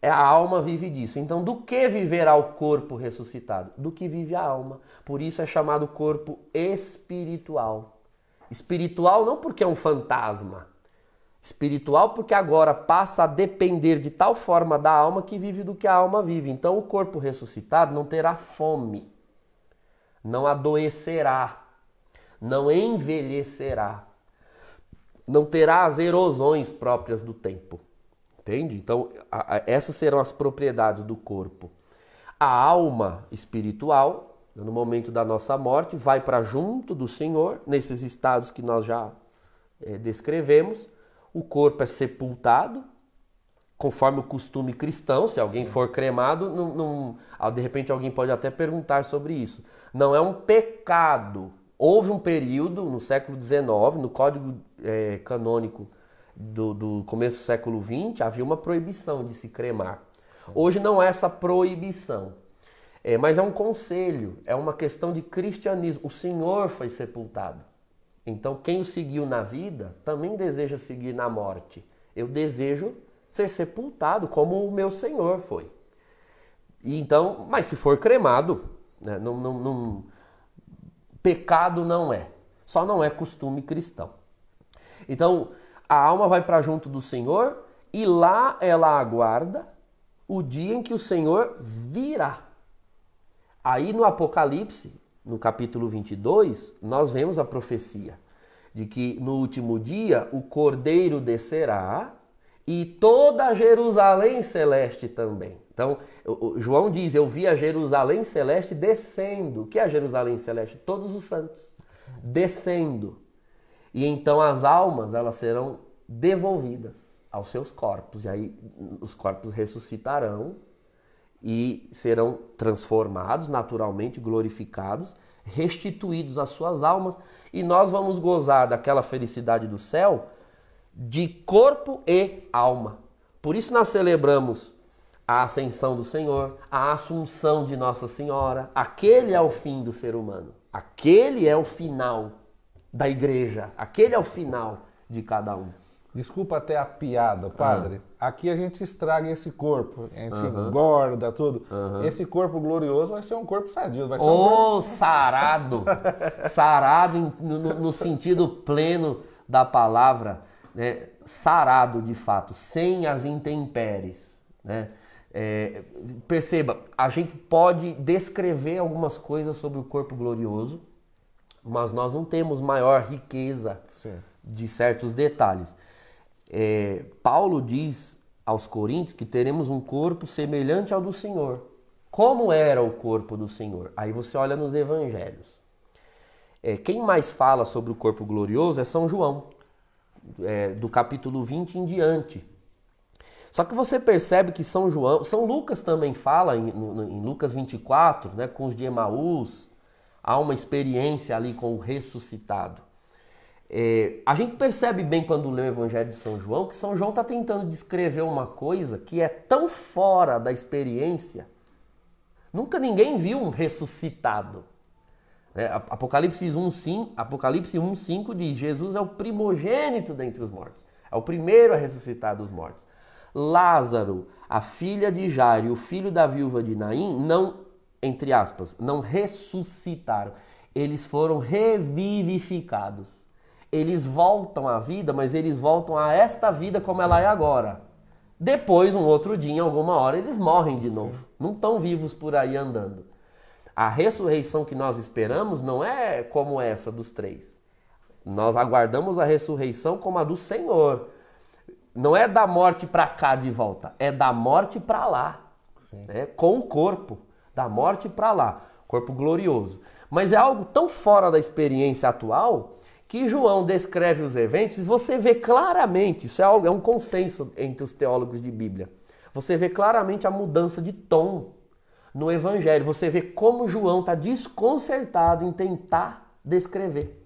É a alma vive disso. Então, do que viverá o corpo ressuscitado? Do que vive a alma. Por isso é chamado corpo espiritual. Espiritual não porque é um fantasma. Espiritual porque agora passa a depender de tal forma da alma que vive do que a alma vive. Então o corpo ressuscitado não terá fome, não adoecerá, não envelhecerá, não terá as erosões próprias do tempo. Entende? Então, a, a, essas serão as propriedades do corpo. A alma espiritual, no momento da nossa morte, vai para junto do Senhor, nesses estados que nós já é, descrevemos o corpo é sepultado, conforme o costume cristão, se alguém Sim. for cremado, não, não, ah, de repente alguém pode até perguntar sobre isso. Não é um pecado. Houve um período no século XIX, no Código é, Canônico do, do, começo do século XX, havia uma proibição de se cremar. Sim. Hoje não é essa proibição, é, mas é um conselho, é uma questão de cristianismo. O Senhor foi sepultado. Então, quem o seguiu na vida também deseja seguir na morte. Eu desejo ser sepultado como o meu Senhor foi. E então, mas se for cremado, né, não, não, não, pecado não é. Só não é costume cristão. Então, a alma vai para junto do Senhor e lá ela aguarda o dia em que o Senhor virá. Aí no Apocalipse, no capítulo 22, nós vemos a profecia de que no último dia o cordeiro descerá e toda Jerusalém celeste também. Então, João diz: Eu vi a Jerusalém celeste descendo. O que é a Jerusalém celeste? Todos os santos descendo. E então as almas elas serão devolvidas aos seus corpos. E aí os corpos ressuscitarão e serão transformados, naturalmente glorificados, restituídos às suas almas, e nós vamos gozar daquela felicidade do céu de corpo e alma. Por isso nós celebramos a ascensão do Senhor, a assunção de Nossa Senhora. Aquele é o fim do ser humano. Aquele é o final da igreja. Aquele é o final de cada um. Desculpa até a piada, padre. Uhum. Aqui a gente estraga esse corpo, a gente uhum. engorda tudo. Uhum. Esse corpo glorioso vai ser um corpo sadio, vai ser oh, um corpo... sarado! <laughs> sarado no, no, sentido pleno da palavra, né? sarado de fato, sem as intempéries. Né? É, perceba, a gente pode descrever algumas coisas sobre o corpo glorioso, mas nós não temos maior riqueza Sim. de certos detalhes é, Paulo diz aos Coríntios que teremos um corpo semelhante ao do Senhor. Como era o corpo do Senhor? Aí você olha nos evangelhos. É, quem mais fala sobre o corpo glorioso é São João, é, do capítulo 20 em diante. Só que você percebe que São João, São Lucas também fala em, em Lucas 24, né, com os de Emaús, há uma experiência ali com o ressuscitado. É, a gente percebe bem quando lê o Evangelho de São João que São João está tentando descrever uma coisa que é tão fora da experiência. Nunca ninguém viu um ressuscitado. É, Apocalipse 1,5 Apocalipse 1, diz: Jesus é o primogênito dentre os mortos, é o primeiro a ressuscitar dos mortos. Lázaro, a filha de Jairo o filho da viúva de Naim, não, entre aspas, não ressuscitaram, eles foram revivificados eles voltam à vida, mas eles voltam a esta vida como Sim. ela é agora. Depois, um outro dia, em alguma hora, eles morrem de novo. Sim. Não estão vivos por aí andando. A ressurreição que nós esperamos não é como essa dos três. Nós aguardamos a ressurreição como a do Senhor. Não é da morte para cá de volta, é da morte para lá. Né? Com o corpo, da morte para lá. Corpo glorioso. Mas é algo tão fora da experiência atual que João descreve os eventos, você vê claramente, isso é, algo, é um consenso entre os teólogos de Bíblia, você vê claramente a mudança de tom no Evangelho, você vê como João está desconcertado em tentar descrever.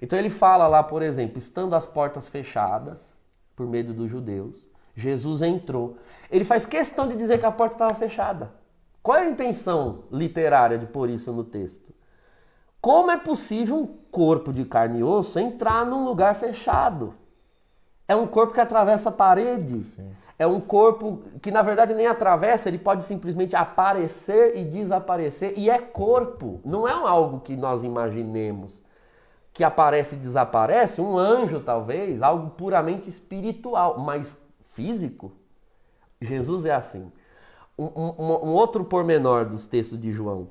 Então ele fala lá, por exemplo, estando as portas fechadas, por medo dos judeus, Jesus entrou. Ele faz questão de dizer que a porta estava fechada. Qual é a intenção literária de pôr isso no texto? Como é possível um corpo de carne e osso entrar num lugar fechado? É um corpo que atravessa paredes. Sim. É um corpo que na verdade nem atravessa, ele pode simplesmente aparecer e desaparecer. E é corpo, não é algo que nós imaginemos. que aparece e desaparece, um anjo talvez, algo puramente espiritual, mas físico. Jesus é assim. Um, um, um outro pormenor dos textos de João,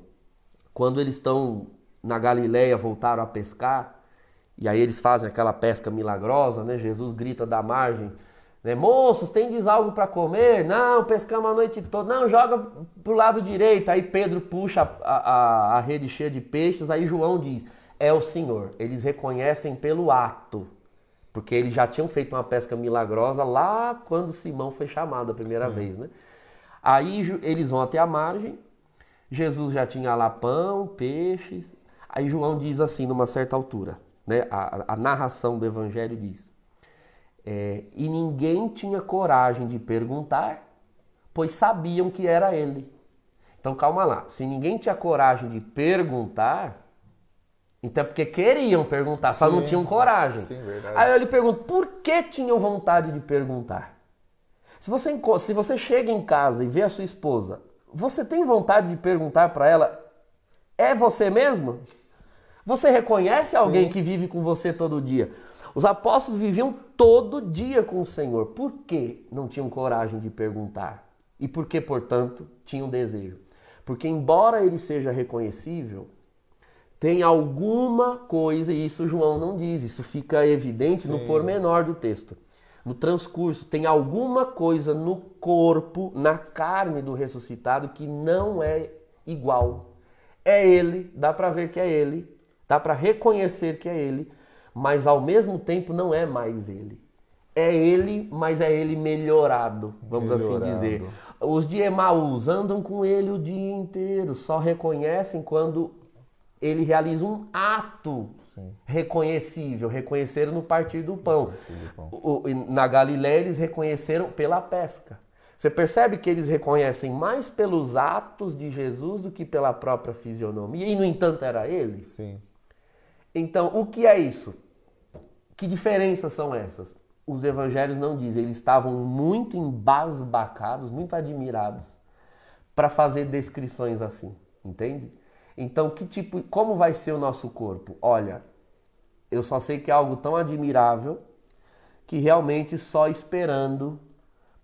quando eles estão na Galileia, voltaram a pescar, e aí eles fazem aquela pesca milagrosa, né? Jesus grita da margem, né? Moços, tendes algo para comer? Não, pescamos a noite toda. Não, joga pro lado direito. Aí Pedro puxa a, a, a rede cheia de peixes, aí João diz, é o Senhor. Eles reconhecem pelo ato, porque eles já tinham feito uma pesca milagrosa lá quando Simão foi chamado a primeira Sim. vez, né? Aí eles vão até a margem, Jesus já tinha lá pão, peixes. Aí João diz assim, numa certa altura, né? a, a narração do Evangelho diz: é, E ninguém tinha coragem de perguntar, pois sabiam que era ele. Então calma lá, se ninguém tinha coragem de perguntar, então é porque queriam perguntar, só sim, não tinham coragem. Sim, Aí eu lhe pergunto, por que tinham vontade de perguntar? Se você, se você chega em casa e vê a sua esposa, você tem vontade de perguntar para ela: é você mesmo? Você reconhece alguém Sim. que vive com você todo dia? Os apóstolos viviam todo dia com o Senhor. Por que não tinham coragem de perguntar? E por que, portanto, tinham desejo? Porque, embora ele seja reconhecível, tem alguma coisa, e isso João não diz, isso fica evidente Sim. no pormenor do texto no transcurso, tem alguma coisa no corpo, na carne do ressuscitado que não é igual. É ele, dá para ver que é ele, dá para reconhecer que é ele, mas ao mesmo tempo não é mais ele. É ele, mas é ele melhorado, vamos assim melhorado. assim dizer. Os de Emaús andam com ele o dia inteiro, só reconhecem quando ele realiza um ato Sim. reconhecível. Reconheceram no partir do pão. O, na Galiléia eles reconheceram pela pesca. Você percebe que eles reconhecem mais pelos atos de Jesus do que pela própria fisionomia, e no entanto era ele? Sim. Então, o que é isso? Que diferenças são essas? Os evangelhos não dizem, eles estavam muito embasbacados, muito admirados para fazer descrições assim, entende? Então, que tipo, como vai ser o nosso corpo? Olha, eu só sei que é algo tão admirável que realmente só esperando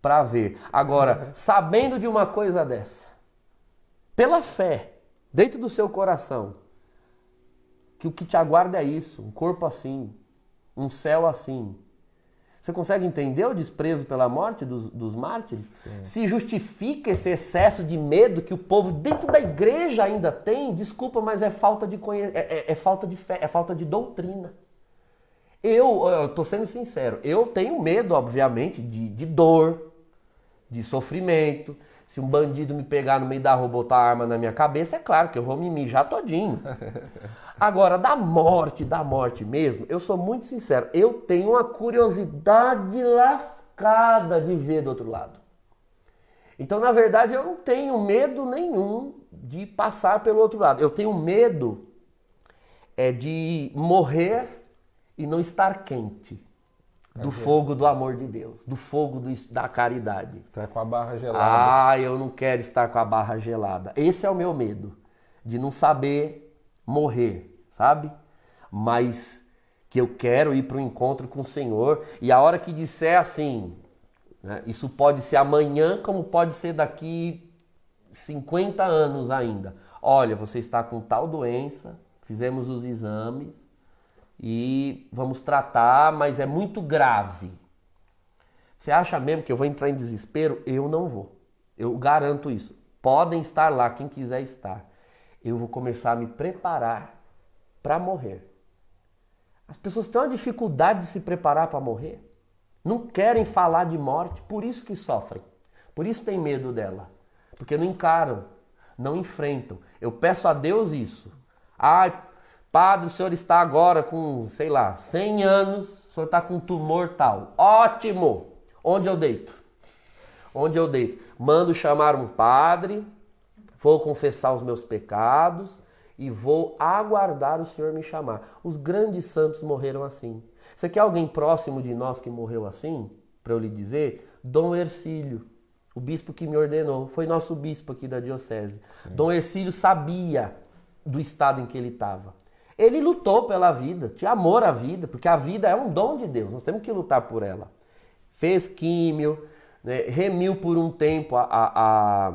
para ver. Agora, sabendo de uma coisa dessa, pela fé, dentro do seu coração, que o que te aguarda é isso, um corpo assim, um céu assim, você consegue entender o desprezo pela morte dos, dos mártires? Sim. Se justifica esse excesso de medo que o povo dentro da igreja ainda tem? Desculpa, mas é falta de conhe... é, é, é falta de fé, é falta de doutrina. Eu, estou sendo sincero, eu tenho medo, obviamente, de, de dor, de sofrimento. Se um bandido me pegar no meio da rua, botar a arma na minha cabeça, é claro que eu vou me mijar todinho. <laughs> Agora, da morte, da morte mesmo, eu sou muito sincero, eu tenho uma curiosidade lascada de ver do outro lado. Então, na verdade, eu não tenho medo nenhum de passar pelo outro lado. Eu tenho medo é de morrer e não estar quente do fogo do amor de Deus, do fogo do, da caridade. Está com a barra gelada. Ah, eu não quero estar com a barra gelada. Esse é o meu medo, de não saber morrer, sabe? Mas que eu quero ir para o encontro com o Senhor e a hora que disser assim, né, isso pode ser amanhã, como pode ser daqui 50 anos ainda. Olha, você está com tal doença, fizemos os exames e vamos tratar, mas é muito grave. Você acha mesmo que eu vou entrar em desespero? Eu não vou. Eu garanto isso. Podem estar lá quem quiser estar eu vou começar a me preparar para morrer. As pessoas têm uma dificuldade de se preparar para morrer. Não querem falar de morte, por isso que sofrem. Por isso têm medo dela. Porque não encaram, não enfrentam. Eu peço a Deus isso. Ai, padre, o senhor está agora com, sei lá, 100 anos, o senhor está com um tumor tal. Ótimo! Onde eu deito? Onde eu deito? Mando chamar um padre, Vou confessar os meus pecados e vou aguardar o Senhor me chamar. Os grandes santos morreram assim. Você quer alguém próximo de nós que morreu assim? Para eu lhe dizer? Dom Ercílio, o bispo que me ordenou, foi nosso bispo aqui da diocese. Sim. Dom Ercílio sabia do estado em que ele estava. Ele lutou pela vida, tinha amor à vida, porque a vida é um dom de Deus, nós temos que lutar por ela. Fez químio, né, remiu por um tempo a, a, a,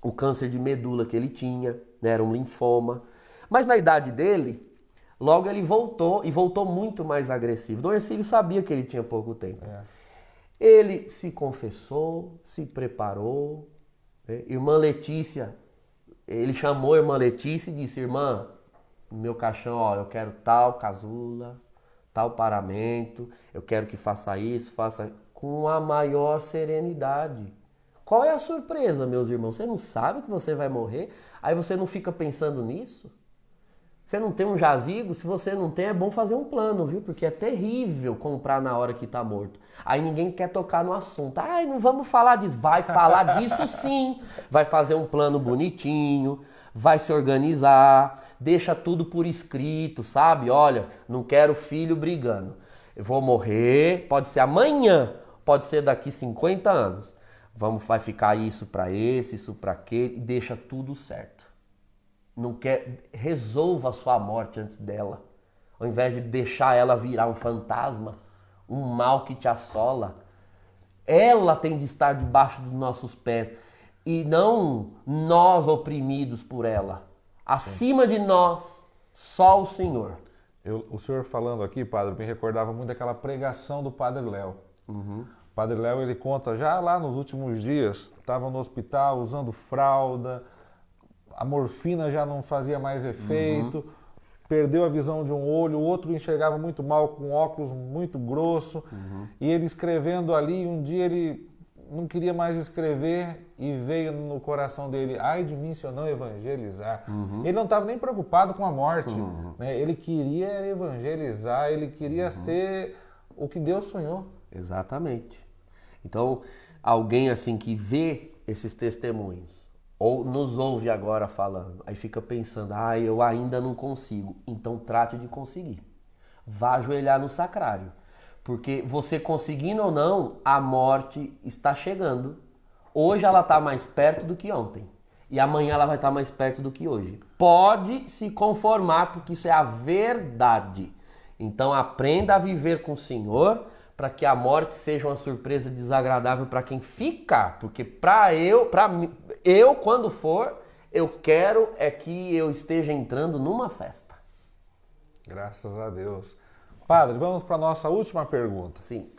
o câncer de medula que ele tinha, né, era um linfoma. Mas na idade dele, logo ele voltou e voltou muito mais agressivo. Dom Ercílio sabia que ele tinha pouco tempo. É. Ele se confessou, se preparou. Né? Irmã Letícia, ele chamou a irmã Letícia e disse: Irmã, no meu caixão, ó, eu quero tal casula, tal paramento, eu quero que faça isso, faça com a maior serenidade. Qual é a surpresa, meus irmãos? Você não sabe que você vai morrer? Aí você não fica pensando nisso? Você não tem um jazigo? Se você não tem, é bom fazer um plano, viu? Porque é terrível comprar na hora que está morto. Aí ninguém quer tocar no assunto. Ai, não vamos falar disso. Vai falar disso sim. Vai fazer um plano bonitinho, vai se organizar, deixa tudo por escrito, sabe? Olha, não quero filho brigando. Eu vou morrer, pode ser amanhã, pode ser daqui 50 anos. Vamos, vai ficar isso para esse, isso para aquele, e deixa tudo certo não quer, resolva a sua morte antes dela. Ao invés de deixar ela virar um fantasma, um mal que te assola. Ela tem de estar debaixo dos nossos pés e não nós oprimidos por ela. Acima de nós, só o Senhor. Eu, o senhor falando aqui, padre, me recordava muito daquela pregação do Padre Léo. Uhum. O Padre Léo ele conta já lá nos últimos dias, estava no hospital usando fralda, a morfina já não fazia mais efeito, uhum. perdeu a visão de um olho, o outro enxergava muito mal com óculos muito grosso. Uhum. E ele escrevendo ali, um dia ele não queria mais escrever e veio no coração dele, ai de mim se eu não evangelizar. Uhum. Ele não estava nem preocupado com a morte, uhum. né? ele queria evangelizar, ele queria uhum. ser o que Deus sonhou. Exatamente. Então, alguém assim que vê esses testemunhos, ou nos ouve agora falando, aí fica pensando, ah, eu ainda não consigo. Então trate de conseguir. Vá ajoelhar no sacrário. Porque você conseguindo ou não, a morte está chegando. Hoje ela está mais perto do que ontem. E amanhã ela vai estar mais perto do que hoje. Pode se conformar, porque isso é a verdade. Então aprenda a viver com o Senhor para que a morte seja uma surpresa desagradável para quem fica, porque para eu, para eu quando for, eu quero é que eu esteja entrando numa festa. Graças a Deus. Padre, vamos para a nossa última pergunta. Sim.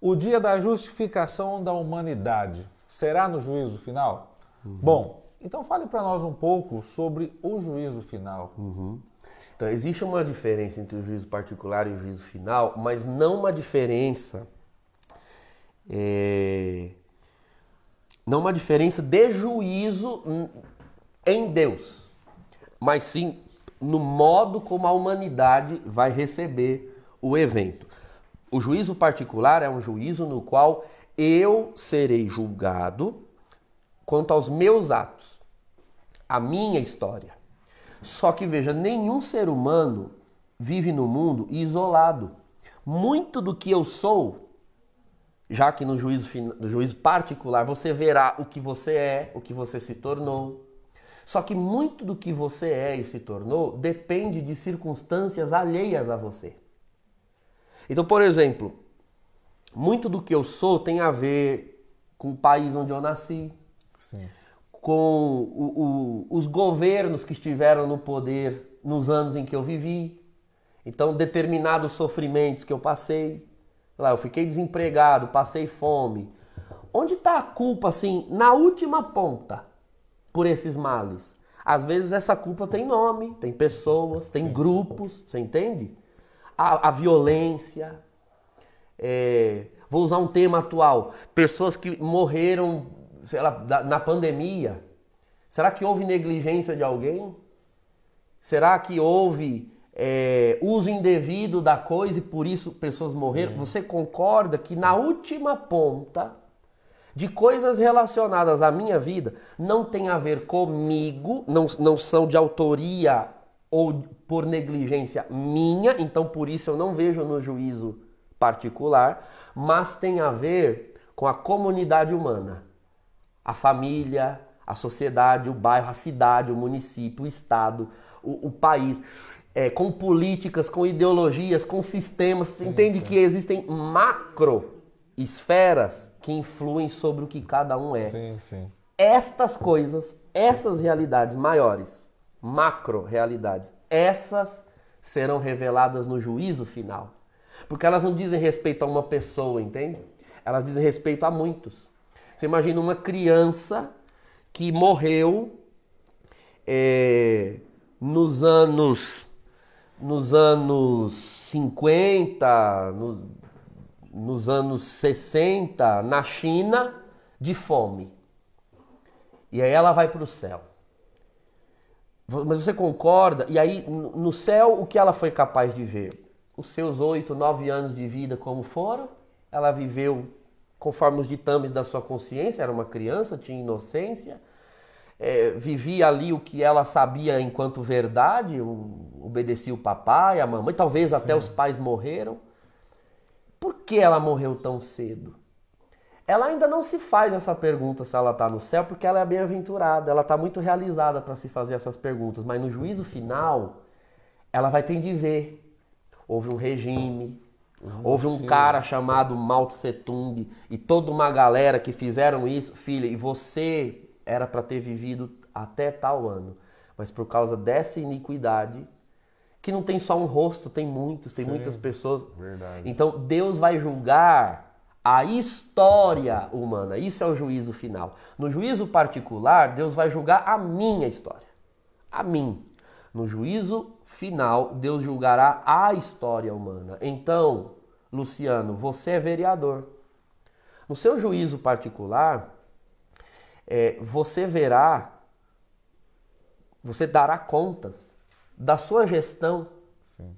O dia da justificação da humanidade será no juízo final? Uhum. Bom, então fale para nós um pouco sobre o juízo final. Uhum. Então, existe uma diferença entre o juízo particular e o juízo final, mas não uma diferença. É, não uma diferença de juízo em Deus, mas sim no modo como a humanidade vai receber o evento. O juízo particular é um juízo no qual eu serei julgado quanto aos meus atos, a minha história. Só que veja, nenhum ser humano vive no mundo isolado. Muito do que eu sou, já que no juízo, no juízo particular você verá o que você é, o que você se tornou. Só que muito do que você é e se tornou depende de circunstâncias alheias a você. Então, por exemplo, muito do que eu sou tem a ver com o país onde eu nasci. Sim com o, o, os governos que estiveram no poder nos anos em que eu vivi. Então, determinados sofrimentos que eu passei. Lá, eu fiquei desempregado, passei fome. Onde está a culpa, assim, na última ponta, por esses males? Às vezes essa culpa tem nome, tem pessoas, tem Sim. grupos, você entende? A, violência. É, vou usar um tema atual: pessoas que morreram sei lá, na pandemia? Será que houve negligência de alguém? Será que houve é, uso indevido da coisa e por isso pessoas morreram? Sim. Você concorda que Sim. na última ponta de coisas relacionadas à minha vida não tem a ver comigo, não, não são de autoria ou por negligência minha, então por isso eu não vejo no juízo particular, mas tem a ver com a comunidade humana a família, a sociedade, o bairro, a cidade, o município, o estado, o, o país. é, com políticas, com ideologias, com sistemas. Você entende sim. que existem macro esferas que influem sobre o que cada um é. Sim, sim. Estas coisas, essas realidades maiores, macro realidades, essas serão reveladas no juízo final. Porque elas não dizem respeito a uma pessoa, entende? Elas dizem respeito a muitos. Você imagina uma criança que morreu é, nos anos nos anos 50, nos, nos anos 60, na China, de fome. E aí ela vai para o céu. Mas você concorda? E aí, no céu, o que ela foi capaz de ver? Os seus oito, nove anos de vida, como foram? Ela viveu conforme os ditames da sua consciência, era uma criança, tinha inocência, é, vivia ali o que ela sabia enquanto verdade, obedecia o papai, a mamãe, talvez Sim. até os pais morreram. Por que ela morreu tão cedo? Ela ainda não se faz essa pergunta se ela está no céu, porque ela é bem-aventurada, ela está muito realizada para se fazer essas perguntas, mas no juízo final, ela vai ter de ver. Houve um regime, houve um cara chamado Mao Tse Tung e toda uma galera que fizeram isso, filha, e você era para ter vivido até tal ano, mas por causa dessa iniquidade, que não tem só um rosto, tem muitos, tem Sim, muitas pessoas. Verdade. Então Deus vai julgar a história humana. Isso é o juízo final. No juízo particular, Deus vai julgar a minha história. A mim. No juízo final, Deus julgará a história humana. Então, Luciano, você é vereador. No seu juízo particular, é, você verá, você dará contas da sua gestão, Sim.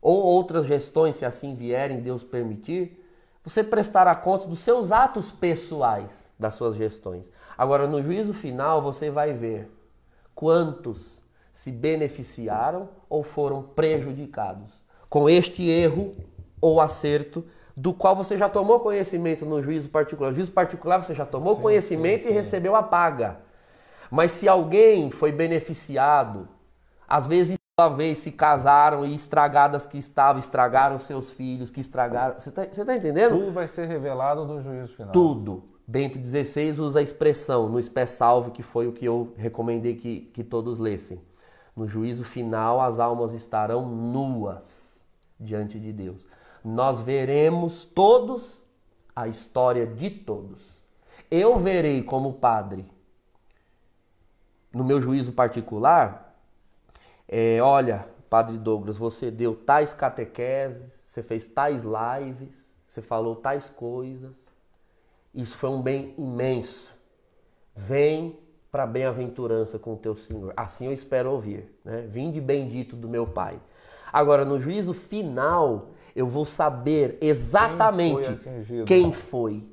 ou outras gestões, se assim vierem, Deus permitir, você prestará contas dos seus atos pessoais das suas gestões. Agora, no juízo final, você vai ver quantos se beneficiaram ou foram prejudicados com este erro ou acerto do qual você já tomou conhecimento no juízo particular. No juízo particular você já tomou sim, conhecimento sim, sim. e recebeu a paga. Mas se alguém foi beneficiado, às vezes uma vez se casaram e estragadas que estavam, estragaram seus filhos, que estragaram. Você está tá entendendo? Tudo vai ser revelado no juízo final. Tudo. Bento 16 usa a expressão no espé salve, que foi o que eu recomendei que, que todos lessem. No juízo final, as almas estarão nuas diante de Deus nós veremos todos a história de todos. Eu verei como padre, no meu juízo particular, é, olha, Padre Douglas, você deu tais catequeses, você fez tais lives, você falou tais coisas. Isso foi um bem imenso. Vem para a bem-aventurança com o teu Senhor. Assim eu espero ouvir. Né? Vinde bendito do meu Pai. Agora, no juízo final, eu vou saber exatamente quem foi, quem, foi,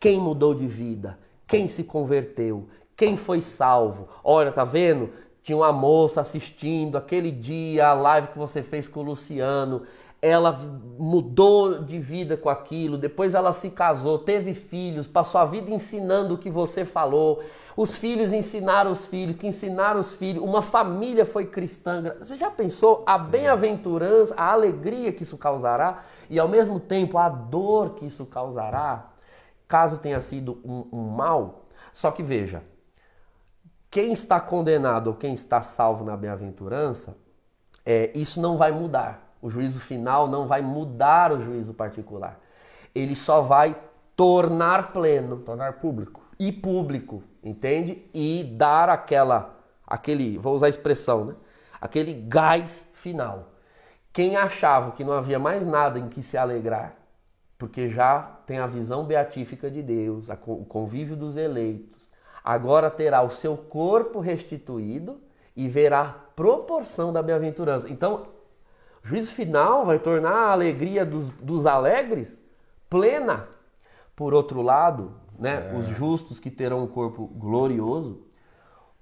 quem mudou de vida, quem se converteu, quem foi salvo. Olha, tá vendo? Tinha uma moça assistindo aquele dia a live que você fez com o Luciano. Ela mudou de vida com aquilo, depois ela se casou, teve filhos, passou a vida ensinando o que você falou. Os filhos ensinaram os filhos, que ensinaram os filhos. Uma família foi cristã. Você já pensou a bem-aventurança, a alegria que isso causará e ao mesmo tempo a dor que isso causará, caso tenha sido um, um mal? Só que veja, quem está condenado ou quem está salvo na bem-aventurança, é, isso não vai mudar. O juízo final não vai mudar o juízo particular. Ele só vai tornar pleno. Tornar público. E público entende? E dar aquela, aquele, vou usar a expressão, né? Aquele gás final. Quem achava que não havia mais nada em que se alegrar, porque já tem a visão beatífica de Deus, o convívio dos eleitos, agora terá o seu corpo restituído e verá a proporção da bem-aventurança. Então, o juízo final vai tornar a alegria dos, dos alegres plena. Por outro lado, né? É. Os justos que terão um corpo glorioso,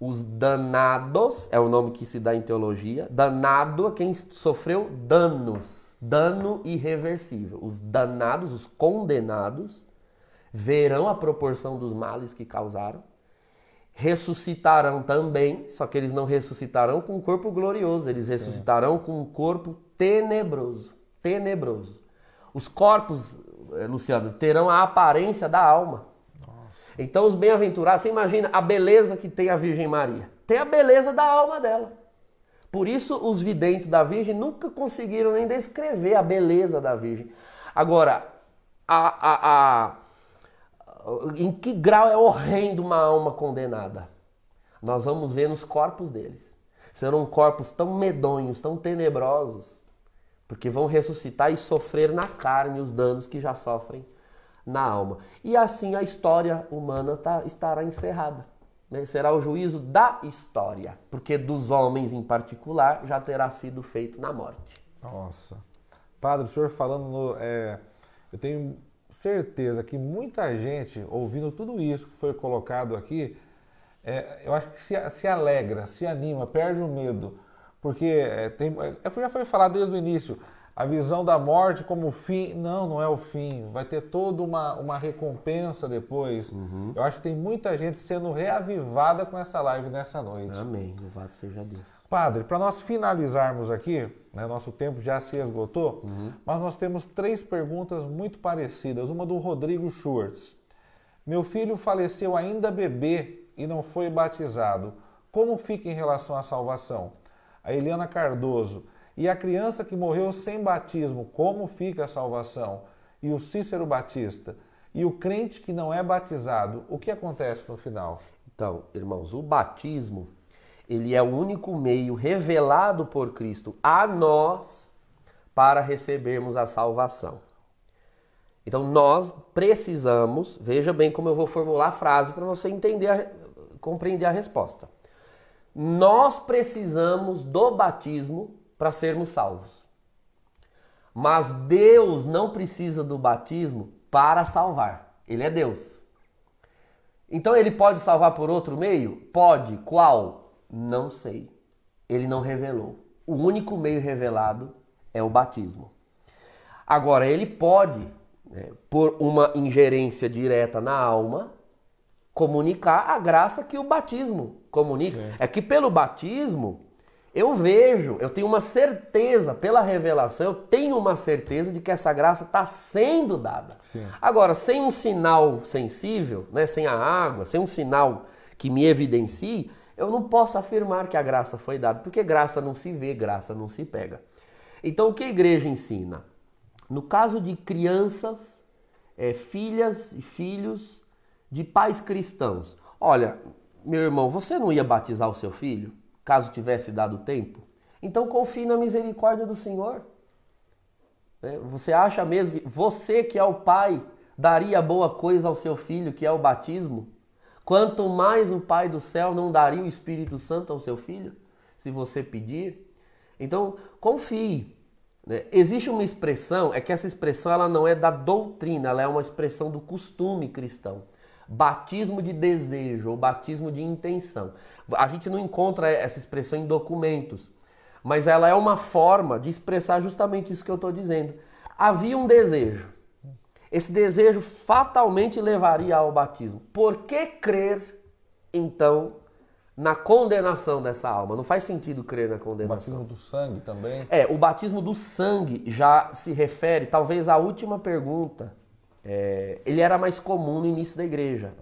os danados, é o nome que se dá em teologia, danado é quem sofreu danos, dano irreversível. Os danados, os condenados, verão a proporção dos males que causaram ressuscitarão também, só que eles não ressuscitarão com um corpo glorioso, eles ressuscitarão com um corpo tenebroso. Tenebroso. Os corpos, eh, Luciano, terão a aparência da alma. Então, os bem-aventurados, você imagina a beleza que tem a Virgem Maria. Tem a beleza da alma dela. Por isso, os videntes da Virgem nunca conseguiram nem descrever a beleza da Virgem. Agora, a, a, a, em que grau é horrendo uma alma condenada? Nós vamos ver nos corpos deles. Serão corpos tão medonhos, tão tenebrosos, porque vão ressuscitar e sofrer na carne os danos que já sofrem na alma. E assim a história humana tá, estará encerrada. Né? Será o juízo da história, porque dos homens em particular já terá sido feito na morte. Nossa. Padre, o senhor falando, é, eu tenho certeza que muita gente, ouvindo tudo isso que foi colocado aqui, é, eu acho que se, se, alegra, se anima, perde o medo. Porque é, tem, é, já foi falado desde o início, a visão da morte como fim. Não, não é o fim. Vai ter toda uma, uma recompensa depois. Uhum. Eu acho que tem muita gente sendo reavivada com essa live nessa noite. Amém. Louvado seja Deus. Padre, para nós finalizarmos aqui, né, nosso tempo já se esgotou, uhum. mas nós temos três perguntas muito parecidas. Uma do Rodrigo Schwartz. Meu filho faleceu ainda bebê e não foi batizado. Como fica em relação à salvação? A Eliana Cardoso. E a criança que morreu sem batismo, como fica a salvação? E o Cícero Batista? E o crente que não é batizado, o que acontece no final? Então, irmãos, o batismo, ele é o único meio revelado por Cristo a nós para recebermos a salvação. Então, nós precisamos, veja bem como eu vou formular a frase para você entender, compreender a resposta. Nós precisamos do batismo para sermos salvos. Mas Deus não precisa do batismo para salvar. Ele é Deus. Então ele pode salvar por outro meio? Pode. Qual? Não sei. Ele não revelou. O único meio revelado é o batismo. Agora, ele pode, né, por uma ingerência direta na alma, comunicar a graça que o batismo comunica. Sim. É que pelo batismo eu vejo, eu tenho uma certeza, pela revelação, eu tenho uma certeza de que essa graça está sendo dada. Sim. Agora, sem um sinal sensível, né, sem a água, sem um sinal que me evidencie, eu não posso afirmar que a graça foi dada, porque graça não se vê, graça não se pega. Então, o que a igreja ensina? No caso de crianças, é, filhas e filhos de pais cristãos, olha, meu irmão, você não ia batizar o seu filho? Caso tivesse dado tempo? Então confie na misericórdia do Senhor. É, você acha mesmo que você que é o pai daria boa coisa ao seu filho, que é o batismo? Quanto mais o Pai do céu não daria o Espírito Santo ao seu filho, se você pedir? Então, confie. Né? Existe uma expressão, é que essa expressão ela não é da doutrina, ela é uma expressão do costume cristão batismo de desejo ou batismo de intenção. A gente não encontra essa expressão em documentos, mas ela é uma forma de expressar justamente isso que eu estou dizendo. Havia um desejo. Esse desejo fatalmente levaria ao batismo. Por que crer, então, na condenação dessa alma? Não faz sentido crer na condenação. O batismo do sangue também? É, o batismo do sangue já se refere, talvez, à última pergunta é, ele era mais comum no início da igreja.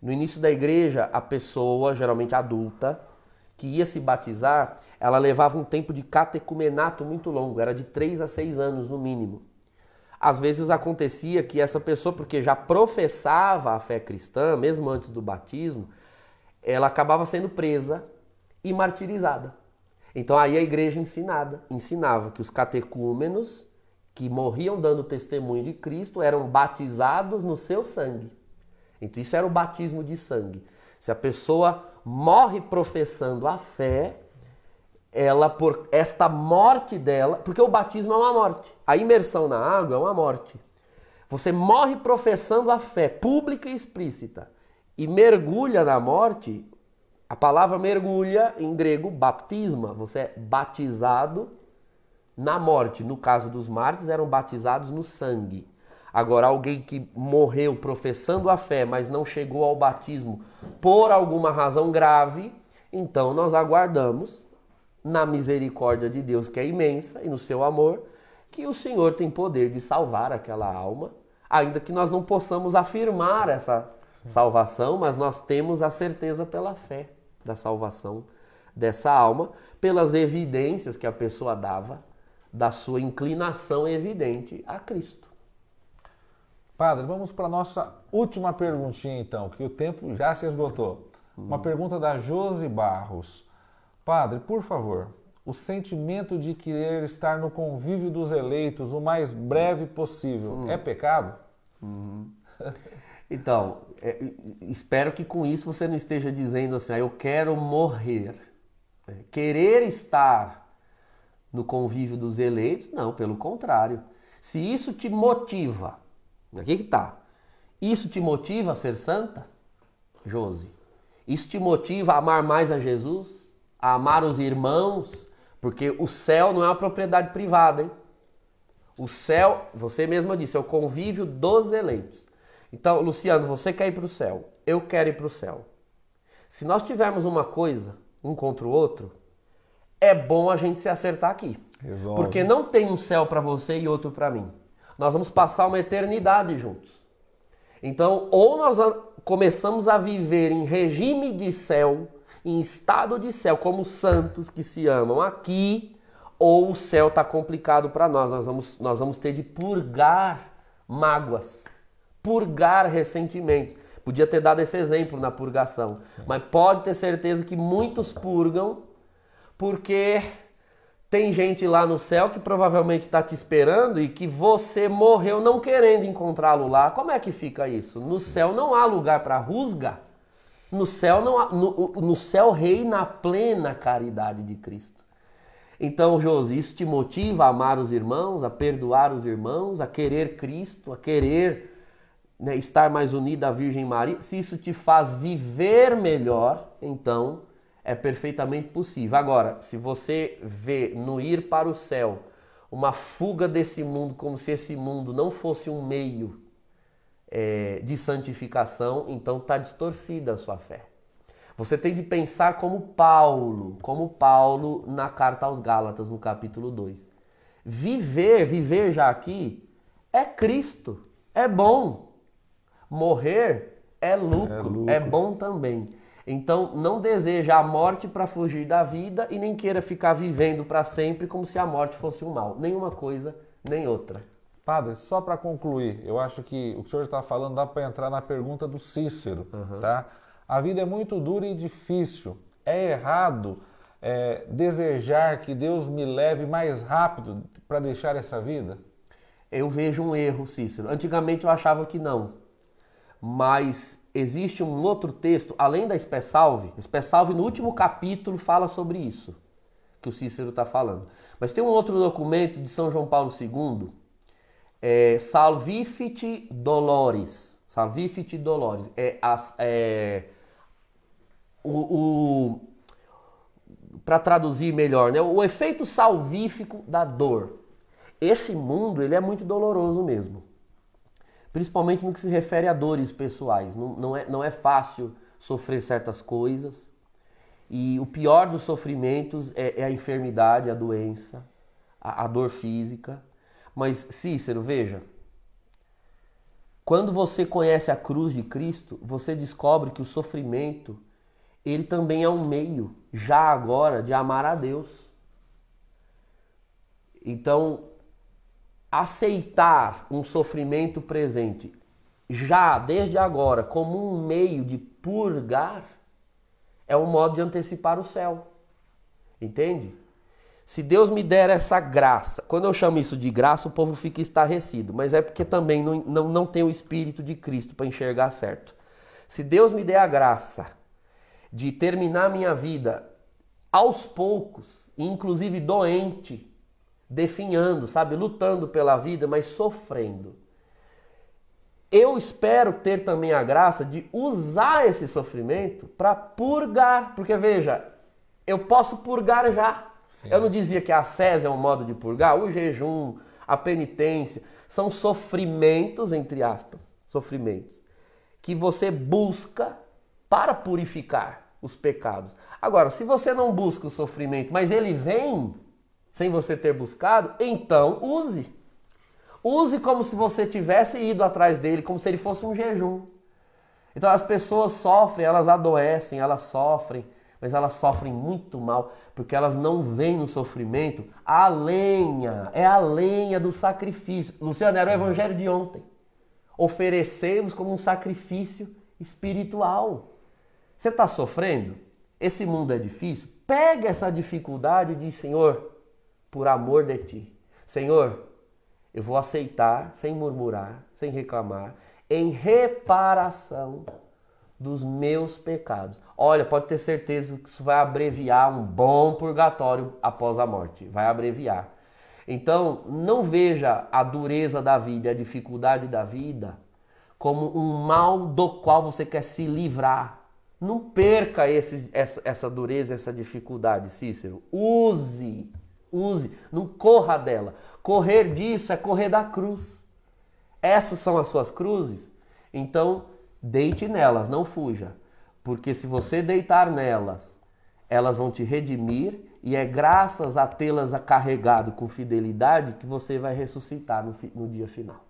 No início da igreja, a pessoa, geralmente adulta, que ia se batizar, ela levava um tempo de catecumenato muito longo, era de 3 a 6 anos no mínimo. Às vezes acontecia que essa pessoa, porque já professava a fé cristã, mesmo antes do batismo, ela acabava sendo presa e martirizada. Então aí a igreja ensinada, ensinava que os catecúmenos que morriam dando testemunho de Cristo eram batizados no seu sangue. Então isso era o batismo de sangue. Se a pessoa morre professando a fé, ela por esta morte dela, porque o batismo é uma morte. A imersão na água é uma morte. Você morre professando a fé pública e explícita e mergulha na morte. A palavra mergulha em grego baptisma, você é batizado na morte. No caso dos mártires, eram batizados no sangue. Agora, alguém que morreu professando a fé, mas não chegou ao batismo por alguma razão grave, então nós aguardamos, na misericórdia de Deus, que é imensa, e no seu amor, que o Senhor tem poder de salvar aquela alma, ainda que nós não possamos afirmar essa salvação, mas nós temos a certeza pela fé da salvação dessa alma, pelas evidências que a pessoa dava da sua inclinação evidente a Cristo. Padre, vamos para a nossa última perguntinha então, que o tempo já se esgotou. Uma pergunta da Josi Barros. Padre, por favor, o sentimento de querer estar no convívio dos eleitos o mais breve possível hum. é pecado? Hum. Então, é, espero que com isso você não esteja dizendo assim, ah, eu quero morrer. É, querer estar no convívio dos eleitos, não, pelo contrário. Se isso te motiva, aqui que tá. Isso te motiva a ser santa? Josi. Isso te motiva a amar mais a Jesus? A amar os irmãos? Porque o céu não é uma propriedade privada, hein? O céu, você mesma disse, é o convívio dos eleitos. Então, Luciano, você quer ir para o céu, eu quero ir para o céu. Se nós tivermos uma coisa, um contra o outro, é bom a gente se acertar aqui. Resolve. Porque não tem um céu para você e outro para mim. Nós vamos passar uma eternidade juntos. Então, ou nós começamos a viver em regime de céu, em estado de céu, como santos que se amam aqui, ou o céu está complicado para nós. Nós vamos, nós vamos ter de purgar mágoas, purgar ressentimentos. Podia ter dado esse exemplo na purgação, Sim. mas pode ter certeza que muitos purgam porque tem gente lá no céu que provavelmente está te esperando e que você morreu não querendo encontrá-lo lá. Como é que fica isso? No céu não há lugar para rusga. No céu não há, no, no céu reina a plena caridade de Cristo. Então, Josi, isso te motiva a amar os irmãos, a perdoar os irmãos, a querer Cristo, a querer né, estar mais unido à Virgem Maria. Se isso te faz viver melhor, então é perfeitamente possível. Agora, se você vê no ir para o céu uma fuga desse mundo como se esse mundo não fosse um meio é, de santificação, então está distorcida a sua fé. Você tem de pensar como Paulo, como Paulo na carta aos Gálatas, no capítulo 2. Viver, viver já aqui, é Cristo, é bom. Morrer é lucro, é, lucro. é bom também. Então, não deseja a morte para fugir da vida e nem queira ficar vivendo para sempre como se a morte fosse um mal. Nenhuma coisa, nem outra. Padre, só para concluir, eu acho que o que o senhor está falando dá para entrar na pergunta do Cícero, uhum. tá? A vida é muito dura e difícil. É errado é, desejar que Deus me leve mais rápido para deixar essa vida? Eu vejo um erro, Cícero. Antigamente eu achava que não. Mas existe um outro texto, além da Espessalve. Espessalve, no último capítulo, fala sobre isso, que o Cícero está falando. Mas tem um outro documento de São João Paulo II, é, Salvifici Dolores. Salvifici Dolores. É, é o, o para traduzir melhor, né? o efeito salvífico da dor. Esse mundo ele é muito doloroso mesmo principalmente no que se refere a dores pessoais. Não, não, é, não é fácil sofrer certas coisas. E o pior dos sofrimentos é, é a enfermidade, a doença, a, a dor física. Mas, Cícero, veja, quando você conhece a cruz de Cristo, você descobre que o sofrimento, ele também é um meio, já agora, de amar a Deus. Então, aceitar um sofrimento presente já desde agora como um meio de purgar é um modo de antecipar o céu. Entende? Se Deus me der essa graça, quando eu chamo isso de graça, o povo fica estarrecido, mas é porque também não, não, não tem o Espírito de Cristo para enxergar certo. Se Deus me der a graça de terminar minha vida aos poucos, inclusive doente, definhando, sabe, lutando pela vida, mas sofrendo. Eu espero ter também a graça de usar esse sofrimento para purgar, porque veja, eu posso purgar já. Sim. Eu não dizia que a ascese é um modo de purgar, o jejum, a penitência, São sofrimentos, entre aspas, sofrimentos, que você busca para purificar os pecados. Agora, se você não busca o sofrimento, mas ele vem sem você ter buscado, então use. Use como se você tivesse ido atrás dele, como se ele fosse um jejum. Então as pessoas sofrem, elas adoecem, elas sofrem, mas elas sofrem muito mal, porque elas não veem no sofrimento a lenha, é a lenha do sacrifício. Luciano, era o evangelho de ontem. Oferecei-vos como um sacrifício espiritual. Você está sofrendo? Esse mundo é difícil? Pega essa dificuldade e diz, Senhor, por amor de ti. Senhor, eu vou aceitar sem murmurar, sem reclamar, em reparação dos meus pecados. Olha, pode ter certeza que isso vai abreviar um bom purgatório após a morte. Vai abreviar. Então, não veja a dureza da vida, a dificuldade da vida como um mal do qual você quer se livrar. Não perca esse, essa, essa dureza, essa dificuldade, Cícero. Use, use, não corra dela. Correr disso é correr da cruz. Essas são as suas cruzes? Então, deite nelas, não fuja. Porque se você deitar nelas, elas vão te redimir e é graças a tê-las carregado com fidelidade que você vai ressuscitar no, no, dia final.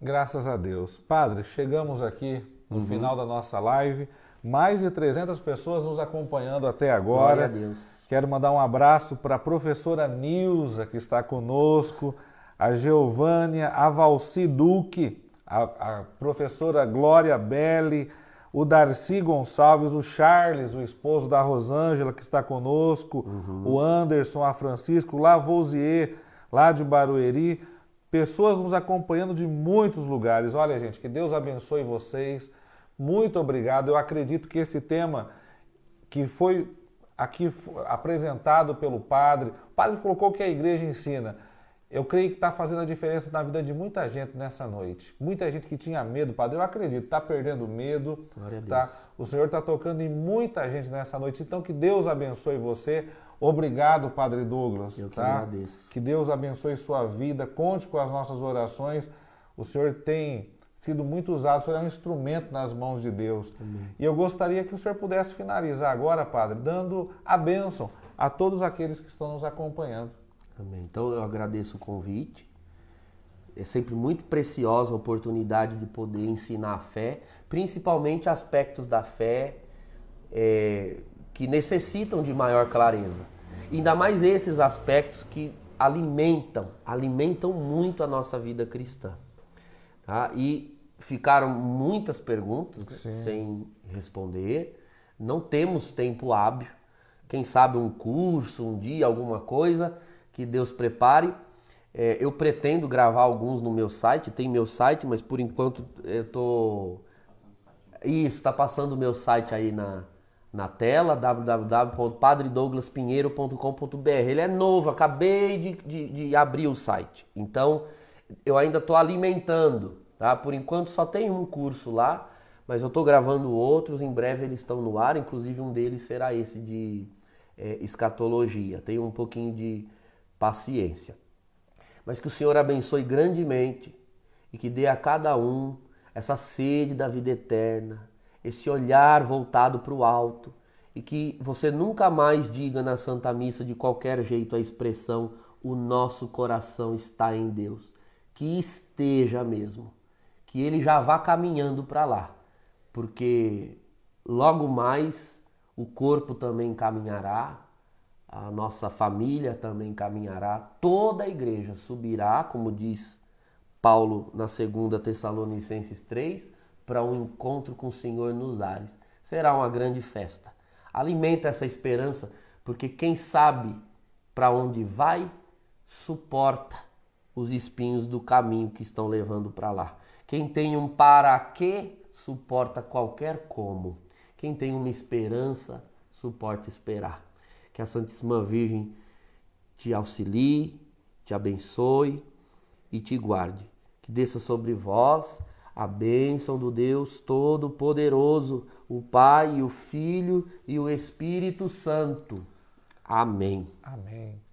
Graças a Deus. Padre, chegamos aqui no uhum. final da nossa live. Mais de 300 pessoas nos acompanhando até agora. Quero mandar um abraço para a professora Nilza, que está conosco, a Geovânia, a Valci Duque, a, a professora Glória Belli, o Darcy Gonçalves, o Charles, o esposo da Rosângela, que está conosco, uhum. o Anderson, a Francisco, o Lavoisier, lá de Barueri. Pessoas nos acompanhando de muitos lugares. Olha, gente, que Deus abençoe vocês. Muito obrigado. Eu acredito que esse tema que foi aqui apresentado pelo padre, o padre colocou que a igreja ensina. Eu creio que está fazendo a diferença na vida de muita gente nessa noite. Muita gente que tinha medo, padre, eu acredito, está perdendo medo. Tá? O Senhor está tocando em muita gente nessa noite. Então que Deus abençoe você. Obrigado, Padre Douglas. Eu que tá? agradeço. Que Deus abençoe sua vida. Conte com as nossas orações. O Senhor tem sido muito usado, o Senhor é um instrumento nas mãos de Deus. Amém. E eu gostaria que o Senhor pudesse finalizar agora, Padre, dando a bênção a todos aqueles que estão nos acompanhando. Amém. Então eu agradeço o convite. É sempre muito preciosa a oportunidade de poder ensinar a fé, principalmente aspectos da fé é, que necessitam de maior clareza. Ainda mais esses aspectos que alimentam, alimentam muito a nossa vida cristã. Tá? E ficaram muitas perguntas Sim. sem responder. Não temos tempo hábil. Quem sabe um curso, um dia, alguma coisa que Deus prepare. É, eu pretendo gravar alguns no meu site, tem meu site, mas por enquanto eu tô. Isso, está passando o meu site aí na, na tela, www.padredouglaspinheiro.com.br. Ele é novo, acabei de, de, de abrir o site. Então, eu ainda estou alimentando Tá? Por enquanto só tem um curso lá, mas eu estou gravando outros, em breve eles estão no ar, inclusive um deles será esse de é, escatologia. Tenha um pouquinho de paciência. Mas que o Senhor abençoe grandemente e que dê a cada um essa sede da vida eterna, esse olhar voltado para o alto e que você nunca mais diga na Santa Missa de qualquer jeito a expressão o nosso coração está em Deus. Que esteja mesmo que ele já vá caminhando para lá, porque logo mais o corpo também caminhará, a nossa família também caminhará, toda a igreja subirá, como diz Paulo na segunda Tessalonicenses 3, para um encontro com o Senhor nos ares. Será uma grande festa. Alimenta essa esperança, porque quem sabe para onde vai, suporta os espinhos do caminho que estão levando para lá. Quem tem um para quê, suporta qualquer como. Quem tem uma esperança, suporta esperar. Que a Santíssima Virgem te auxilie, te abençoe e te guarde. Que desça sobre vós a bênção do Deus Todo-Poderoso, o Pai, o Filho e o Espírito Santo. Amém. Amém.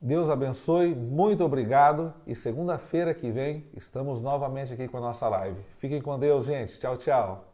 Deus abençoe, muito obrigado e segunda-feira que vem estamos novamente aqui com a nossa live. Fiquem com Deus, gente. Tchau, tchau.